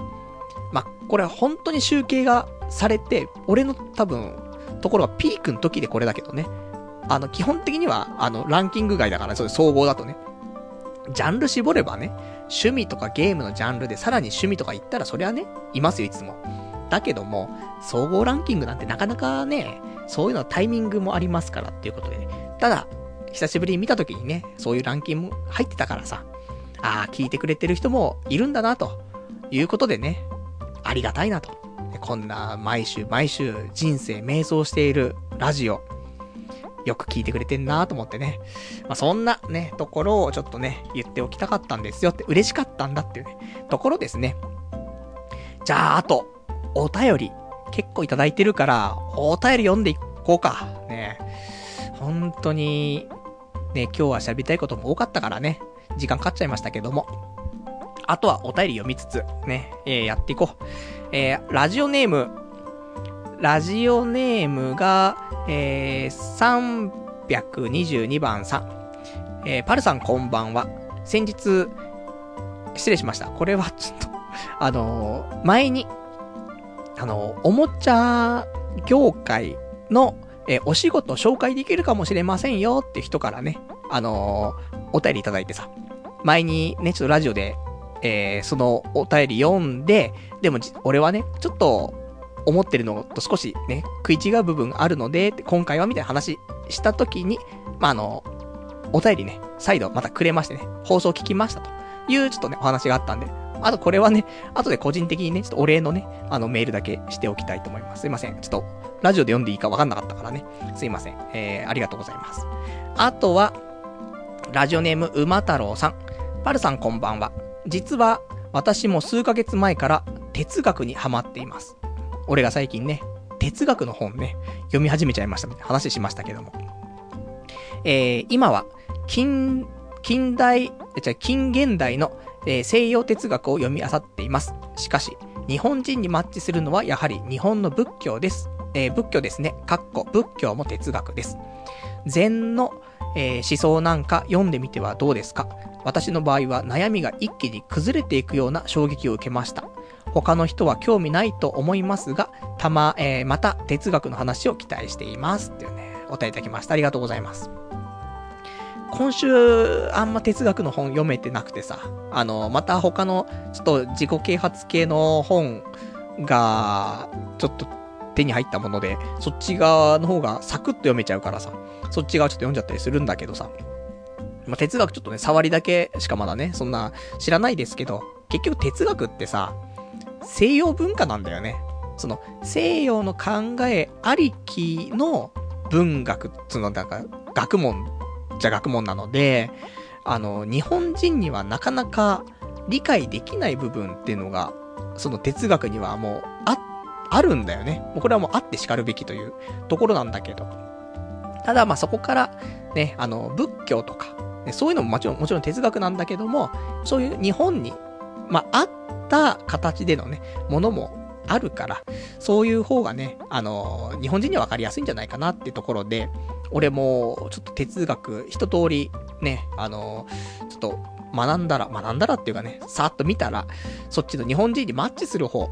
まあ、これは本当に集計がされて、俺の多分、ところがピークの時でこれだけどね。あの、基本的には、あの、ランキング外だから、そういう総合だとね。ジャンル絞ればね、趣味とかゲームのジャンルでさらに趣味とか言ったらそりゃね、いますよ、いつも。だけども、総合ランキングなんてなかなかね、そういうのはタイミングもありますからっていうことでね。ただ、久しぶりに見た時にね、そういうランキング入ってたからさ、ああ、聞いてくれてる人もいるんだな、ということでね、ありがたいなと。こんな毎週毎週人生瞑想しているラジオ、よく聞いてくれてんなと思ってね。まあ、そんなね、ところをちょっとね、言っておきたかったんですよって、嬉しかったんだっていうね、ところですね。じゃあ、あと、お便り、結構いただいてるから、お便り読んでいこうか。ね。本当に、ね、今日は喋りたいことも多かったからね、時間かかっちゃいましたけども。あとはお便り読みつつ、ね、えー、やっていこう。えー、ラジオネーム、ラジオネームが、えー、322番さん。えー、パルさんこんばんは。先日、失礼しました。これはちょっとあのー、前に、あのー、おもちゃ業界の、えー、お仕事紹介できるかもしれませんよって人からね、あのお便りいただいてさ、前にね、ちょっとラジオで、えそのお便り読んで、でも、俺はね、ちょっと、思ってるのと少しね、食い違う部分があるので、今回はみたいな話した時に、まあ、あの、お便りね、再度またくれましてね、放送聞きましたというちょっとね、お話があったんで、あとこれはね、後で個人的にね、ちょっとお礼のね、あのメールだけしておきたいと思います。すいません。ちょっと、ラジオで読んでいいかわかんなかったからね。すいません。えー、ありがとうございます。あとは、ラジオネーム、馬太郎さん。パルさんこんばんは。実は、私も数ヶ月前から哲学にハマっています。俺が最近ね、哲学の本ね、読み始めちゃいましたみたいな話しましたけども。えー、今は、近、近代、じゃ近現代の、えー、西洋哲学を読み漁っています。しかし、日本人にマッチするのはやはり日本の仏教です。えー、仏教ですね。かっこ仏教も哲学です。禅の、えー、思想なんか読んでみてはどうですか？私の場合は悩みが一気に崩れていくような衝撃を受けました。他の人は興味ないと思いますが、たま、えー、また哲学の話を期待しています。っていうね、お便りいただきました。ありがとうございます。今週、あんま哲学の本読めてなくてさ、あの、また他の、ちょっと自己啓発系の本が、ちょっと手に入ったもので、そっち側の方がサクッと読めちゃうからさ、そっち側ちょっと読んじゃったりするんだけどさ、ま、哲学ちょっとね、触りだけしかまだね、そんな知らないですけど、結局哲学ってさ、西洋文化なんだよね。その、西洋の考えありきの文学、つの、なんか、学問じゃ学問なので、あの、日本人にはなかなか理解できない部分っていうのが、その哲学にはもう、あ、あるんだよね。もうこれはもうあって叱るべきというところなんだけど。ただまあそこから、ね、あの、仏教とか、ね、そういうのももちろん、もちろん哲学なんだけども、そういう日本に、まあ、あった形でのね、ものもあるから、そういう方がね、あのー、日本人には分かりやすいんじゃないかなってところで、俺も、ちょっと哲学、一通り、ね、あのー、ちょっと、学んだら、学んだらっていうかね、さーっと見たら、そっちの日本人にマッチする方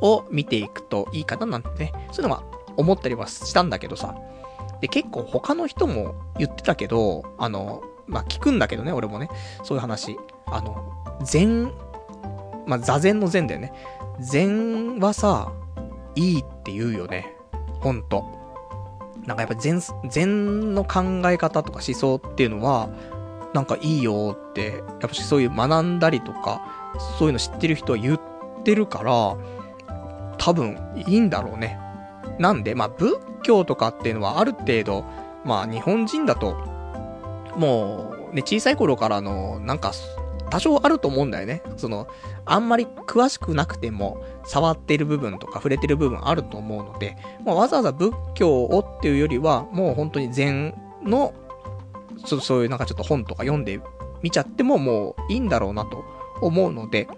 を見ていくといいかななんてね、そういうのは思ったりはしたんだけどさ、で、結構他の人も言ってたけど、あの、まあ、聞くんだけどね、俺もね。そういう話。あの、禅、まあ、座禅の禅だよね。禅はさ、いいって言うよね。ほんと。なんかやっぱ禅、禅の考え方とか思想っていうのは、なんかいいよって、やっぱそういう学んだりとか、そういうの知ってる人は言ってるから、多分いいんだろうね。なんで、まあ仏教とかっていうのはある程度、まあ日本人だと、もうね、小さい頃からの、なんか、多少あると思うんだよね。その、あんまり詳しくなくても、触ってる部分とか触れてる部分あると思うので、まあ、わざわざ仏教をっていうよりは、もう本当に禅の、そそういうなんかちょっと本とか読んでみちゃってももういいんだろうなと思うので、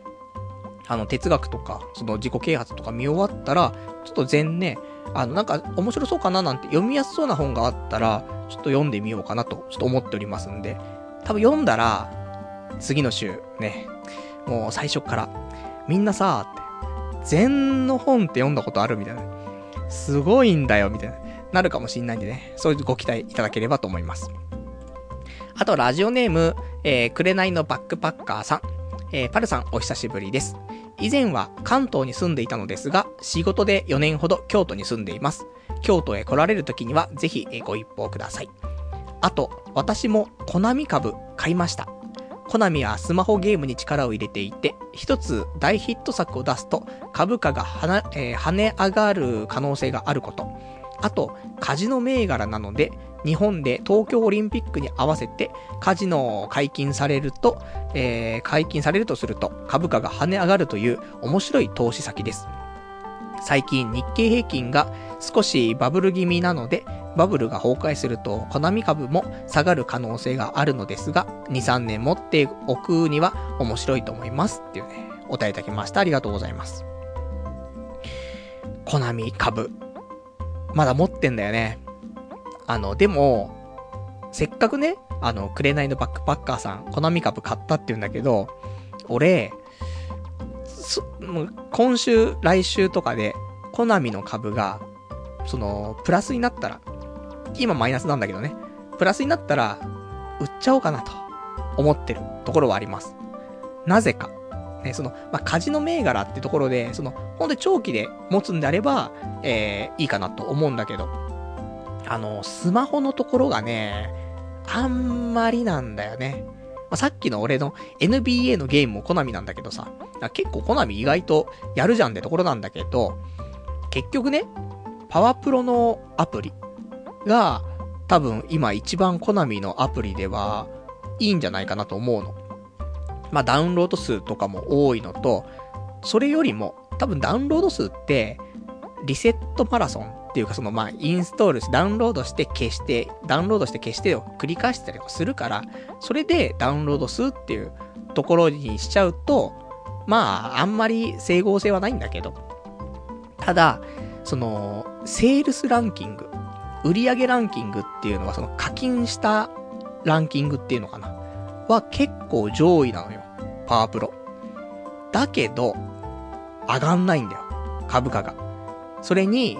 あの、哲学とか、その自己啓発とか見終わったら、ちょっと禅ね、あの、なんか面白そうかななんて読みやすそうな本があったら、ちょっと読んでみようかなと、ちょっと思っておりますんで、多分読んだら、次の週、ね、もう最初から、みんなさ、って、禅の本って読んだことあるみたいな。すごいんだよ、みたいな。なるかもしんないんでね、そういうご期待いただければと思います。あと、ラジオネーム、えー、紅のバックパッカーさん。えー、パルさん、お久しぶりです。以前は関東に住んでいたのですが、仕事で4年ほど京都に住んでいます。京都へ来られる時にはぜひご一報ください。あと、私もコナミ株買いました。コナミはスマホゲームに力を入れていて、一つ大ヒット作を出すと株価がはな、えー、跳ね上がる可能性があること。あと、カジノ銘柄なので、日本で東京オリンピックに合わせてカジノを解禁されると、えー、解禁されるとすると株価が跳ね上がるという面白い投資先です。最近日経平均が少しバブル気味なので、バブルが崩壊すると、コナミ株も下がる可能性があるのですが、2、3年持っておくには面白いと思います。っていうね、お答えいただきました。ありがとうございます。コナミ株。まだ持ってんだよね。あの、でも、せっかくね、あの、くれないのバックパッカーさん、コナミ株買ったって言うんだけど、俺、もう今週、来週とかで、コナミの株が、その、プラスになったら、今マイナスなんだけどね、プラスになったら、売っちゃおうかなと、思ってるところはあります。なぜか。ね、その、まあ、カジノ銘柄ってところで、その、ほんと長期で持つんであれば、えー、いいかなと思うんだけど、あの、スマホのところがね、あんまりなんだよね。まあ、さっきの俺の NBA のゲームもコナミなんだけどさ、結構コナミ意外とやるじゃんってところなんだけど、結局ね、パワープロのアプリが多分今一番コナミのアプリではいいんじゃないかなと思うの。まあダウンロード数とかも多いのと、それよりも多分ダウンロード数ってリセットマラソンっていうかそのまあインストールして、ダウンロードして消して、ダウンロードして消してを繰り返したりするから、それでダウンロード数っていうところにしちゃうと、まああんまり整合性はないんだけど、ただ、その、セールスランキング、売上ランキングっていうのはその課金したランキングっていうのかなは結構上位なのよ。パワープロ。だけど、上がんないんだよ。株価が。それに、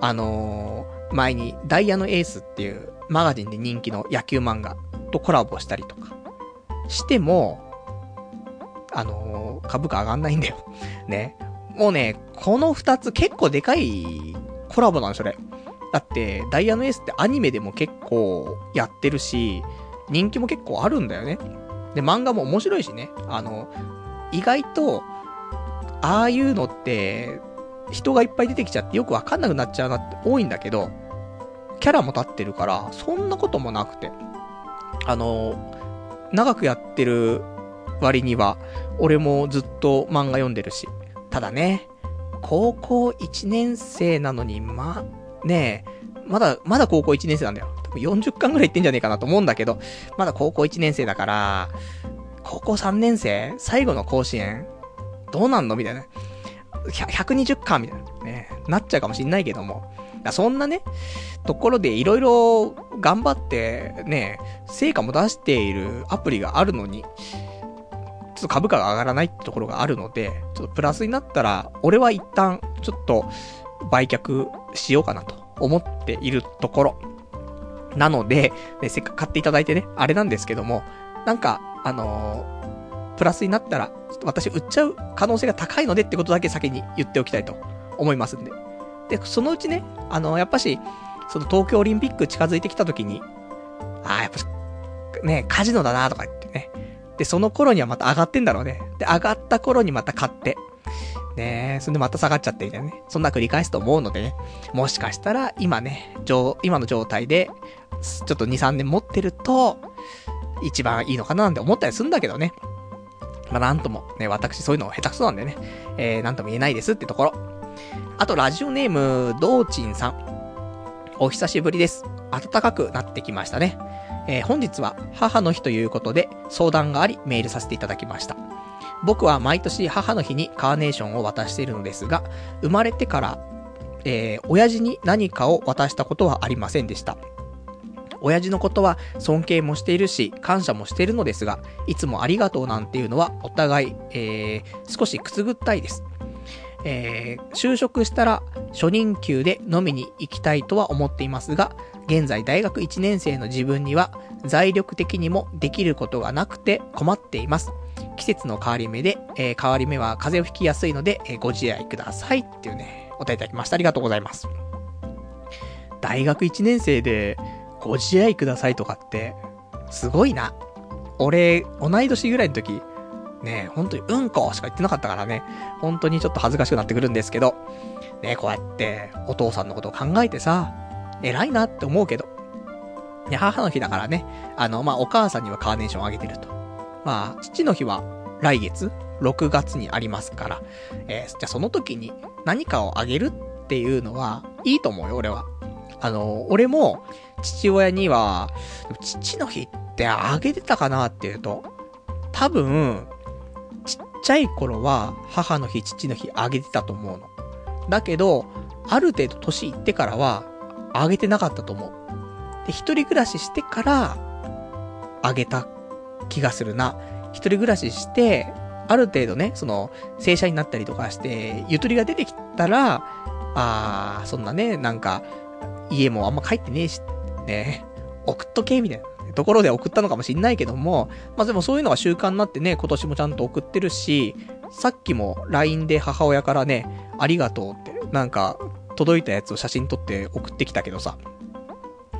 あのー、前にダイヤのエースっていうマガジンで人気の野球漫画とコラボしたりとかしても、あのー、株価上がんないんだよ。ね。もうね、この二つ結構でかいコラボなんですよ、れ。だって、ダイヤのエースってアニメでも結構やってるし、人気も結構あるんだよね。で、漫画も面白いしね。あの、意外と、ああいうのって、人がいっぱい出てきちゃってよくわかんなくなっちゃうなって多いんだけど、キャラも立ってるから、そんなこともなくて。あの、長くやってる割には、俺もずっと漫画読んでるし。ただね、高校1年生なのに、ま、ねえ、まだ、まだ高校1年生なんだよ。多分40巻ぐらい行ってんじゃねえかなと思うんだけど、まだ高校1年生だから、高校3年生？最後の甲子園？どうなんの？みたいな。120巻みたいな、ね、なっちゃうかもしんないけども。そんなね、ところでいろいろ頑張ってね、成果も出しているアプリがあるのに、ちょっと株価が上がらないってところがあるので、ちょっとプラスになったら、俺は一旦、ちょっと、売却しようかなと思っているところ。なので、ね、せっかく買っていただいてね、あれなんですけども、なんか、あのー、プラスになったら、ちょっと私売っちゃう可能性が高いのでってことだけ先に言っておきたいと思いますんで。で、そのうちね、あの、やっぱし、その東京オリンピック近づいてきた時に、ああ、やっぱ、ね、カジノだなとか言ってね。で、その頃にはまた上がってんだろうね。で、上がった頃にまた買って。ねそんでまた下がっちゃってみたいなね。そんな繰り返すと思うのでね。もしかしたら、今ね、今の状態で、ちょっと2、3年持ってると、一番いいのかななんて思ったりするんだけどね。まあ、なんとも、ね、私そういうの下手くそなんでね、えー、なんとも言えないですってところ。あと、ラジオネーム、ドーチンさん。お久しぶりです。暖かくなってきましたね。えー、本日は母の日ということで相談がありメールさせていただきました。僕は毎年母の日にカーネーションを渡しているのですが、生まれてから、えー、親父に何かを渡したことはありませんでした。親父のことは尊敬もしているし、感謝もしているのですが、いつもありがとうなんていうのはお互い、えー、少しくすぐったいです。えー、就職したら初任給で飲みに行きたいとは思っていますが、現在大学1年生の自分には財力的にもできることがなくて困っています。季節の変わり目で、えー、変わり目は風邪をひきやすいので、えー、ご自愛くださいっていうね、お答えいただきました。ありがとうございます。大学1年生で、ご自愛くださいとかって、すごいな。俺、同い年ぐらいの時、ね、本当にうんこしか言ってなかったからね、本当にちょっと恥ずかしくなってくるんですけど、ね、こうやってお父さんのことを考えてさ、偉いなって思うけど、ね、母の日だからね、あの、まあ、お母さんにはカーネーションをあげてると。まあ、父の日は来月、6月にありますから、えー、じゃあその時に何かをあげるっていうのは、いいと思うよ、俺は。あの、俺も、父親には、父の日ってあげてたかなっていうと、多分、ちっちゃい頃は、母の日、父の日あげてたと思うの。だけど、ある程度年いってからは、あげてなかったと思う。で、一人暮らししてから、あげた気がするな。一人暮らしして、ある程度ね、その、正社員になったりとかして、ゆとりが出てきたら、あー、そんなね、なんか、家もあんま帰ってねえし、ね、送っとけ、みたいなところで送ったのかもしんないけども、まあでもそういうのが習慣になってね、今年もちゃんと送ってるし、さっきも LINE で母親からね、ありがとうって、なんか、届いたやつを写真撮って送ってきたけどさ。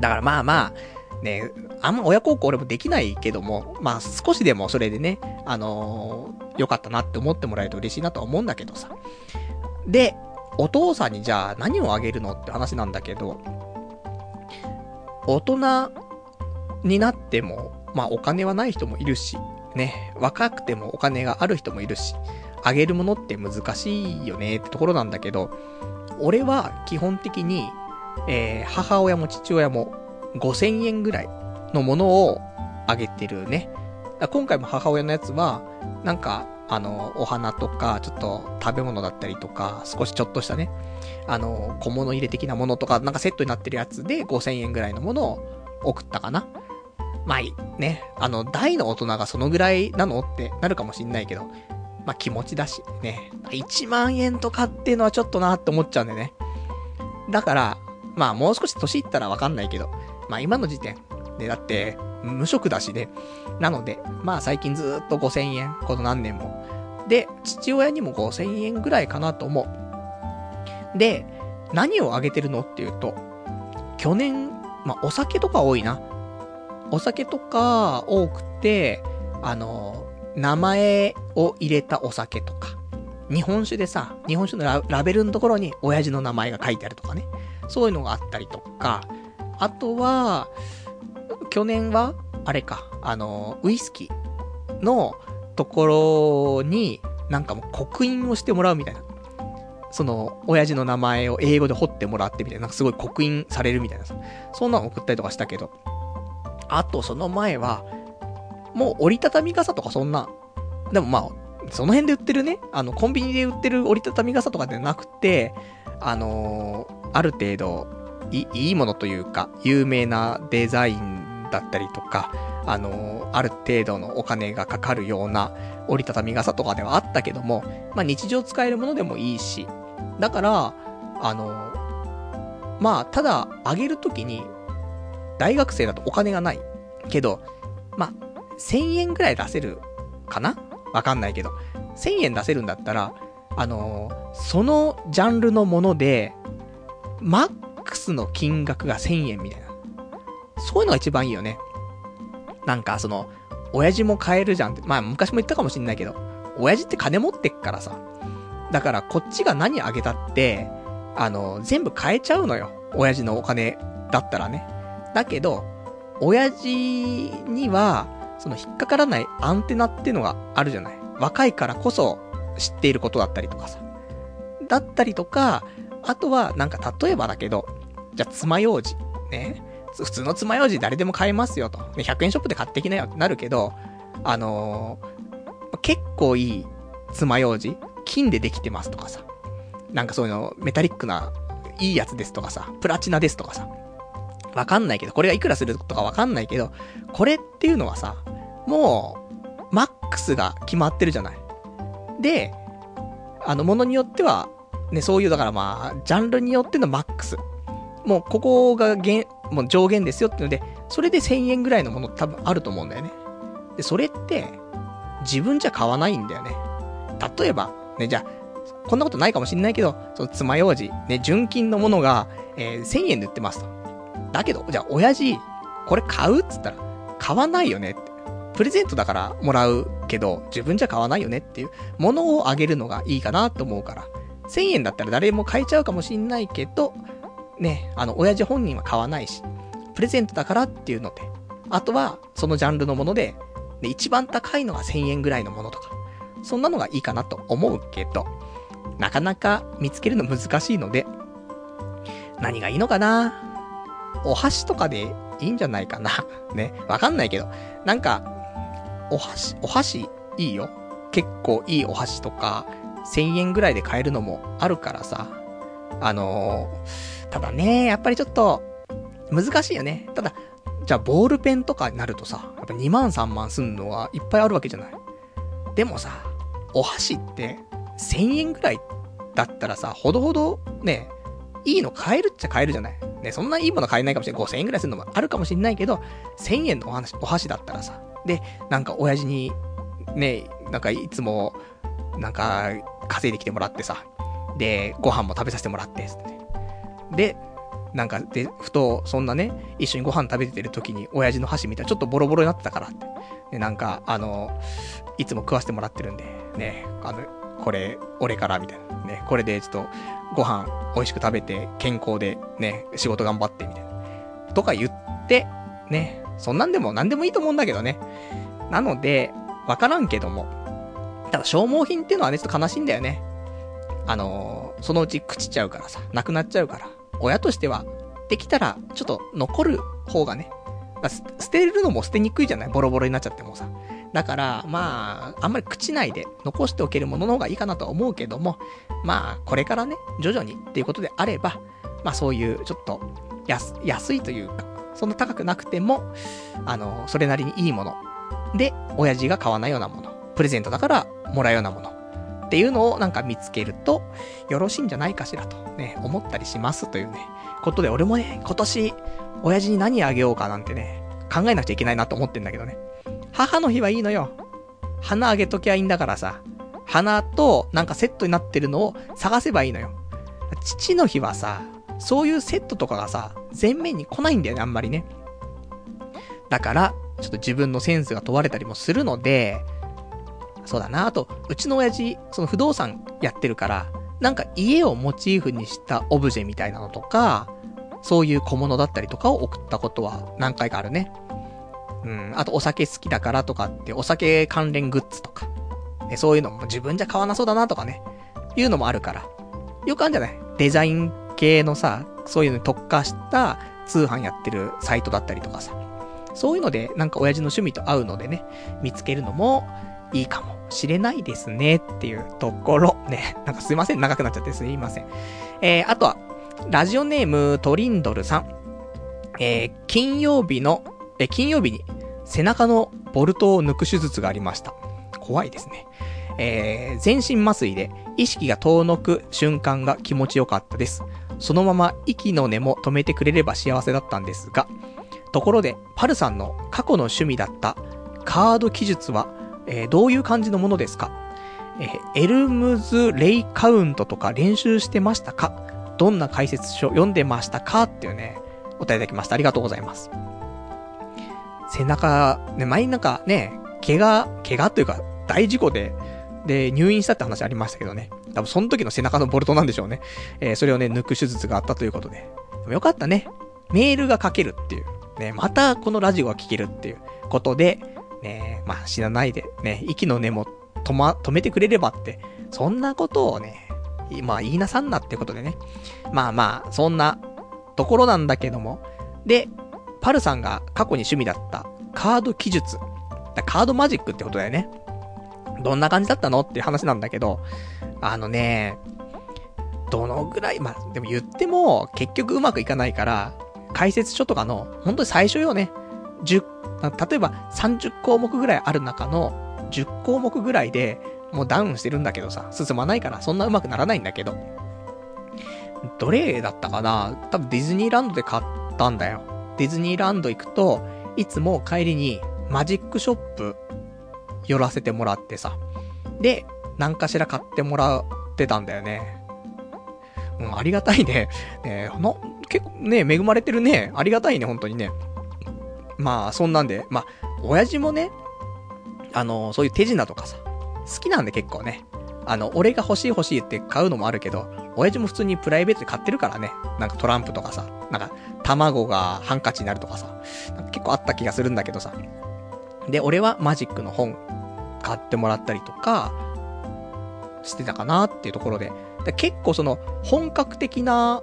だからまあまあ、ね、あんま親孝行俺もできないけども、まあ少しでもそれでね、あのー、よかったなって思ってもらえると嬉しいなとは思うんだけどさ。で、お父さんにじゃあ何をあげるのって話なんだけど、大人になっても、まあお金はない人もいるし、ね、若くてもお金がある人もいるし、あげるものって難しいよねってところなんだけど、俺は基本的に、えー、母親も父親も5000円ぐらいのものをあげてるね。今回も母親のやつは、なんか、あの、お花とか、ちょっと食べ物だったりとか、少しちょっとしたね、あの、小物入れ的なものとか、なんかセットになってるやつで5000円ぐらいのものを送ったかな。まあいい、ね、あの、大の大人がそのぐらいなのってなるかもしんないけど、まあ気持ちだし、ね。1万円とかっていうのはちょっとなって思っちゃうんでね。だから、まあもう少し年いったらわかんないけど、まあ今の時点。で、だって、無職だしね。なので、まあ最近ずっと5000円、この何年も。で、父親にも5000円ぐらいかなと思う。で、何をあげてるのっていうと、去年、まあお酒とか多いな。お酒とか多くて、あの、名前を入れたお酒とか。日本酒でさ、日本酒のラベルのところに親父の名前が書いてあるとかね。そういうのがあったりとか。あとは、去年は、あれか、あの、ウイスキーのところに、なんかもう刻印をしてもらうみたいな。その、親父の名前を英語で彫ってもらってみたいな、なんかすごい刻印されるみたいなさ。そんなの送ったりとかしたけど。あと、その前は、もう折りたたみ傘とかそんな、でもまあ、その辺で売ってるね、あの、コンビニで売ってる折りたたみ傘とかではなくて、あのー、ある程度い、いいものというか、有名なデザインだったりとか、あのー、ある程度のお金がかかるような折りたたみ傘とかではあったけども、まあ日常使えるものでもいいし、だから、あのー、まあ、ただ、あげるときに、大学生だとお金がない。けど、まあ、1000円ぐらい出せるかな？わかんないけど。1000円出せるんだったら、あのーそのジャンルのもので、マックスの金額が1000円みたいな。そういうのが一番いいよね。なんかその、親父も買えるじゃんって。まあ昔も言ったかもしんないけど、親父って金持ってっからさ。だからこっちが何あげたって、あの、全部買えちゃうのよ。親父のお金だったらね。だけど、親父には、その引っかからないアンテナってのがあるじゃない。若いからこそ知っていることだったりとかさ。だったりとか、あとは、なんか例えばだけど、じゃあ爪楊枝。ね。普通の爪楊枝誰でも買えますよと。ね、100円ショップで買ってきなよってなるけど、あのー結構いい爪楊枝金でできてますとかさ。なんかそういうの、メタリックな、いいやつですとかさ、プラチナですとかさ。わかんないけど、これがいくらするとかわかんないけど、これっていうのはさ、もう、マックスが決まってるじゃない。で、あの、ものによっては、ね、そういう、だからまあ、ジャンルによってのマックス。もう、ここが、もう上限ですよってので、それで1000円ぐらいのもの多分あると思うんだよね。で、それって、自分じゃ買わないんだよね。例えば、ね、じゃあ、こんなことないかもしんないけど、その爪楊枝、ね、純金のものが、えー1000円で売ってますと。だけど、じゃあ、親父、これ買うっつったら、買わないよねって。プレゼントだからもらうけど、自分じゃ買わないよねっていうものをあげるのがいいかなと思うから。1000円だったら誰も買えちゃうかもしんないけど、ね、あの、親父本人は買わないし、プレゼントだからっていうので、あとは、そのジャンルのもので、で、一番高いのが1000円ぐらいのものとか、そんなのがいいかなと思うけど、なかなか見つけるの難しいので、何がいいのかな？お箸とかでいいんじゃないかな？ね、わかんないけど、なんか、お箸、お箸いいよ。結構いいお箸とか、1000円ぐらいで買えるのもあるからさ。あのーただね、やっぱりちょっと、難しいよね。ただ、じゃあボールペンとかになるとさ、やっぱ2万3万すんのがいっぱいあるわけじゃない。でもさ、お箸って1000円ぐらいだったらさ、ほどほどね、いいの買えるっちゃ買えるじゃない。ね、そんないいもの買えないかもしれない。5000円ぐらいするのもあるかもしれないけど、1000円のお箸だったらさ、で、なんか親父に、ね、なんかいつも、なんか稼いできてもらってさ、で、ご飯も食べさせてもらって、って。で、なんか、で、ふと、そんなね、一緒にご飯食べてる時に、親父の箸見たらちょっとボロボロになってたからって。で、なんか、あの、いつも食わせてもらってるんで、ね、あの、これ、俺から、みたいな。ね、これでちょっと、ご飯美味しく食べて、健康で、ね、仕事頑張って、みたいな。とか言って、ね、そんなんでも何でもいいと思うんだけどね。なので、わからんけども。ただ消耗品っていうのはね、ちょっと悲しいんだよね。あのそのうち朽ちちゃうからさ、なくなっちゃうから。親としては、できたら、ちょっと残る方がね、捨てるのも捨てにくいじゃない？ボロボロになっちゃってもさ。だから、まあ、あんまり朽ちないで残しておけるものの方がいいかなとは思うけども、まあ、これからね、徐々にっていうことであれば、まあそういう、ちょっと、安、安いというか、そんな高くなくても、あの、それなりにいいもの。で、親父が買わないようなもの。プレゼントだからもらうようなもの。っていうのをなんか見つけると、よろしいんじゃないかしらとね、思ったりしますというね、ことで俺もね、今年、親父に何あげようかなんてね、考えなくちゃいけないなと思ってんだけどね。母の日はいいのよ。花あげときゃいいんだからさ、花となんかセットになってるのを探せばいいのよ。父の日はさ、そういうセットとかがさ、前面に来ないんだよね、あんまりね。だから、ちょっと自分のセンスが問われたりもするので、そうだな。あと、うちの親父、その不動産やってるから、なんか家をモチーフにしたオブジェみたいなのとか、そういう小物だったりとかを送ったことは何回かあるね。うん。あと、お酒好きだからとかって、お酒関連グッズとか。ね、そういうのも自分じゃ買わなそうだなとかね。いうのもあるから。よくあるんじゃない？デザイン系のさ、そういうのに特化した通販やってるサイトだったりとかさ。そういうので、なんか親父の趣味と合うのでね、見つけるのもいいかもしれないですねっていうところ。ね、なんかすいません、長くなっちゃってすいません。えー、あとは、ラジオネームトリンドルさん。えー、金曜日の、えー、金曜日に背中のボルトを抜く手術がありました。怖いですね。えー、全身麻酔で意識が遠のく瞬間が気持ちよかったです。そのまま息の根も止めてくれれば幸せだったんですが、ところで、パルさんの過去の趣味だったカード記述は、えーどういう感じのものですか？えーエルムズ・レイカウントとか練習してましたか？どんな解説書読んでましたか？っていうね、お答えいただきました。ありがとうございます。背中、ね、前になんかね、怪我、怪我というか、大事故で、で、入院したって話ありましたけどね。多分その時の背中のボルトなんでしょうね。えーそれをね、抜く手術があったということで。でもよかったね。メールが書けるっていう。ね、またこのラジオが聞けるっていうことで、ね、まあ死なないで、ね、息の根も止ま、止めてくれればって、そんなことをね、まあ言いなさんなってことでね。まあまあ、そんなところなんだけども。で、パルさんが過去に趣味だったカード記述。だカードマジックってことだよね。どんな感じだったのっていう話なんだけど、あのね、どのぐらい、まあ、でも言っても、結局うまくいかないから、解説書とかの、本当に最初よね。10、例えば30項目ぐらいある中の、10項目ぐらいで、もうダウンしてるんだけどさ、進まないから、そんなうまくならないんだけど。どれだったかな？多分ディズニーランドで買ったんだよ。ディズニーランド行くと、いつも帰りにマジックショップ寄らせてもらってさ。で、何かしら買ってもらってたんだよね。うん、ありがたいね。ねな、結構ね、恵まれてるね。ありがたいね、本当にね。まあ、そんなんで、まあ、親父もね、あの、そういう手品とかさ、好きなんで結構ね。あの、俺が欲しい欲しいって買うのもあるけど、親父も普通にプライベートで買ってるからね。なんかトランプとかさ、なんか、卵がハンカチになるとかさ、か結構あった気がするんだけどさ。で、俺はマジックの本買ってもらったりとか、してたかなっていうところで。で結構その、本格的な、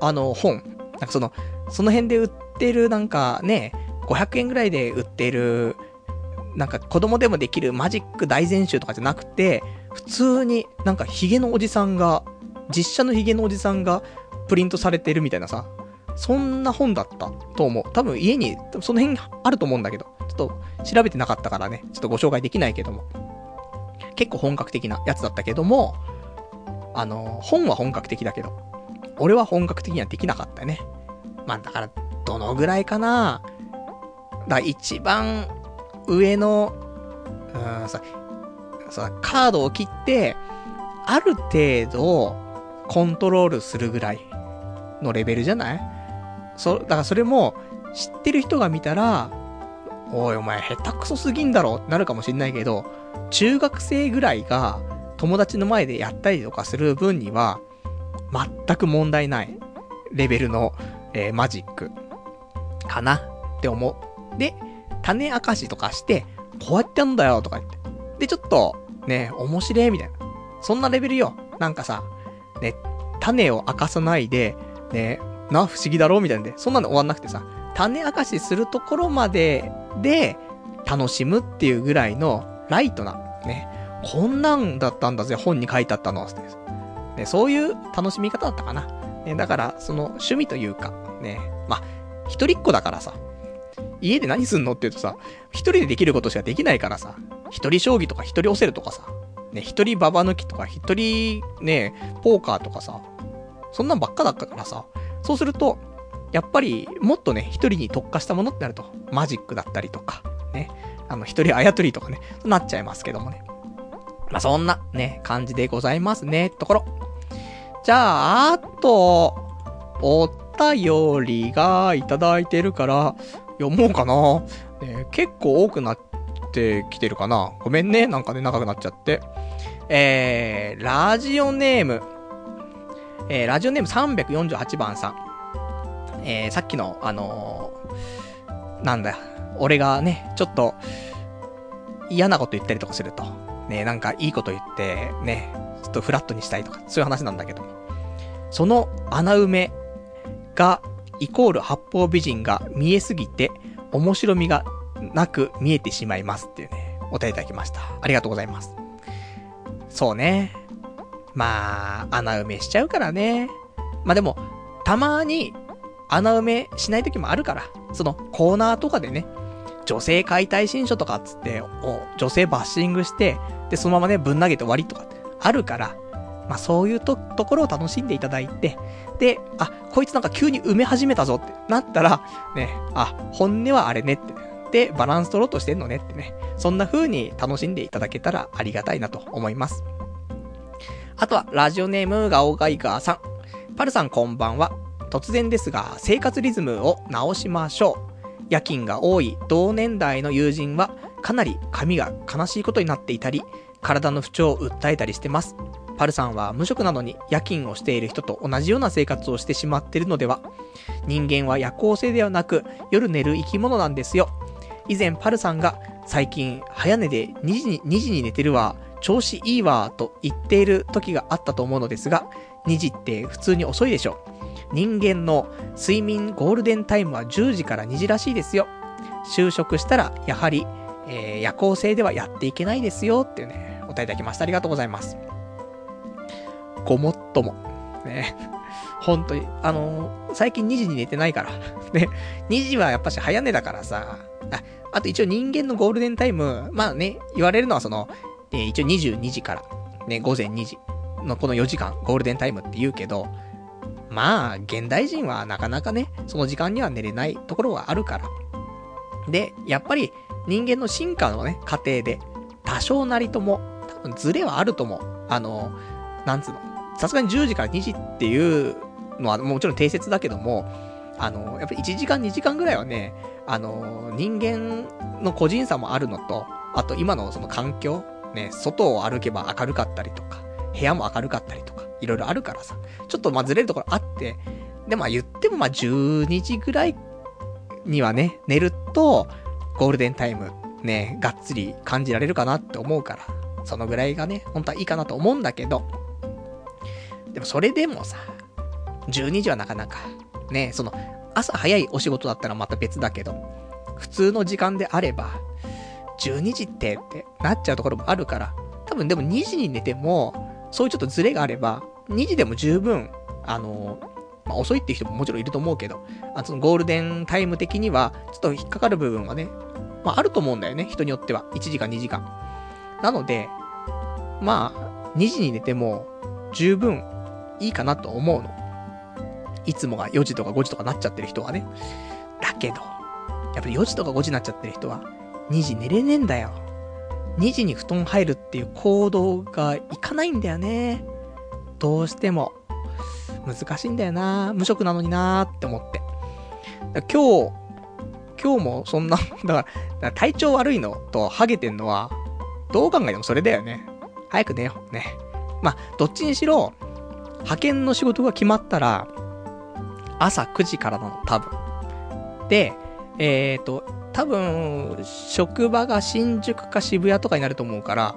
あの、本。なんかその、その辺で売ってるなんかね、500円ぐらいで売ってる、なんか子供でもできるマジック大全集とかじゃなくて、普通になんかヒゲのおじさんが、実写のヒゲのおじさんがプリントされてるみたいなさ、そんな本だったと思う。多分家に、その辺あると思うんだけど、ちょっと調べてなかったからね、ちょっとご紹介できないけども。結構本格的なやつだったけども、あの、本は本格的だけど、俺は本格的にはできなかったね。まあだから、どのぐらいかなだ一番上の、うん、さ、さ、カードを切って、ある程度、コントロールするぐらいのレベルじゃない？そ、だからそれも、知ってる人が見たら、おいお前下手くそすぎんだろってなるかもしんないけど、中学生ぐらいが友達の前でやったりとかする分には、全く問題ないレベルの、えーマジックかなって思。で、種明かしとかして、こうやってやんだよとか言って。で、ちょっと、ね、面白いみたいな。そんなレベルよ。なんかさ、ね、種を明かさないで、ね、な、不思議だろうみたいなんで、そんなの終わんなくてさ、種明かしするところまでで、楽しむっていうぐらいの、ライトな、ね、こんなんだったんだぜ、本に書いてあったの、って。ね、そういう楽しみ方だったかな。ね、だから、その趣味というか、ね、まあ、一人っ子だからさ、家で何すんのって言うとさ、一人でできることしかできないからさ、一人将棋とか一人オセロとかさ、ね、一人ババ抜きとか一人ね、ポーカーとかさ、そんなんばっかだったからさ、そうすると、やっぱり、もっとね、一人に特化したものってなると、マジックだったりとか、ね、あの、一人あやとりとかね、なっちゃいますけどもね。まあ、そんな、ね、感じでございますね、ところ。じゃあ、あと、お便りがいただいてるから、読もうかな。ね、結構多くなってきてるかな。ごめんね、なんかね、長くなっちゃって。えー、ラジオネーム、えー、ラジオネーム348番さん。えー、さっきの、あのーなんだよ、俺がね、ちょっと、嫌なこと言ったりとかすると、ね、なんかいいこと言って、ね、ちょっとフラットにしたいとか、そういう話なんだけども。その穴埋めが、イコール八方美人が見えすぎて、面白みがなく見えてしまいますっていうね、お便りいただきました。ありがとうございます。そうね。まあ、穴埋めしちゃうからね。まあでも、たまに、穴埋めしない時もあるから、そのコーナーとかでね、女性解体新書とかっつって、お女性バッシングして、で、そのままね、ぶん投げて終わりとかってあるから、まあそういうと、ところを楽しんでいただいて、で、あ、こいつなんか急に埋め始めたぞってなったら、ね、あ、本音はあれねって、で、バランス取ろうとしてんのねってね、そんな風に楽しんでいただけたらありがたいなと思います。あとは、ラジオネームガオガイガーさん。パルさんこんばんは。突然ですが、生活リズムを直しましょう。夜勤が多い同年代の友人は、かなり髪が悲しいことになっていたり、体の不調を訴えたりしてます。パルさんは無職なのに夜勤をしている人と同じような生活をしてしまっているのでは人間は夜行性ではなく夜寝る生き物なんですよ。以前パルさんが最近早寝で2時に ,2 時に寝てるわ、調子いいわと言っている時があったと思うのですが、2時って普通に遅いでしょ。人間の睡眠ゴールデンタイムは10時から2時らしいですよ。就職したらやはり、えー夜行性ではやっていけないですよっていうね、お答えいただきました。ありがとうございます。ごもっとも。ね。本当に、あのー最近2時に寝てないから。ね。2時はやっぱし早寝だからさ。あ、あと一応人間のゴールデンタイム、まあね、言われるのはその、えー一応22時から、ね、午前2時のこの4時間、ゴールデンタイムって言うけど、まあ、現代人はなかなかね、その時間には寝れないところはあるから。で、やっぱり人間の進化のね、過程で、多少なりとも、多分ズレはあると思う。あの、なんつうの？さすがに10時から2時っていうのはもちろん定説だけども、あの、やっぱり1時間2時間ぐらいはね、あの、人間の個人差もあるのと、あと今のその環境、ね、外を歩けば明るかったりとか、部屋も明るかったりとか、いろいろあるからさ、ちょっとまずれるところあって、でまあ言ってもまあ12時ぐらいにはね、寝ると、ゴールデンタイム、ね、がっつり感じられるかなって思うから、そのぐらいがね、本当はいいかなと思うんだけど、でもそれでもさ、12時はなかなか、ね、その、朝早いお仕事だったらまた別だけど、普通の時間であれば、12時ってってなっちゃうところもあるから、多分でも2時に寝ても、そういうちょっとズレがあれば、2時でも十分、あの、まあ、遅いっていう人ももちろんいると思うけど、あそのゴールデンタイム的には、ちょっと引っかかる部分はね、まああると思うんだよね、人によっては。1時間2時間。なので、まあ、2時に寝ても、十分いいかなと思うの。いつもが4時とか5時とかなっちゃってる人はね。だけど、やっぱり4時とか5時になっちゃってる人は、2時寝れねえんだよ。2時に布団入るっていう行動がいかないんだよね。どうしても。難しいんだよな無職なのになーって思って。今日、今日もそんな、だから、から体調悪いのとハゲてんのは、どう考えてもそれだよね。早く寝よう。ね。まあ、どっちにしろ、派遣の仕事が決まったら、朝9時からなの、多分。で、えっ、ー、と、多分、職場が新宿か渋谷とかになると思うから、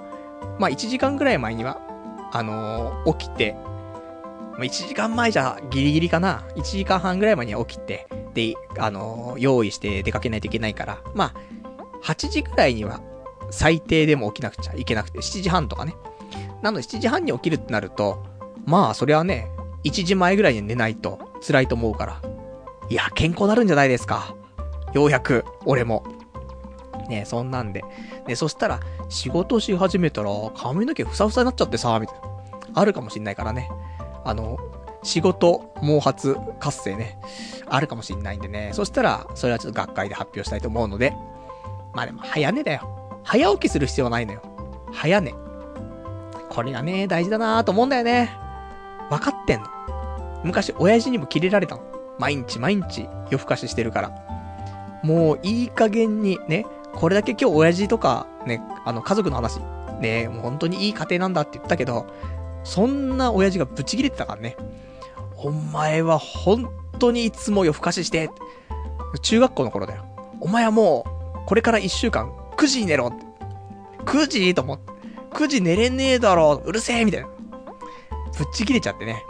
まあ1時間ぐらい前には、あのー起きて、まあ1時間前じゃギリギリかな。1時間半ぐらい前には起きて、で、あのー用意して出かけないといけないから、まあ、8時ぐらいには最低でも起きなくちゃいけなくて、7時半とかね。なので7時半に起きるってなると、まあそれはね、1時前ぐらいに寝ないと辛いと思うから。いや、健康なるんじゃないですか。ようやく、俺も。ねそんなんで。ねそしたら、仕事し始めたら、髪の毛ふさふさになっちゃってさ、みたいな。あるかもしんないからね。あの、仕事、毛髪、活性ね。あるかもしんないんでね。そしたら、それはちょっと学会で発表したいと思うので。まあでも、早寝だよ。早起きする必要はないのよ。早寝。これがね、大事だなと思うんだよね。分かってんの。昔、親父にもキレられたの。毎日毎日夜更かししてるから。もういい加減にね、これだけ今日親父とかね、あの家族の話、ね、もう本当にいい家庭なんだって言ったけど、そんな親父がブチ切れてたからね。お前は本当にいつも夜更かしして、中学校の頃だよ。お前はもう、これから一週間、9時に寝ろって。9時と思って。9時寝れねえだろう、うるせえみたいな。ぶっち切れちゃってね。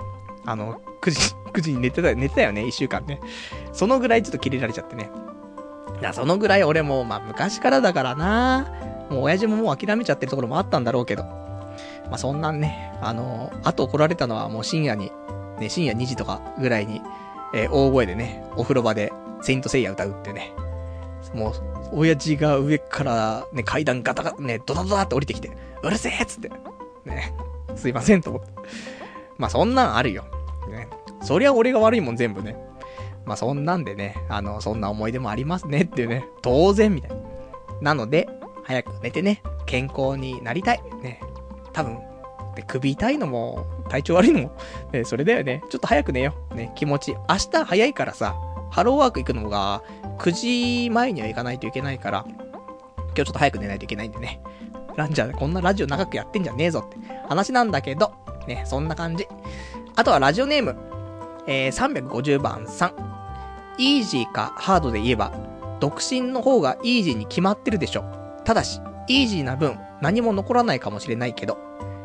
あの、9時、9時に寝てた、寝てたよね、一週間ね。そのぐらいちょっと切れられちゃってね。だからそのぐらい俺も、まあ昔からだからなもう親父ももう諦めちゃってるところもあったんだろうけど。まあそんなんね、あの、あと怒られたのはもう深夜に、ね、深夜2時とかぐらいに、えー大声でね、お風呂場で、セイントセイヤ歌うってね。もう、親父が上からね、階段ガタガタ、ね、ドタドタって降りてきて、うるせえっつって。ね。すいませんと思って。まあそんなんあるよ。ね。そりゃ俺が悪いもん全部ね。まあそんなんでね、あの、そんな思い出もありますねっていうね、当然みたいな。なので、早く寝てね、健康になりたい。ね。多分、で首痛いのも、体調悪いのも、ね、それだよね。ちょっと早く寝よう。ね、気持ち。明日早いからさ、ハローワーク行くのが、9時前には行かないといけないから、今日ちょっと早く寝ないといけないんでね。ランジャーこんなラジオ長くやってんじゃねえぞって話なんだけど、ね、そんな感じ。あとはラジオネーム、えー、350番さん。イージーかハードで言えば、独身の方がイージーに決まってるでしょ。ただし、イージーな分、何も残らないかもしれないけど、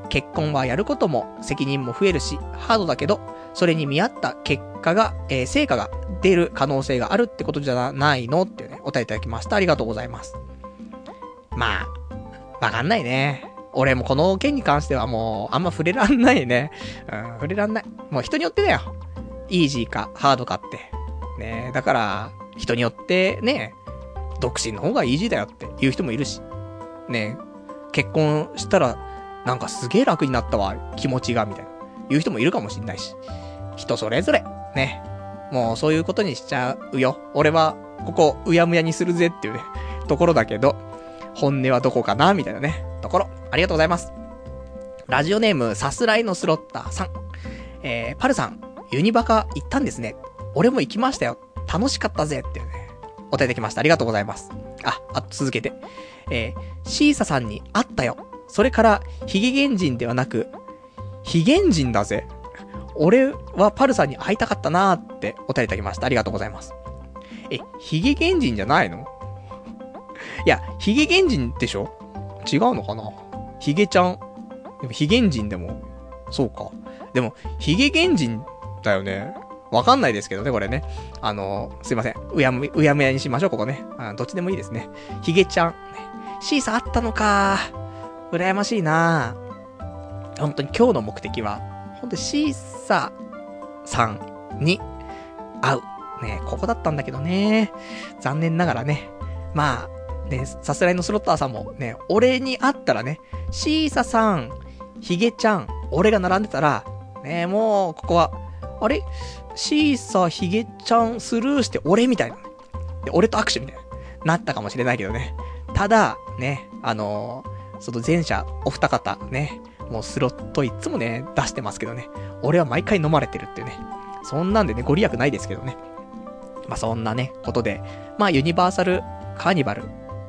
結婚はやることも責任も増えるし、ハードだけど、それに見合った結果が、えー、成果が出る可能性があるってことじゃないの？っていうね、お答えいただきました。ありがとうございます。まあ、わかんないね。俺もこの件に関してはもう、あんま触れらんないね。うん、触れらんない。もう人によってだよ。イージーか、ハードかって。ねだから、人によってね、独身の方がイージーだよって言う人もいるし。ね結婚したら、なんかすげえ楽になったわ、気持ちが、みたいな。言う人もいるかもしんないし。人それぞれ、ね。もうそういうことにしちゃうよ。俺は、ここ、うやむやにするぜっていうね、ところだけど、本音はどこかなみたいなね、ところ。ありがとうございます。ラジオネーム、さすらいのスロッターさん。えー、パルさん、ユニバカ行ったんですね。俺も行きましたよ。楽しかったぜっていうね、お答えできました。ありがとうございます。あ、あ、続けて。えー、シーサさんに会ったよ。それから、ヒゲ原人ではなく、ヒゲ人だぜ。俺はパルさんに会いたかったなーってお便りいただきました。ありがとうございます。え、ヒゲ原人じゃないの？いや、ヒゲ原人でしょ？違うのかな？ヒゲちゃん？でもヒゲ人でも、そうか。でも、ヒゲ原人だよね。わかんないですけどね、これね。あのすいません。うやむ、うやむやにしましょう、ここね。あどっちでもいいですね。ヒゲちゃん。シーサーあったのか羨ましいな本当に今日の目的は、本当にシーサーさんに会う。ね、ここだったんだけどね。残念ながらね。まあ、ね、さすらいのスロッターさんもね、俺に会ったらね、シーサさん、ヒゲちゃん、俺が並んでたら、ね、もう、ここは、あれ？シーサ、ヒゲちゃん、スルーして俺みたいな。で、俺と握手みたいな。なったかもしれないけどね。ただ、ね、あのー、その前者、お二方、ね、もうスロットいつもね、出してますけどね。俺は毎回飲まれてるっていうね。そんなんでね、ご利益ないですけどね。まあ、そんなね、ことで、まあ、ユニバーサルカーニバル、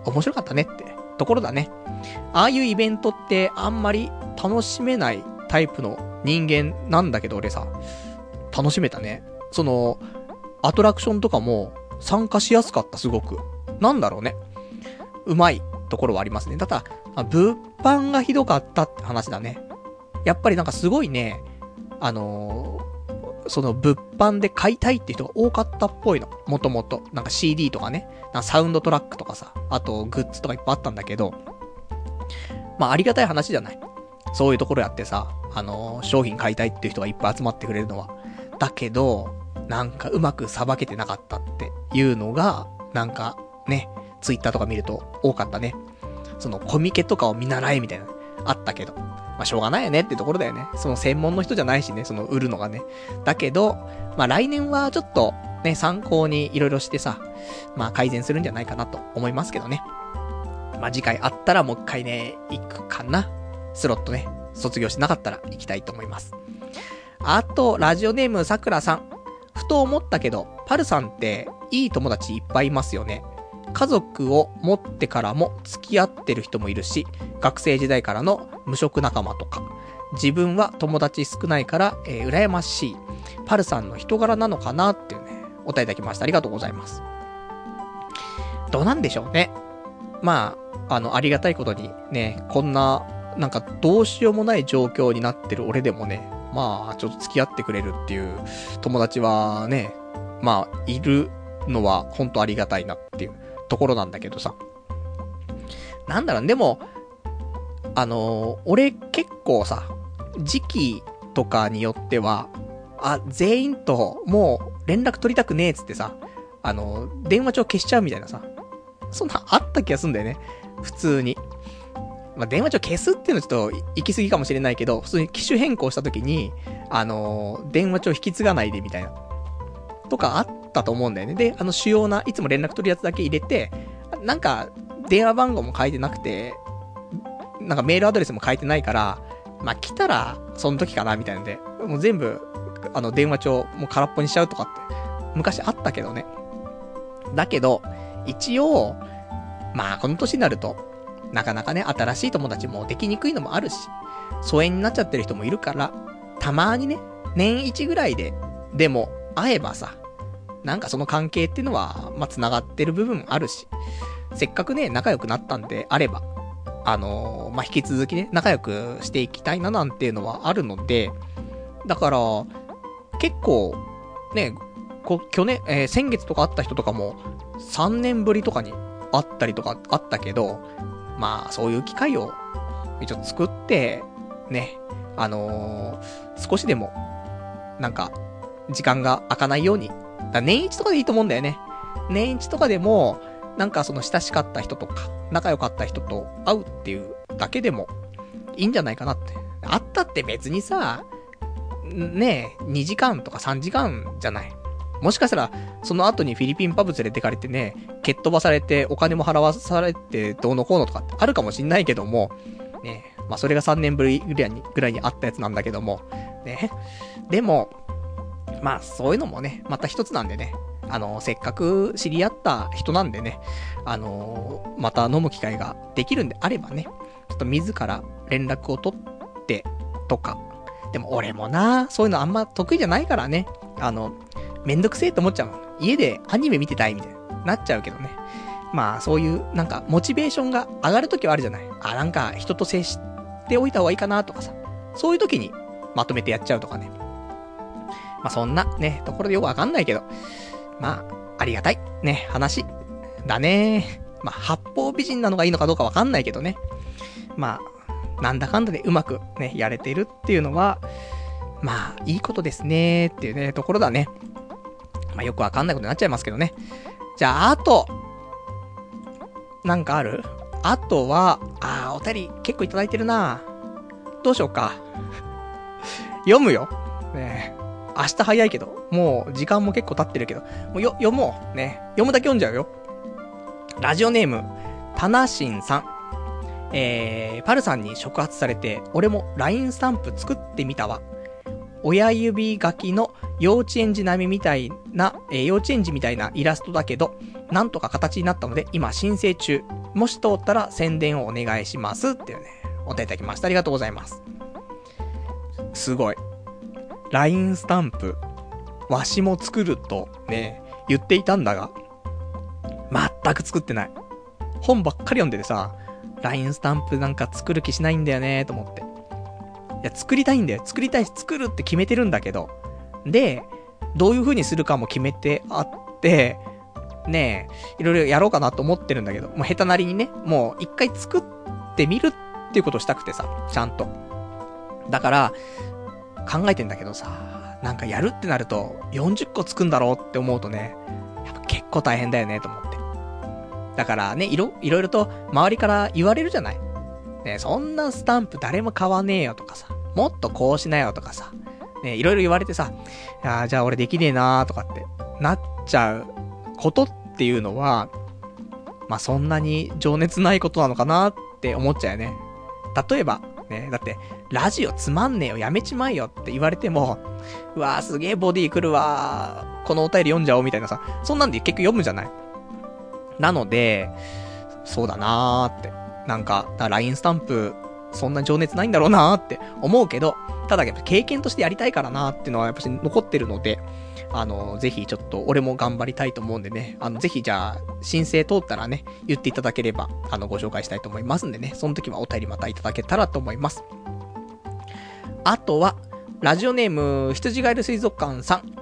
面白かったねってところだね。ああいうイベントってあんまり楽しめないタイプの人間なんだけど、俺さ、楽しめたね。その、アトラクションとかも参加しやすかった、すごく。なんだろうね。うまいところはありますね。ただ、物販がひどかったって話だね。やっぱりなんかすごいね、あのー、その物販で買いたいって人が多かったっぽいの。もともと。なんか CD とかね。なサウンドトラックとかさ。あとグッズとかいっぱいあったんだけど。まあありがたい話じゃない。そういうところやってさ、あのー、商品買いたいっていう人がいっぱい集まってくれるのは。だけど、なんかうまくさばけてなかったっていうのが、なんかね、ツイッターとか見ると多かったね。そのコミケとかを見習えみたいな、あったけど。まあ、しょうがないよねってところだよね。その専門の人じゃないしね、その売るのがね。だけど、まあ、来年はちょっと、ね、参考にいろいろしてさ、まあ、改善するんじゃないかなと思いますけどね。まあ、次回あったらもう一回ね、行くかな。スロットね、卒業しなかったら行きたいと思います。あと、ラジオネームさくらさん。ふと思ったけど、パルさんっていい友達いっぱいいますよね。家族を持ってからも付き合ってる人もいるし、学生時代からの無職仲間とか。自分は友達少ないから、えー、羨ましい。パルさんの人柄なのかなっていうね、答えいただきました。ありがとうございます。どうなんでしょうね。まあ、あの、ありがたいことにね、こんな、なんかどうしようもない状況になってる俺でもね、まあ、ちょっと付き合ってくれるっていう友達はね、まあ、いるのは本当ありがたいなっていうところなんだけどさ。なんだろう、でも、あの、俺結構さ、時期とかによっては、あ、全員ともう連絡取りたくねえっつってさ、あの、電話帳消しちゃうみたいなさ、そんなあった気がすんだよね。普通に。まあ、電話帳消すっていうのはちょっと行き過ぎかもしれないけど、普通に機種変更した時に、あの電話帳引き継がないでみたいな。とかあったと思うんだよね。で、あの主要な、いつも連絡取るやつだけ入れて、なんか、電話番号も書いてなくて、なんかメールアドレスも書いてないから、まあ、来たら、その時かな、みたいなんで、もう全部、あの、電話帳、もう空っぽにしちゃうとかって、昔あったけどね。だけど、一応、まあ、この年になると、なかなかね、新しい友達もできにくいのもあるし、疎遠になっちゃってる人もいるから、たまにね、年一ぐらいで、でも、会えばさ、なんかその関係っていうのは、まあ、繋がってる部分あるし、せっかくね、仲良くなったんであれば、あのーまあ、引き続きね、仲良くしていきたいななんていうのはあるので、だから、結構、ね、こ去年、えー先月とか会った人とかも、3年ぶりとかに会ったりとかあったけど、まあ、そういう機会を、一応作って、ね、あのー少しでも、なんか、時間が空かないように。だ年一とかでいいと思うんだよね。年一とかでも、なんかその親しかった人とか、仲良かった人と会うっていうだけでも、いいんじゃないかなって。会ったって別にさ、ねえ、2時間とか3時間じゃない。もしかしたら、その後にフィリピンパブ連れてかれてね、蹴っ飛ばされて、お金も払わされて、どうのこうのとかってあるかもしんないけども、ねえ、まあそれが3年ぶりぐらいに、ぐらいにあったやつなんだけども、ね。でも、まあそういうのもね、また一つなんでね、あの、せっかく知り合った人なんでね、あの、また飲む機会ができるんであればね、ちょっと自ら連絡を取って、とか。でも俺もな、そういうのあんま得意じゃないからね、あの、めんどくせえって思っちゃうの。家でアニメ見てたいみたいな、なっちゃうけどね。まあそういう、なんか、モチベーションが上がるときはあるじゃない。あ、なんか、人と接しておいた方がいいかなとかさ。そういうときに、まとめてやっちゃうとかね。まあそんな、ね、ところでよくわかんないけど、まあ、ありがたい、ね、話、だね。まあ、八方美人なのがいいのかどうかわかんないけどね。まあ、なんだかんだでうまくね、やれてるっていうのは、まあ、いいことですねっていうね、ところだね。まあ、よくわかんないことになっちゃいますけどね。じゃあ、あと、なんかある？あとは、あー、お便り結構いただいてるなどうしようか。読むよ。ね明日早いけど、もう時間も結構経ってるけど、もうよ、読もう。ね。読むだけ読んじゃうよ。ラジオネーム、タナシンさん。えー、パルさんに触発されて、俺も LINE スタンプ作ってみたわ。親指書きの幼稚園児並みみたいな、えー幼稚園児みたいなイラストだけど、なんとか形になったので、今申請中。もし通ったら宣伝をお願いします。っていうね、お便りいただきました。ありがとうございます。すごい。LINE スタンプ、わしも作るとね、言っていたんだが、全く作ってない。本ばっかり読んでてさ、LINE スタンプなんか作る気しないんだよねと思って。いや、作りたいんだよ。作りたいし、作るって決めてるんだけど。で、どういう風にするかも決めてあって、ねえ、いろいろやろうかなと思ってるんだけど、もう下手なりにね、もう一回作ってみるっていうことをしたくてさ、ちゃんと。だから、考えてんだけどさ、なんかやるってなると、40個つくんだろうって思うとね、やっぱ結構大変だよね、と思って。だからね、いろ、いろいろと周りから言われるじゃない？ね、そんなスタンプ誰も買わねえよとかさ、もっとこうしなよとかさ、ね、いろいろ言われてさ、あーじゃあ俺できねえなーとかってなっちゃうことっていうのは、まあ、そんなに情熱ないことなのかなって思っちゃうよね。例えば、ね、だって、ラジオつまんねえよ、やめちまえよって言われても、うわーすげえボディ来るわー、このお便り読んじゃおうみたいなさ、そんなんで結局読むじゃない？なので、そうだなーって。なんか、か LINE スタンプ、そんな情熱ないんだろうなーって思うけど、ただやっぱ経験としてやりたいからなーっていうのはやっぱし残ってるので、あの、ぜひちょっと俺も頑張りたいと思うんでね、あの、ぜひじゃあ、申請通ったらね、言っていただければ、あの、ご紹介したいと思いますんでね、その時はお便りまたいただけたらと思います。あとは、ラジオネーム、羊ガエル水族館さん。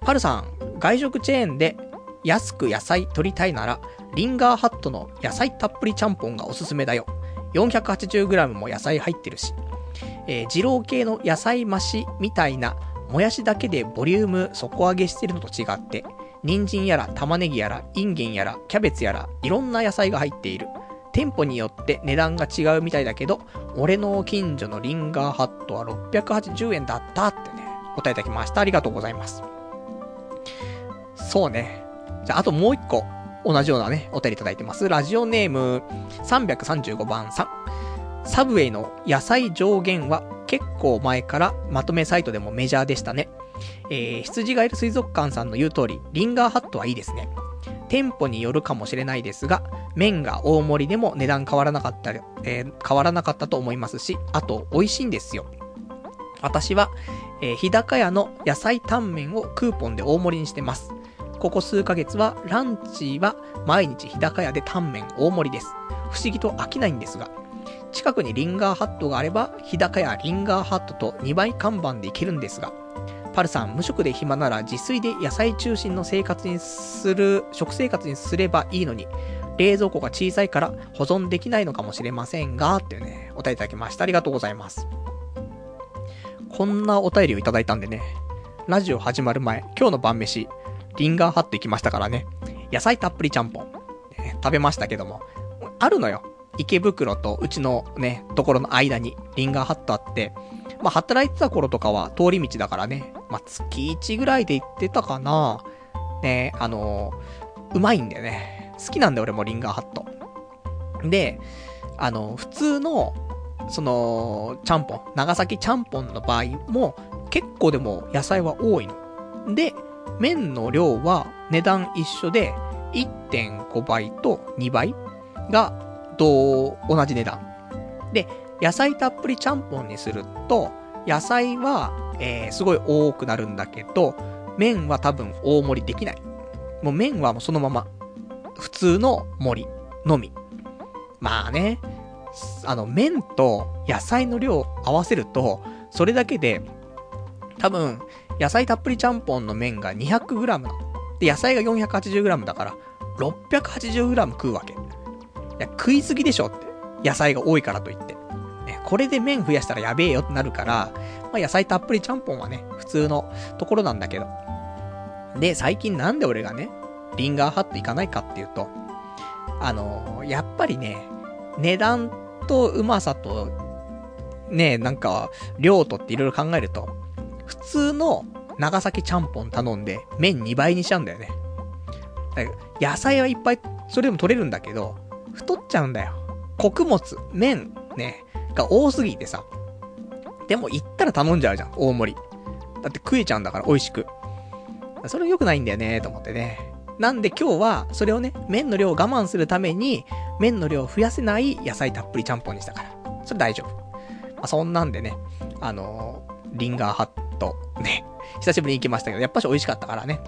パルさん、外食チェーンで安く野菜取りたいなら、リンガーハットの野菜たっぷりちゃんぽんがおすすめだよ。480g も野菜入ってるし。えー二郎系の野菜増しみたいな、もやしだけでボリューム底上げしてるのと違って、人参やら玉ねぎやらインゲンやらキャベツやらいろんな野菜が入っている。店舗によって値段が違うみたいだけど、俺の近所のリンガーハットは680円だったってね、答えいただきました。ありがとうございます。そうね。じゃあ、あともう一個、同じようなね、お便りいただいてます。ラジオネーム335番さん。サブウェイの野菜上限は結構前からまとめサイトでもメジャーでしたね。えー、羊がいる水族館さんの言う通り、リンガーハットはいいですね。店舗によるかもしれないですが、麺が大盛りでも値段変わらなかった、えー、変わらなかったと思いますし、あと、美味しいんですよ。私は、えー、日高屋の野菜タンメンをクーポンで大盛りにしてます。ここ数ヶ月は、ランチは毎日日高屋でタンメン大盛りです。不思議と飽きないんですが、近くにリンガーハットがあれば、日高屋リンガーハットと2倍看板で行けるんですが、パルさん、無職で暇なら自炊で野菜中心の生活にする、食生活にすればいいのに、冷蔵庫が小さいから保存できないのかもしれませんが、ってね、お便りいただきました。ありがとうございます。こんなお便りをいただいたんでね、ラジオ始まる前、今日の晩飯、リンガーハット行きましたからね、野菜たっぷりちゃんぽん、ね、食べましたけども、あるのよ。池袋とうちのね、ところの間にリンガーハットあって、まあ、働いてた頃とかは通り道だからね、まあ、月1ぐらいで行ってたかな。ね、あのー、うまいんだよね。好きなんだよ、俺もリンガーハット。で、あの、普通の、その、ちゃんぽん、長崎ちゃんぽんの場合も、結構でも野菜は多いの。で、麺の量は値段一緒で、1.5倍と2倍が、同じ値段。で、野菜たっぷりちゃんぽんにすると、野菜は、えー、すごい多くなるんだけど、麺は多分大盛りできない。もう麺はもうそのまま、普通の盛りのみ。まあね、あの、麺と野菜の量合わせると、それだけで、多分、野菜たっぷりちゃんぽんの麺が 200g なの。で、野菜が 480g だから、680g 食うわけ。いや、食いすぎでしょって。野菜が多いからといって。これで麺増やしたらやべえよってなるから、まあ、野菜たっぷりちゃんぽんはね、普通のところなんだけど。で、最近なんで俺がね、リンガーハット行かないかっていうと、あのー、やっぱりね、値段とうまさと、ね、なんか、量とっていろいろ考えると、普通の長崎ちゃんぽん頼んで、麺2倍にしちゃうんだよね。だから野菜はいっぱい、それでも取れるんだけど、太っちゃうんだよ。穀物、麺、ね、が多すぎてさ。でも行ったら頼んじゃうじゃん、大盛り。だって食えちゃうんだから、美味しく。それ良くないんだよね、と思ってね。なんで今日は、それをね、麺の量を我慢するために、麺の量を増やせない野菜たっぷりちゃんぽんにしたから。それ大丈夫。まあ、そんなんでね、あの、リンガーハット、ね、久しぶりに行きましたけど、やっぱし美味しかったからね。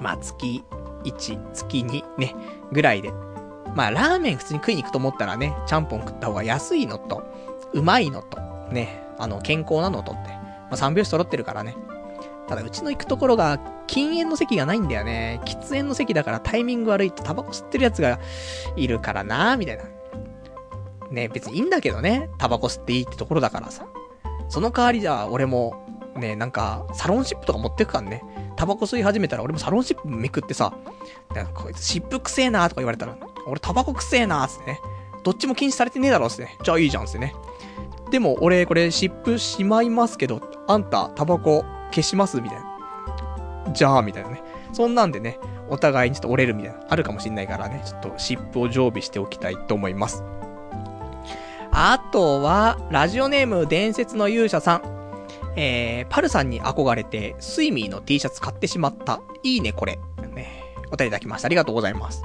まあ、月1、月2、ね、ぐらいでまあ、ラーメン普通に食いに行くと思ったらね、ちゃんぽん食った方が安いのと、うまいのと、ね、あの、健康なのとって、まあ、三拍子揃ってるからね。ただ、うちの行くところが、禁煙の席がないんだよね。喫煙の席だからタイミング悪いとタバコ吸ってるやつがいるからなみたいな。ね、別にいいんだけどね。タバコ吸っていいってところだからさ。その代わりじゃあ、俺も、ね、なんか、サロンシップとか持ってくからね。タバコ吸い始めたら俺もサロンシップめくってさ、こいつシップくせえなとか言われたら、俺タバコくせえなーつってね。どっちも禁止されてねえだろっつってね。じゃあいいじゃんっつってね。でも俺これ湿布しまいますけど、あんたタバコ消しますみたいな。じゃあみたいなね。そんなんでね、お互いにちょっと折れるみたいな、あるかもしんないからね、ちょっと湿布を常備しておきたいと思います。あとは、ラジオネーム伝説の勇者さん。えー、パルさんに憧れて、スイミーの T シャツ買ってしまった。いいね、これ。ね、お便りいただきました。ありがとうございます。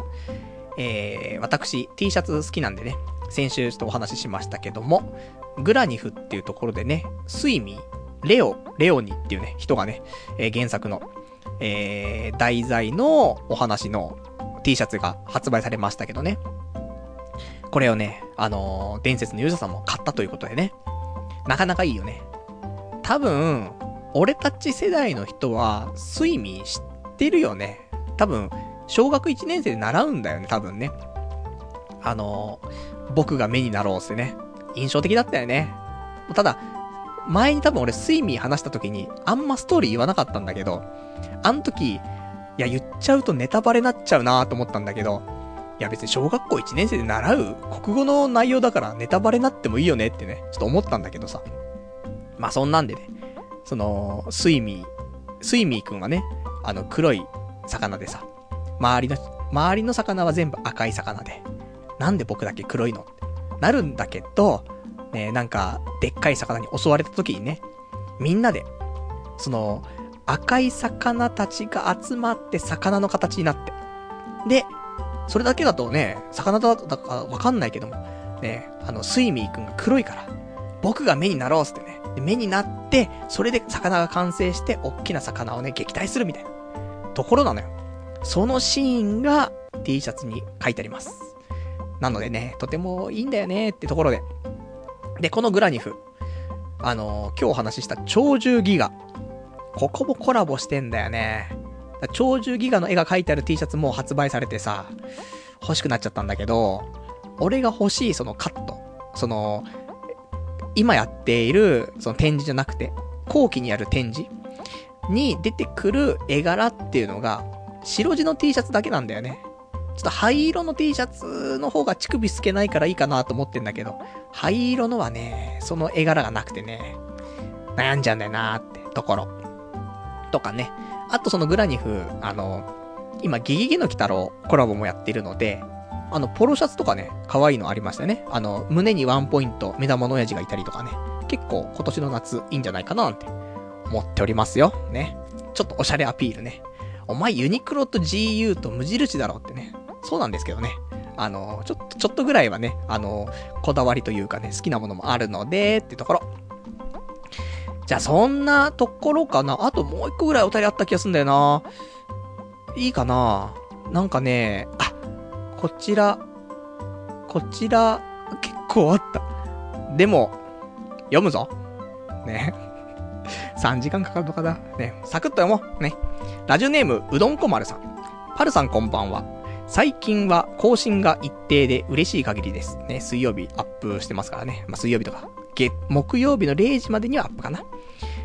えー、私、T シャツ好きなんでね、先週ちょっとお話ししましたけども、グラニフっていうところでね、スイミー、レオ、レオニっていうね、人がね、えー、原作の、えー、題材のお話の T シャツが発売されましたけどね。これをね、あのー、伝説のユーザーさんも買ったということでね。なかなかいいよね。多分、俺たち世代の人は、スイミー知ってるよね。多分、小学1年生で習うんだよね、多分ね。あのー、僕が目になろうってね。印象的だったよね。ただ、前に多分俺スイミー話した時に、あんまストーリー言わなかったんだけど、あの時、いや、言っちゃうとネタバレなっちゃうなと思ったんだけど、いや別に小学校1年生で習う国語の内容だからネタバレなってもいいよねってね、ちょっと思ったんだけどさ。まあそんなんでね、その、スイミー、スイミーくんはね、あの黒い魚でさ、周りの、周りの魚は全部赤い魚で、なんで僕だけ黒いのってなるんだけど、ね、なんか、でっかい魚に襲われた時にね、みんなで、その、赤い魚たちが集まって魚の形になって。で、それだけだとね、魚だだかわかんないけども、ね、あの、スイミーくんが黒いから、僕が目になろうっつってね。で目になって、それで魚が完成して、おっきな魚をね、撃退するみたいな、ところなのよ。そのシーンが T シャツに書いてあります。なのでね、とてもいいんだよねってところで。で、このグラニフ。あのー、今日お話しした超獣ギガ。ここもコラボしてんだよね。超獣ギガの絵が描いてある T シャツも発売されてさ、欲しくなっちゃったんだけど、俺が欲しいそのカット。その、今やっている、その展示じゃなくて、後期にやる展示に出てくる絵柄っていうのが、白地の T シャツだけなんだよね。ちょっと灰色の T シャツの方が乳首透けないからいいかなと思ってんだけど、灰色のはね、その絵柄がなくてね、悩んじゃうんだよなーってところ。とかね。あとそのグラニフ、あの、今、ゲゲゲの鬼太郎コラボもやってるので、あの、ポロシャツとかね、可愛いのありましたね。あの、胸にワンポイント、目玉の親父がいたりとかね。結構今年の夏いいんじゃないかななんて思っておりますよ。ね。ちょっとおしゃれアピールね。お前ユニクロと GU と無印だろってね。そうなんですけどね。あの、ちょっと、ちょっとぐらいはね、あの、こだわりというかね、好きなものもあるので、ってところ。じゃあ、そんなところかな？あともう一個ぐらいお便りあった気がすんだよな。いいかな？なんかね、あ、こちら、こちら、結構あった。でも、読むぞ。ね。3時間かかるのかな？ね。サクッと読もう。ね。ラジオネーム、うどんこ丸さん。パルさんこんばんは。最近は更新が一定で嬉しい限りです。ね、水曜日アップしてますからね。まあ、水曜日とか、月、木曜日の0時までにはアップかな。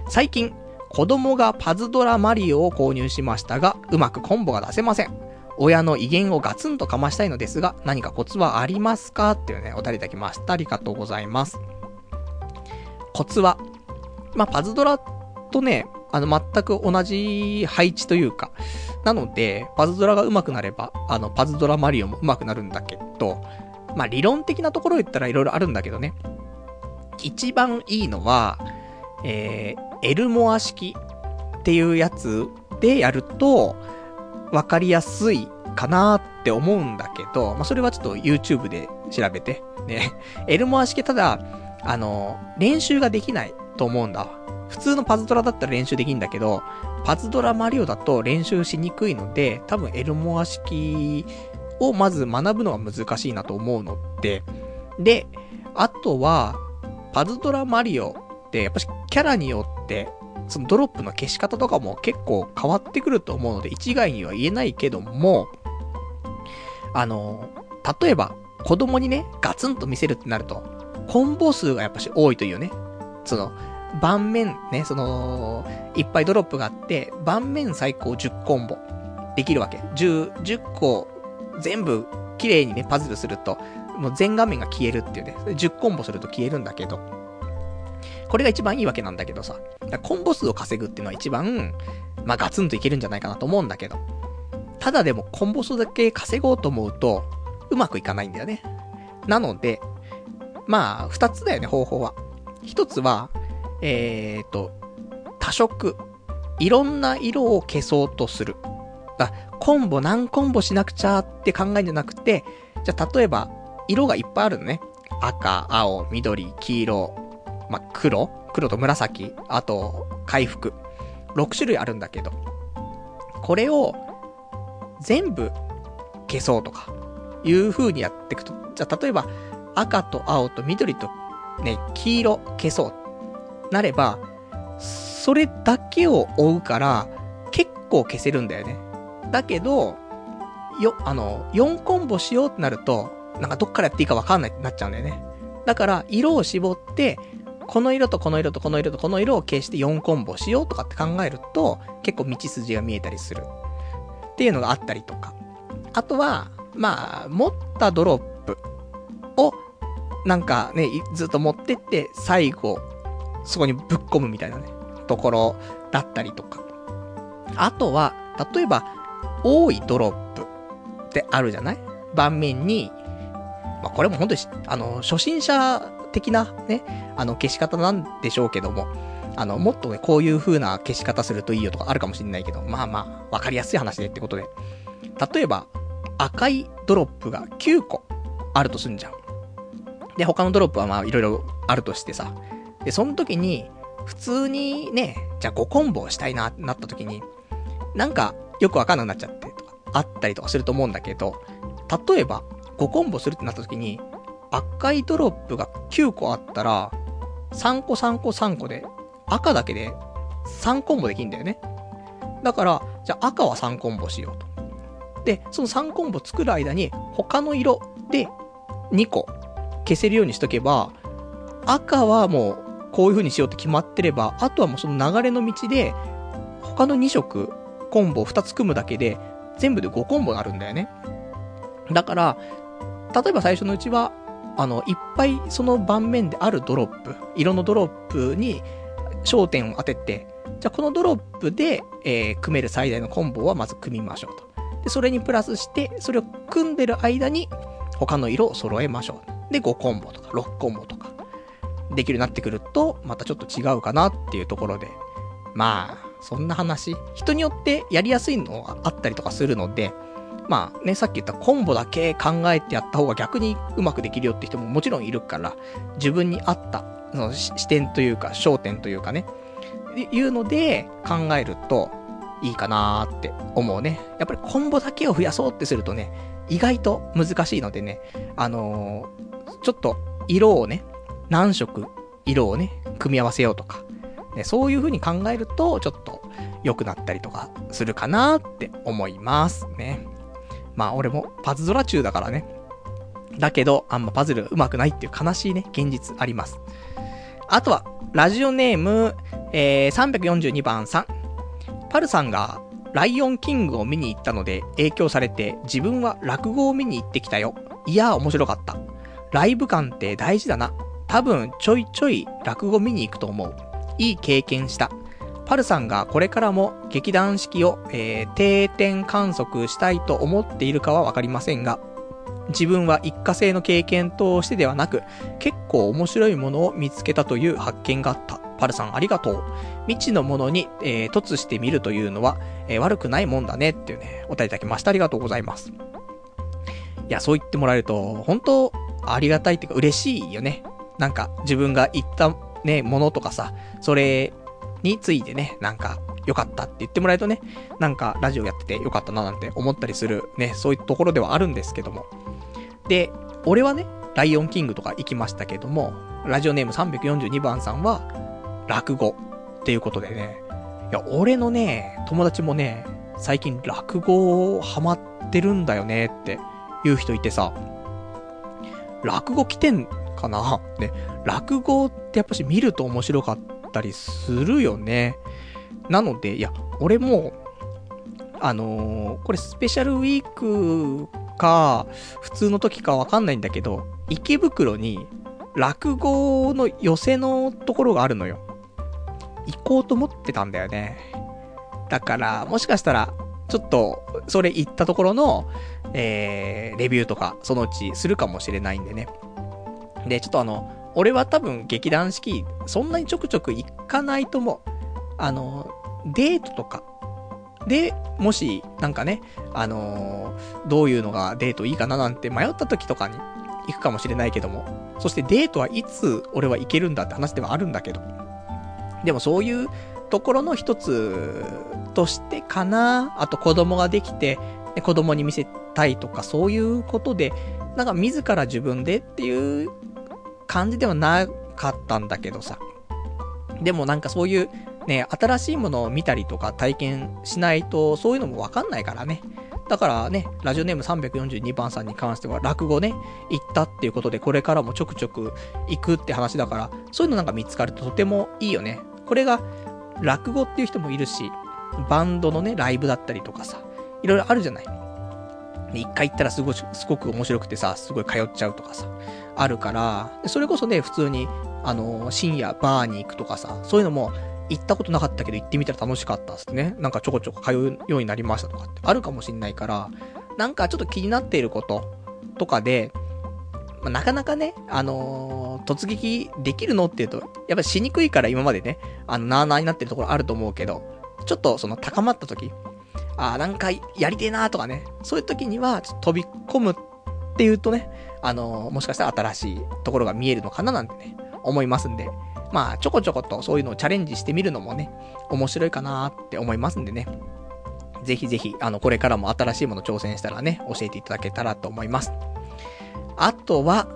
最近、子供がパズドラマリオを購入しましたが、うまくコンボが出せません。親の威厳をガツンとかましたいのですが、何かコツはありますかっていうね、お便りいただきました。ありがとうございます。コツは、まあ、パズドラとね、あの、全く同じ配置というか、なので、パズドラが上手くなれば、あの、パズドラマリオも上手くなるんだけど、まあ、理論的なところを言ったら色々あるんだけどね。一番いいのは、えー、エルモア式っていうやつでやると、わかりやすいかなって思うんだけど、まあ、それはちょっと YouTube で調べて、ね。エルモア式ただ、あの、練習ができないと思うんだ。普通のパズドラだったら練習できんだけど、パズドラマリオだと練習しにくいので、多分エルモア式をまず学ぶのが難しいなと思うので、で、あとは、パズドラマリオって、やっぱしキャラによって、そのドロップの消し方とかも結構変わってくると思うので、一概には言えないけども、あの、例えば、子供にね、ガツンと見せるってなると、コンボ数がやっぱし多いというね、その、盤面ね、その、いっぱいドロップがあって、盤面最高10コンボできるわけ。10、10個全部綺麗にね、パズルすると、もう全画面が消えるっていうね、10コンボすると消えるんだけど、これが一番いいわけなんだけどさ、コンボ数を稼ぐっていうのは一番、まあガツンといけるんじゃないかなと思うんだけど、ただでもコンボ数だけ稼ごうと思うと、うまくいかないんだよね。なので、まあ、二つだよね、方法は。一つは、えーと、多色。いろんな色を消そうとする。あ、コンボ何コンボしなくちゃって考えんじゃなくて、じゃあ例えば、色がいっぱいあるのね。赤、青、緑、黄色、まあ、黒？黒と紫、あと、回復。6種類あるんだけど、これを、全部、消そうとか、いう風にやっていくと、じゃ例えば、赤と青と緑と、ね、黄色消そう。なれば、それだけを追うから、結構消せるんだよね。だけど、よ、あの、4コンボしようってなると、なんかどっからやっていいかわかんないってなっちゃうんだよね。だから、色を絞って、この色とこの色とこの色とこの色を消して4コンボしようとかって考えると、結構道筋が見えたりする。っていうのがあったりとか。あとは、まあ、持ったドロップを、なんかね、ずっと持ってって、最後、そこにぶっ込むみたいなね、ところだったりとか。あとは、例えば、多いドロップってあるじゃない？盤面に、まあ、これも本当に、あの、初心者的なね、あの、消し方なんでしょうけども、あの、もっとね、こういう風な消し方するといいよとかあるかもしれないけど、まあまあ、わかりやすい話でってことで。例えば、赤いドロップが9個あるとすんじゃん。で、他のドロップはまあ、いろいろあるとしてさ。で、その時に、普通にね、じゃあ5コンボしたいななった時に、なんか、よくわかんなくなっちゃってとか、あったりとかすると思うんだけど、例えば、5コンボするってなった時に、赤いドロップが9個あったら、3個3個3個で、赤だけで3コンボできんだよね。だから、じゃあ赤は3コンボしようと。で、その3コンボ作る間に、他の色で2個消せるようにしとけば、赤はもうこういう風にしようって決まってれば、あとはもうその流れの道で、他の2色コンボ2つ組むだけで、全部で5コンボになるんだよね。だから、例えば最初のうちは、あの、いっぱいその盤面であるドロップ、色のドロップに焦点を当てて、じゃあこのドロップで、えー、組める最大のコンボはまず組みましょうと。で、それにプラスして、それを組んでる間に他の色を揃えましょう。で、5コンボとか6コンボとか、できるようになってくると、またちょっと違うかなっていうところで、まあ、そんな話。人によってやりやすいのがあったりとかするので、まあね、さっき言ったコンボだけ考えてやった方が逆にうまくできるよって人ももちろんいるから、自分に合ったその視点というか焦点というかね、いうので考えるといいかなーって思うね。やっぱりコンボだけを増やそうってするとね、意外と難しいのでね、あのー、ちょっと色をね、何色色をね、組み合わせようとか、ね、そういう風に考えると、ちょっと良くなったりとかするかなって思いますね。まあ俺もパズドラ中だからね。だけど、あんまパズル上手くないっていう悲しいね、現実あります。あとは、ラジオネーム、えー、342番さん。パルさんが、ライオンキングを見に行ったので影響されて、自分は落語を見に行ってきたよ。いやー面白かった。ライブ感って大事だな。多分、ちょいちょい落語見に行くと思う。いい経験した。パルさんがこれからも劇団四季を、えー、定点観測したいと思っているかはわかりませんが、自分は一過性の経験としてではなく、結構面白いものを見つけたという発見があった。パルさんありがとう。未知のものに、えー、突してみるというのは、えー、悪くないもんだねっていうね、お答えいただきました。ありがとうございます。いや、そう言ってもらえると、本当ありがたいっていうか嬉しいよね。なんか、自分が言ったね、ものとかさ、それについてね、なんか、良かったって言ってもらえるとね、なんか、ラジオやってて良かったななんて思ったりするね、そういうところではあるんですけども。で、俺はね、ライオンキングとか行きましたけども、ラジオネーム342番さんは、落語っていうことでね、いや、俺のね、友達もね、最近落語をハマってるんだよねって言う人いてさ、落語来てんかな？ね、落語ってやっぱし見ると面白かったたりするよね。なので、いや、俺も、あのー、これスペシャルウィークか、普通の時かわかんないんだけど、池袋に落語の寄せのところがあるのよ。行こうと思ってたんだよね。だから、もしかしたら、ちょっと、それ行ったところの、えー、レビューとか、そのうちするかもしれないんでね。で、ちょっとあの、俺は多分劇団四季、そんなにちょくちょく行かないと思う。あの、デートとか、で、もし、なんかね、あのー、どういうのがデートいいかななんて迷った時とかに行くかもしれないけども、そしてデートはいつ俺は行けるんだって話ではあるんだけど、でもそういうところの一つとしてかな、あと子供ができて、子供に見せたいとかそういうことで、なんか自ら自分でっていう感じではなかったんだけどさ。でもなんかそういうね、新しいものを見たりとか体験しないと、そういうのもわかんないからね。だからね、ラジオネーム342番さんに関しては落語ね、行ったっていうことでこれからもちょくちょく行くって話だから、そういうのなんか見つかるととてもいいよね。これが落語っていう人もいるし、バンドのね、ライブだったりとかさ、いろいろあるじゃない。一回行ったらすご、すごく面白くてさ、すごい通っちゃうとかさ、あるから、それこそね、普通に、あの、深夜バーに行くとかさ、そういうのも、行ったことなかったけど行ってみたら楽しかったっすね。なんかちょこちょこ通うようになりましたとかってあるかもしんないから、なんかちょっと気になっていることとかで、まあ、なかなかね、あのー、突撃できるのっていうと、やっぱしにくいから今までね、あの、なーなーになってるところあると思うけど、ちょっとその高まった時、ああ、なんかやりてえなーとかね、そういう時には、飛び込むっていうとね、あの、もしかしたら新しいところが見えるのかななんてね、思いますんで、まあ、ちょこちょことそういうのをチャレンジしてみるのもね、面白いかなって思いますんでね。ぜひぜひ、あの、これからも新しいもの挑戦したらね、教えていただけたらと思います。あとは、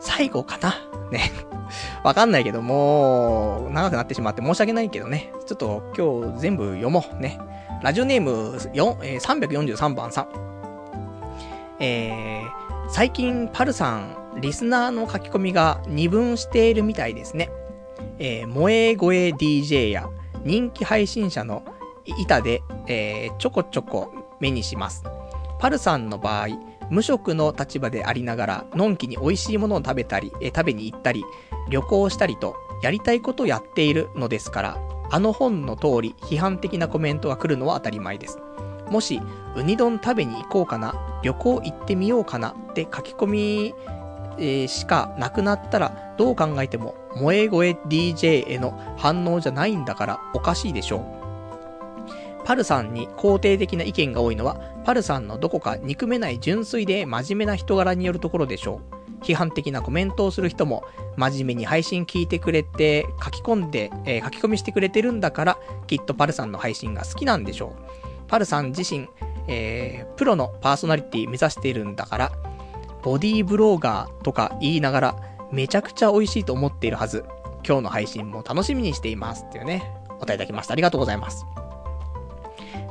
最後かな。ね。わかんないけど、もう、長くなってしまって申し訳ないけどね。ちょっと今日全部読もう。ね。ラジオネーム4、えー、343番さん。えー、最近パルさん、リスナーの書き込みが二分しているみたいですね。えー、萌え声 DJ や人気配信者の板で、えー、ちょこちょこ目にします。パルさんの場合、無職の立場でありながら、のんきに美味しいものを食べたり、え食べに行ったり、旅行したりと、やりたいことをやっているのですから、あの本の通り、批判的なコメントが来るのは当たり前です。もし、ウニ丼食べに行こうかな、旅行行ってみようかなって書き込み、えー、しかなくなったら、どう考えても、萌え声 DJ への反応じゃないんだからおかしいでしょう。パルさんに肯定的な意見が多いのは、パルさんのどこか憎めない純粋で真面目な人柄によるところでしょう。批判的なコメントをする人も、真面目に配信聞いてくれて、書き込んで、えー、書き込みしてくれてるんだから、きっとパルさんの配信が好きなんでしょう。パルさん自身、えー、プロのパーソナリティ目指しているんだから、ボディーブローガーとか言いながら、めちゃくちゃ美味しいと思っているはず。今日の配信も楽しみにしています。っていうね、お答えいただきました。ありがとうございます。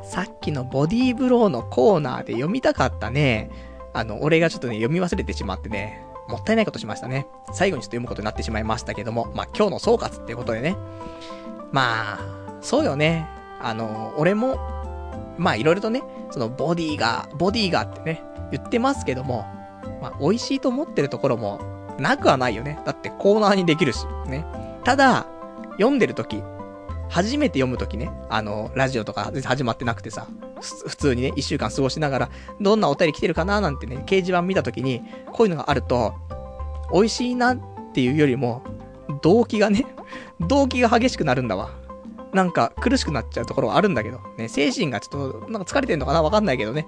さっきのボディーブローのコーナーで読みたかったね。あの、俺がちょっとね、読み忘れてしまってね、もったいないことしましたね。最後にちょっと読むことになってしまいましたけども、まあ、今日の総括っていうことでね。まあ、そうよね。あの、俺も、まあ、いろいろとね、そのボディーが、ボディーがってね、言ってますけども、まあ、美味しいと思ってるところも、なくはないよね。だってコーナーにできるし、ね。ただ、読んでるとき、初めて読むときね、あの、ラジオとか始まってなくてさ、普通にね、一週間過ごしながら、どんなお便り来てるかななんてね、掲示板見たときに、こういうのがあると、美味しいなっていうよりも、動機がね、動機が激しくなるんだわ。なんか苦しくなっちゃうところはあるんだけど、ね、精神がちょっと、なんか疲れてんのかなわかんないけどね。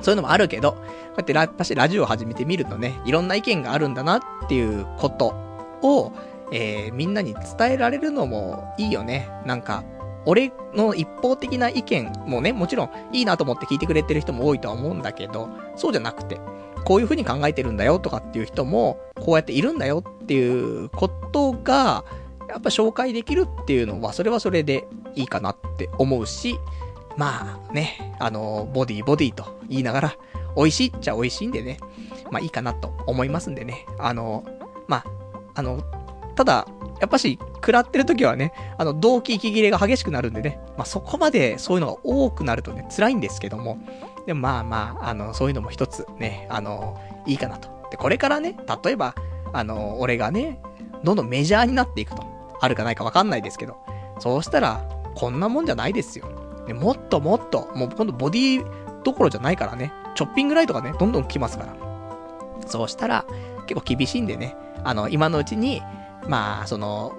そういうのもあるけど、こうやってラ、私ラジオを始めてみるとね、いろんな意見があるんだなっていうことを、えー、みんなに伝えられるのもいいよね。なんか、俺の一方的な意見もね、もちろんいいなと思って聞いてくれてる人も多いとは思うんだけど、そうじゃなくて、こういう風に考えてるんだよとかっていう人も、こうやっているんだよっていうことが、やっぱ紹介できるっていうのは、それはそれでいいかなって思うし、まあね、あの、ボディボディと言いながら、美味しいっちゃ美味しいんでね、まあいいかなと思いますんでね、あの、まあ、あの、ただ、やっぱし、食らってる時はね、あの、動機息切れが激しくなるんでね、まあ、そこまでそういうのが多くなるとね、辛いんですけども、でもまあまあ、あの、そういうのも一つね、あの、いいかなと。で、これからね、例えば、あの、俺がね、どんどんメジャーになっていくと、あるかないかわかんないですけど、そうしたら、こんなもんじゃないですよ。でもっともっと、もう今度ボディどころじゃないからね、チョッピングライトがね、どんどん来ますから。そうしたら、結構厳しいんでね、あの、今のうちに、まあ、その、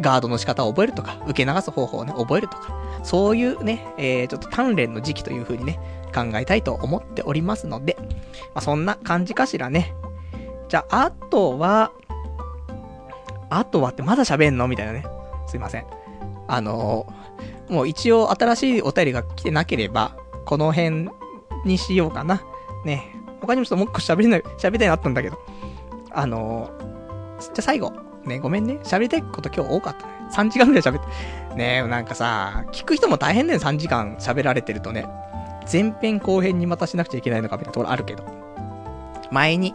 ガードの仕方を覚えるとか、受け流す方法をね、覚えるとか、そういうね、えー、ちょっと鍛錬の時期という風にね、考えたいと思っておりますので、まあ、そんな感じかしらね。じゃあ、あとは、あとはってまだ喋んの？みたいなね。すいません。あのー、もう一応新しいお便りが来てなければ、この辺にしようかな。ね。他にもちょっともう一個喋りない、喋りたいなったんだけど。あのー、じゃあ最後。ね、ごめんね。喋りたいこと今日多かったね。3時間くらい喋って。ねなんかさ、聞く人も大変だよ、3時間喋られてるとね。前編後編にまたしなくちゃいけないのかみたいなところあるけど。前に、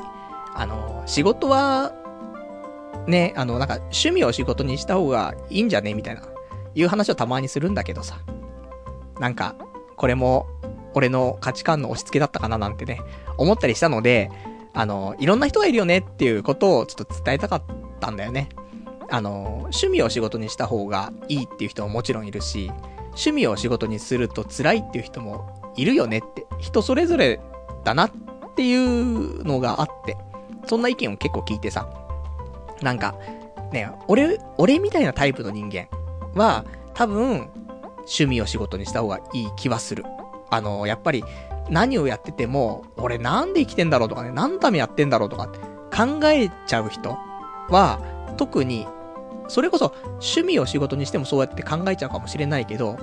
あの、仕事は、ね、あの、なんか趣味を仕事にした方がいいんじゃね？みたいな、いう話をたまにするんだけどさ。なんか、これも、俺の価値観の押し付けだったかななんてね、思ったりしたので、あの、いろんな人がいるよねっていうことをちょっと伝えたかったんだよね。あの、趣味を仕事にした方がいいっていう人ももちろんいるし、趣味を仕事にすると辛いっていう人もいるよねって、人それぞれだなっていうのがあって、そんな意見を結構聞いてさ、なんか、ね、俺、俺みたいなタイプの人間は、多分、趣味を仕事にした方がいい気はする。あの、やっぱり、何をやってても、俺なんで生きてんだろうとかね、何のためやってんだろうとかって、考えちゃう人は、特に、それこそ趣味を仕事にしてもそうやって考えちゃうかもしれないけど、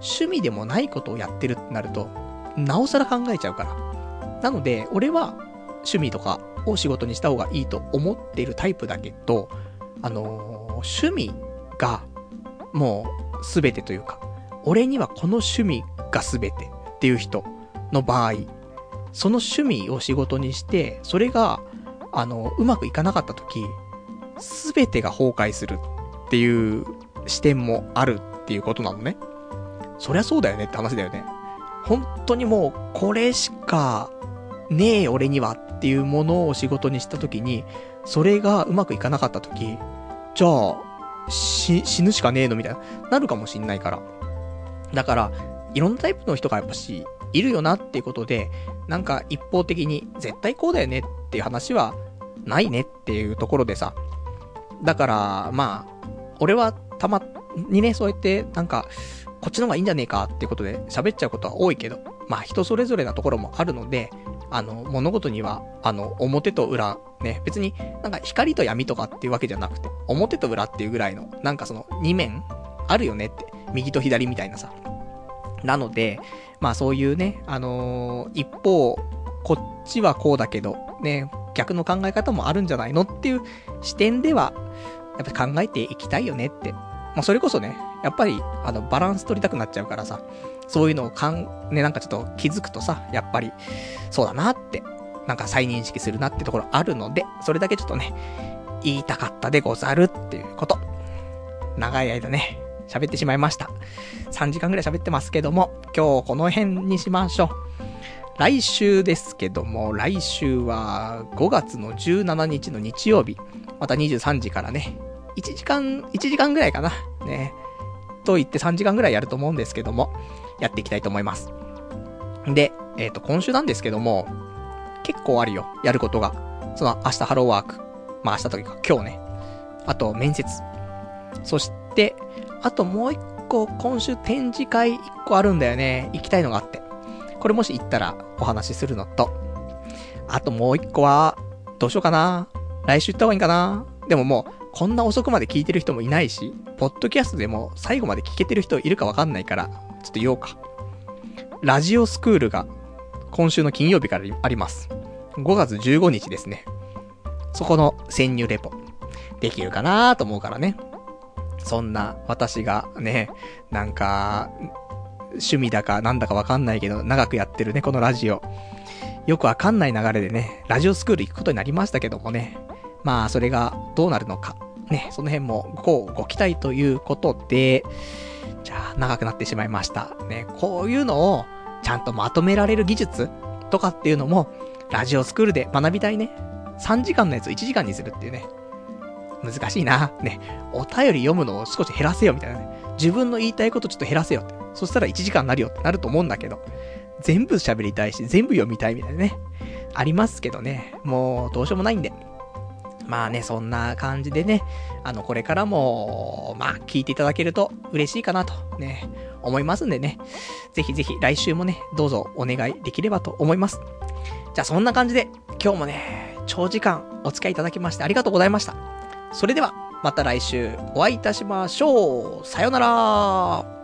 趣味でもないことをやってるってなると、なおさら考えちゃうから。なので、俺は趣味とかを仕事にした方がいいと思っているタイプだけど、あのー、趣味が、もう、すべてというか、俺にはこの趣味がすべてっていう人の場合、その趣味を仕事にして、それが、あの、うまくいかなかった時、すべてが崩壊するっていう視点もあるっていうことなのね。そりゃそうだよねって話だよね。本当にもう、これしかねえ俺にはっていうものを仕事にした時に、それがうまくいかなかった時、じゃあ、し、死ぬしかねえのみたいな、なるかもしんないから。だから、いろんなタイプの人がやっぱし、いるよなっていうことで、なんか一方的に、絶対こうだよねっていう話は、ないねっていうところでさ。だから、まあ、俺はたまにね、そうやって、なんか、こっちの方がいいんじゃねえかっていうことで喋っちゃうことは多いけど、まあ人それぞれなところもあるので、あの、物事には、あの、表と裏、ね、別になんか光と闇とかっていうわけじゃなくて、表と裏っていうぐらいの、なんかその二面あるよねって、右と左みたいなさ。なので、まあそういうね、あのー、一方、こっちはこうだけど、ね、逆の考え方もあるんじゃないのっていう視点では、やっぱ考えていきたいよねって。まあそれこそね、やっぱり、あの、バランス取りたくなっちゃうからさ、そういうのをかん、ね、なんかちょっと気づくとさ、やっぱり、そうだなって、なんか再認識するなってところあるので、それだけちょっとね、言いたかったでござるっていうこと。長い間ね、喋ってしまいました。3時間ぐらい喋ってますけども、今日この辺にしましょう。来週ですけども、来週は5月の17日の日曜日、また23時からね、1時間、1時間ぐらいかな。ね。と言って3時間ぐらいやると思うんですけども、やっていきたいと思います。で、えっ、ー、と、今週なんですけども、結構あるよ、やることが。その、明日ハローワーク。まあ明日というか、今日ね。あと、面接。そして、あともう一個、今週展示会一個あるんだよね。行きたいのがあって。これもし行ったらお話しするのと、あともう一個は、どうしようかな。来週行った方がいいかな。でももう、こんな遅くまで聞いてる人もいないし、ポッドキャストでも最後まで聞けてる人いるかわかんないから、ちょっと言おうか。ラジオスクールが今週の金曜日からあります。5月15日ですね。そこの潜入レポ、できるかなと思うからね。そんな私がね、なんか、趣味だかなんだかわかんないけど、長くやってるね、このラジオ。よくわかんない流れでね、ラジオスクール行くことになりましたけどもね。まあ、それがどうなるのか。ね、その辺もご、ご期待ということで、じゃあ、長くなってしまいました。ね、こういうのを、ちゃんとまとめられる技術とかっていうのも、ラジオスクールで学びたいね。3時間のやつを1時間にするっていうね。難しいな。ね。お便り読むのを少し減らせよみたいなね。自分の言いたいことちょっと減らせよって。そしたら1時間になるよってなると思うんだけど。全部喋りたいし、全部読みたいみたいなね。ありますけどね。もう、どうしようもないんで。まあね、そんな感じでね、あの、これからも、まあ、聞いていただけると嬉しいかなと、ね、思いますんでね。ぜひぜひ来週もね、どうぞお願いできればと思います。じゃあそんな感じで、今日もね、長時間お付き合いいただきましてありがとうございました。それでは、また来週お会いいたしましょう。さよなら